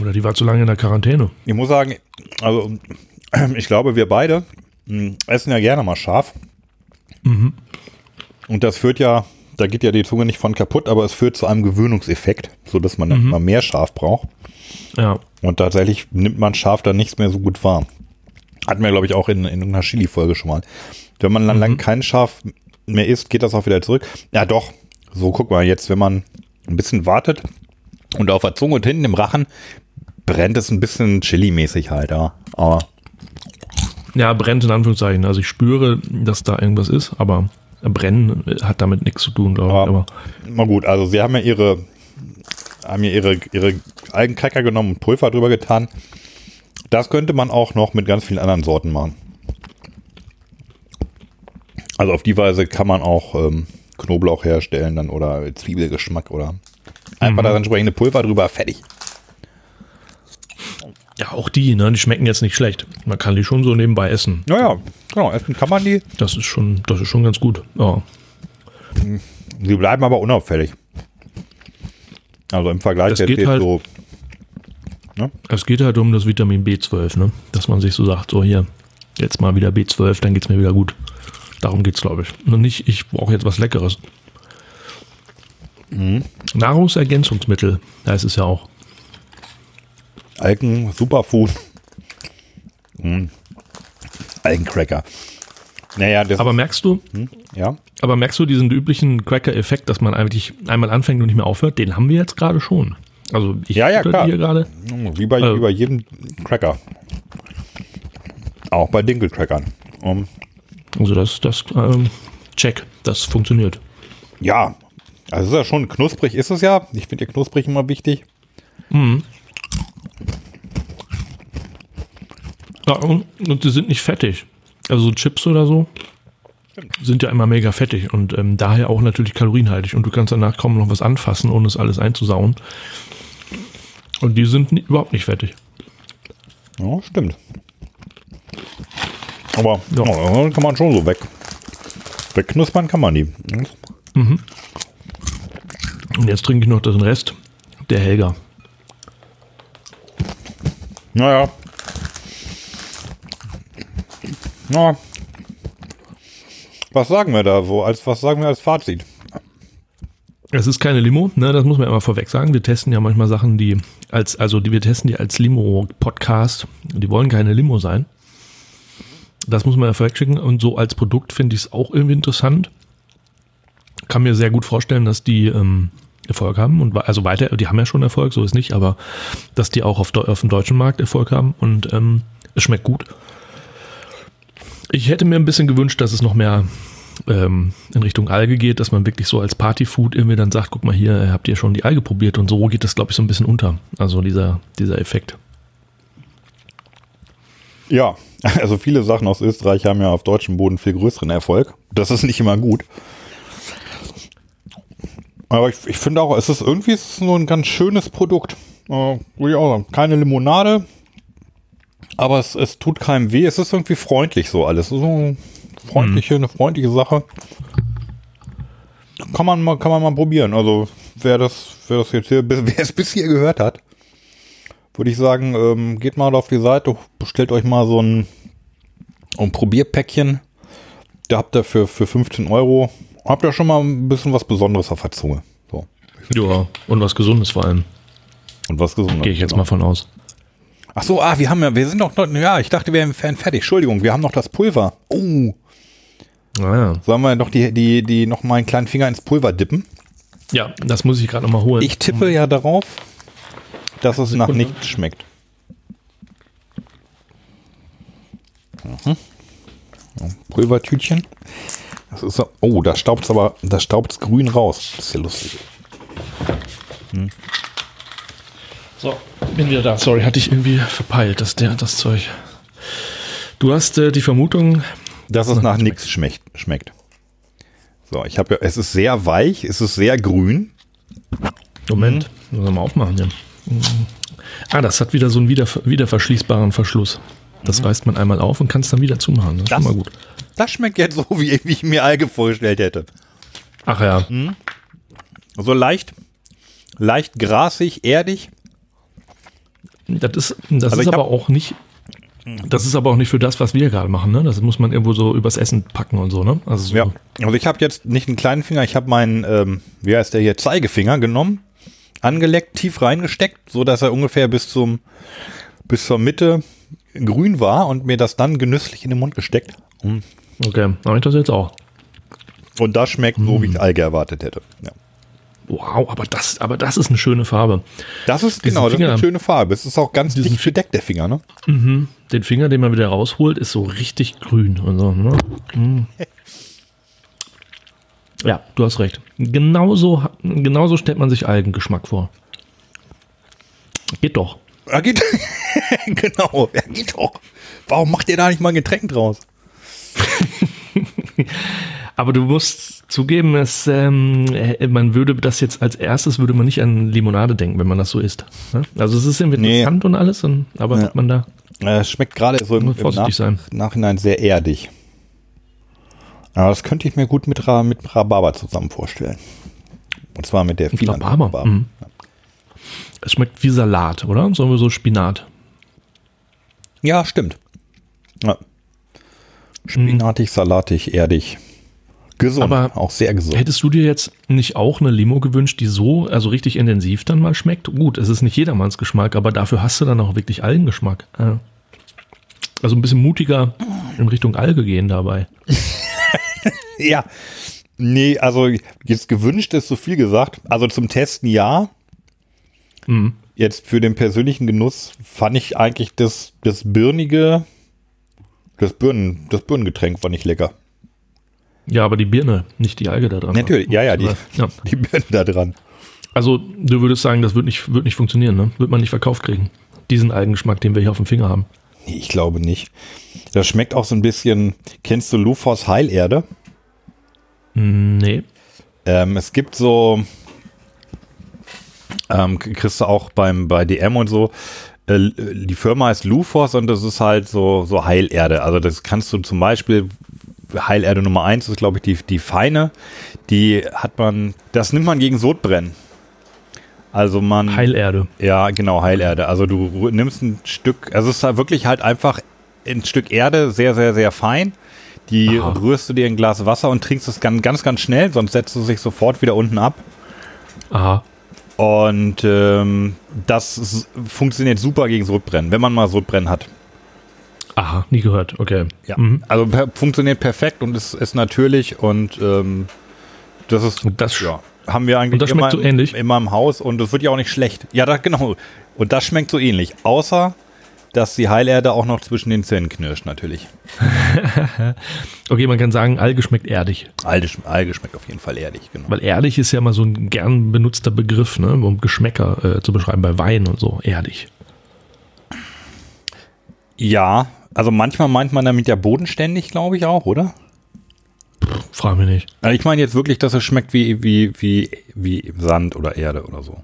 Oder die war zu lange in der Quarantäne. Ich muss sagen, also ich glaube, wir beide mh, essen ja gerne mal scharf. Und das führt ja, da geht ja die Zunge nicht von kaputt, aber es führt zu einem Gewöhnungseffekt, sodass man dann immer mehr scharf braucht. Ja. Und tatsächlich nimmt man scharf dann nichts mehr so gut wahr. Hatten wir, glaube ich, auch in, in einer Chili-Folge schon mal. Wenn man dann lang kein Scharf mehr isst, geht das auch wieder zurück. Ja, doch. So, guck mal, jetzt, wenn man ein bisschen wartet und auf der Zunge und hinten im Rachen brennt es ein bisschen Chili-mäßig halt, ja. Aber Ja, brennt in Anführungszeichen. Also ich spüre, dass da irgendwas ist, aber brennen hat damit nichts zu tun, glaube ich. Aber- na gut, also sie haben ja ihre, haben ja ihre, ihre Algencracker genommen und Pulver drüber getan. Das könnte man auch noch mit ganz vielen anderen Sorten machen. Also auf die Weise kann man auch ähm, Knoblauch herstellen dann oder Zwiebelgeschmack oder einfach das entsprechende Pulver drüber, fertig. Ja, auch die, ne, die schmecken jetzt nicht schlecht. Man kann die schon so nebenbei essen. Naja, genau, essen kann man die. Das ist schon, das ist schon ganz gut. Ja. Sie bleiben aber unauffällig. Also im Vergleich Das jetzt geht halt- so, Es geht halt um das Vitamin B12, ne? Dass man sich so sagt, so hier, jetzt mal wieder B12, dann geht's mir wieder gut. Darum geht's, glaube ich. Und nicht, ich brauche jetzt was Leckeres. Mhm. Nahrungsergänzungsmittel, da ist es ja auch. Algen, Superfood. Mm. Algencracker. Naja, das Aber merkst du, ja. aber merkst du diesen üblichen Cracker-Effekt, dass man eigentlich einmal anfängt und nicht mehr aufhört? Den haben wir jetzt gerade schon. Also ich Ja, ja, klar. hier gerade. Wie bei, Äh. wie bei jedem Cracker. Auch bei Dinkelcrackern. Um, Also das, das, ähm, check, das funktioniert. ja, also ist ja schon knusprig, ist es ja. Ich finde ja knusprig immer wichtig. Ja, und, und die sind nicht fettig. Also so Chips oder so sind ja immer mega fettig und ähm, daher auch natürlich kalorienhaltig. Und du kannst danach kaum noch was anfassen, ohne es alles einzusauen. Und die sind ni- überhaupt nicht fettig. Ja, stimmt. Aber Ja. ja. kann man schon so weg. Wegknuspern kann man die. Und jetzt trinke ich noch den Rest der Helga. Naja. Na. Was sagen wir da so? Als, was sagen wir als Fazit? Es ist keine Limo, ne, das muss man immer vorweg sagen. Wir testen ja manchmal Sachen, die als, also die wir testen die als Limo-Podcast. Die wollen keine Limo sein. Das muss man ja vorweg schicken. Und so als Produkt finde ich es auch irgendwie interessant. Kann mir sehr gut vorstellen, dass die ähm, Erfolg haben und also weiter, die haben ja schon Erfolg, so ist nicht, aber dass die auch auf, auf dem deutschen Markt Erfolg haben und ähm, es schmeckt gut. Ich hätte mir ein bisschen gewünscht, dass es noch mehr ähm, in Richtung Alge geht, dass man wirklich so als Partyfood irgendwie dann sagt, guck mal hier, habt ihr schon die Alge probiert und so geht das, glaube ich, so ein bisschen unter. Also dieser, dieser Effekt. Ja, also viele Sachen aus Österreich haben ja auf deutschem Boden viel größeren Erfolg. Das ist nicht immer gut. Aber ich, ich finde auch, es ist irgendwie nur ein ganz schönes Produkt. Äh. Keine Limonade, aber es, es tut keinem weh. Es ist irgendwie freundlich so alles. So eine freundliche, eine freundliche Sache. Kann man mal, kann man mal probieren. Also wer das, wer das jetzt hier, wer es bis hier gehört hat, würde ich sagen, ähm, geht mal auf die Seite, bestellt euch mal so ein, ein Probierpäckchen. Da habt ihr für, für 15 Euro, habt ihr schon mal ein bisschen was Besonderes auf der Zunge. So. Ja, und was Gesundes vor allem. Und was Gesundes. Gehe ich jetzt genau. mal von aus. Ach so, ah, wir haben ja, wir sind noch, ja, ich dachte, wir wären fertig. Entschuldigung, wir haben noch das Pulver. Oh, Naja. sollen wir noch die, die, die noch mal einen kleinen Finger ins Pulver dippen? Ja, das muss ich gerade nochmal holen. Ich tippe ja darauf, dass es nach nichts schmeckt. Mhm. Pulvertütchen. Das ist so, oh, da staubt's aber, da staubt's grün raus. Das ist ja lustig. So, bin wieder da. Sorry, hatte ich irgendwie verpeilt, dass der das Zeug. Du hast äh, die Vermutung, Dass es nach nichts schmeckt, schmeckt. So, ich habe ja, es ist sehr weich, es ist sehr grün. Moment, müssen wir mal aufmachen hier. Mhm. Ah, das hat wieder so einen wieder, wiederverschließbaren Verschluss. Das reißt man einmal auf und kann es dann wieder zumachen. Das ist Das- schon mal gut. Das schmeckt jetzt so, wie, wie ich mir Alge vorgestellt hätte. Ach ja, So leicht, leicht grasig, erdig. Das ist, das Also ist aber auch nicht. Das ist aber auch nicht für das, was wir gerade machen. Ne? Das muss man irgendwo so übers Essen packen und so. Ne? Also so, Ja. Also ich habe jetzt nicht einen kleinen Finger, ich habe meinen, ähm, wie heißt der hier, Zeigefinger genommen, angeleckt, tief reingesteckt, so dass er ungefähr bis zum, bis zur Mitte grün war und mir das dann genüsslich in den Mund gesteckt. Mm. Okay, habe ich das jetzt auch. Und das schmeckt so, wie ich Alge erwartet hätte. Ja. Wow, aber das, aber das ist eine schöne Farbe. Das ist Diesen genau, das ist Finger- eine schöne Farbe. Es ist auch ganz Diesen dicht bedeckt, der Finger, ne? Den Finger, den man wieder rausholt, ist so richtig grün. Und so, ne? Mm. Ja, du hast recht. Genauso, genauso stellt man sich Algengeschmack vor. Geht doch. Ja, geht. genau, ja, geht doch. Warum macht ihr da nicht mal ein Getränk draus? Aber du musst zugeben, es, ähm, äh, man würde das jetzt als erstes würde man nicht an Limonade denken, wenn man das so isst. Ne? Also es ist irgendwie Nee. interessant und alles, und, aber Ja. hat man da. Es schmeckt gerade so im, im vorsichtig sein. Nachhinein sehr erdig. Aber das könnte ich mir gut mit, Ra mit Rhabarber zusammen vorstellen. Und zwar mit der vielen Rhabarber, mhm. Es schmeckt wie Salat, oder? So, so Spinat. Ja, stimmt. Ja. Spinatig, salatig, erdig. Gesund, Aber auch sehr gesund. Hättest du dir jetzt nicht auch eine Limo gewünscht, die so, also richtig intensiv dann mal schmeckt? Gut, es ist nicht jedermanns Geschmack, aber dafür hast du dann auch wirklich Algengeschmack. Also ein bisschen mutiger in Richtung Alge gehen dabei. Ja. Nee, also jetzt gewünscht ist so viel gesagt. Also zum Testen ja. Mhm. Jetzt für den persönlichen Genuss fand ich eigentlich das, das Birnige, das Birnen, das Birnengetränk war nicht lecker. Ja, aber die Birne, nicht die Alge da dran. Natürlich, ja, ja, die, Ja. die Birnen da dran. Also du würdest sagen, das wird nicht, wird nicht funktionieren, ne? Wird man nicht verkauft kriegen. Diesen Algengeschmack, den wir hier auf dem Finger haben. Nee, ich glaube nicht. Das schmeckt auch so ein bisschen, kennst du Lufos Heilerde? Nee. Ähm, es gibt so, ähm, kriegst du auch beim, bei DM und so, äh, die Firma heißt Lufos und das ist halt so, so Heilerde. Also das kannst du zum Beispiel, Heilerde Nummer eins ist glaube ich die, die feine, die hat man, das nimmt man gegen Sodbrennen. Also man, Heilerde. ja genau, Heilerde. Also du nimmst ein Stück, also es ist halt wirklich halt einfach ein Stück Erde, sehr, sehr, sehr fein. Die Aha. rührst du dir in ein Glas Wasser und trinkst es ganz, ganz, ganz schnell, sonst setzt du sich sofort wieder unten ab. Aha. Und ähm, das funktioniert super gegen Sodbrennen, wenn man mal Sodbrennen hat. Aha, nie gehört. Okay. Ja. Mhm. Also per, funktioniert perfekt und ist, ist natürlich und ähm, das ist Und das ja, haben wir eigentlich Und das schmeckt immer, so ähnlich? immer im Haus und das wird ja auch nicht schlecht. Ja, da, genau. Und das schmeckt so ähnlich. Außer, dass die Heilerde auch noch zwischen den Zähnen knirscht, natürlich. Okay, man kann sagen, Alge schmeckt erdig. Alge, Alge schmeckt auf jeden Fall erdig, genau. Weil erdig ist ja mal so ein gern benutzter Begriff, ne, um Geschmäcker äh, zu beschreiben, bei Wein und so. Erdig. Ja, also manchmal meint man damit ja bodenständig, glaube ich auch, oder? Frag mich nicht. Also ich meine jetzt wirklich, dass es schmeckt wie, wie, wie, wie Sand oder Erde oder so.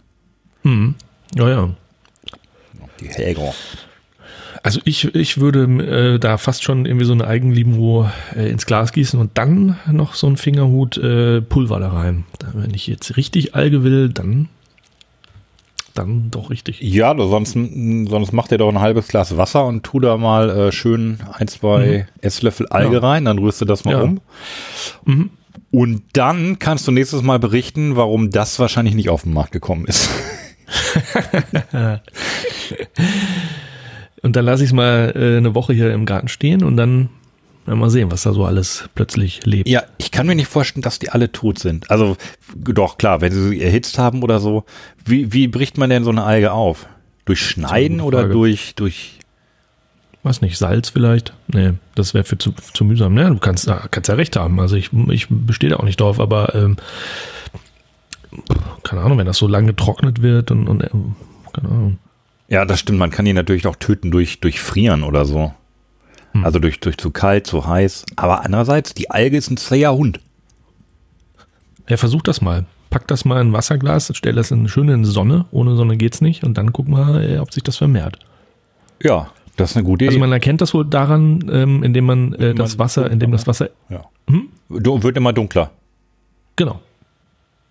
Hm. Ja, ja. Die Häger. Also ich, ich würde äh, da fast schon irgendwie so eine Eigenlimo äh, ins Glas gießen und dann noch so ein Fingerhut äh, Pulver da rein. Wenn ich jetzt richtig Alge will, dann, dann doch richtig. Ja, sonst, sonst macht ihr doch ein halbes Glas Wasser und tu da mal äh, schön ein, zwei Esslöffel Alge Ja. rein, dann rührst du das mal Ja. um. Und dann kannst du nächstes Mal berichten, warum das wahrscheinlich nicht auf den Markt gekommen ist. Und dann lasse ich es mal äh, eine Woche hier im Garten stehen und dann ja, mal sehen, was da so alles plötzlich lebt. Ja, ich kann mir nicht vorstellen, dass die alle tot sind. Also doch, klar, wenn sie sie erhitzt haben oder so. Wie, wie bricht man denn so eine Alge auf? Durch Schneiden oder durch, durch Weiß nicht, Salz vielleicht? Nee, das wäre für zu, zu mühsam. Ja, du kannst, ah, kannst ja recht haben. Also ich, ich bestehe da auch nicht drauf, aber ähm, keine Ahnung, wenn das so lange getrocknet wird und, und ähm, keine Ahnung. Ja, das stimmt. Man kann die natürlich auch töten durch, durch Frieren oder so. Hm. Also durch, durch zu kalt, zu heiß. Aber andererseits, die Alge ist ein zäher Hund. Ja, versuch das mal. Pack das mal in ein Wasserglas, stell das in schön in die Sonne. Ohne Sonne geht's nicht. Und dann guck mal, äh, ob sich das vermehrt. Ja, das ist eine gute Also Idee. man erkennt das wohl daran, ähm, indem man äh, das Wasser, indem das Wasser, ja. Hm? Wird immer dunkler. genau,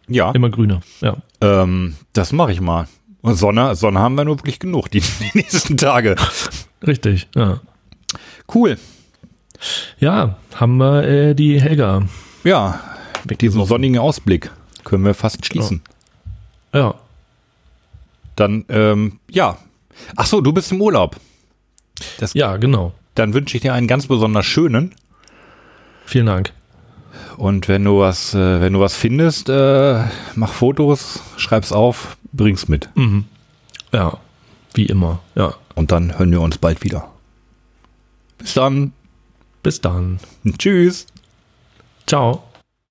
Ja, immer grüner. Ja. ähm, das mache ich mal. Und Sonne, Sonne haben wir nur wirklich genug die, die nächsten Tage. Richtig, ja. Cool. Ja, haben wir äh, die Helga. Ja, mit diesem sonnigen Ausblick können wir fast schließen. Ja, Dann, ähm, ja. Ach so, du bist im Urlaub. Das, ja, genau. Dann wünsche ich dir einen ganz besonders schönen. Vielen Dank. Und wenn du was, äh, wenn du was findest, äh, mach Fotos, schreib's auf, bring's mit. Mhm. Ja, wie immer. Ja. Und dann hören wir uns bald wieder. Bis dann. Bis dann. Tschüss. Ciao.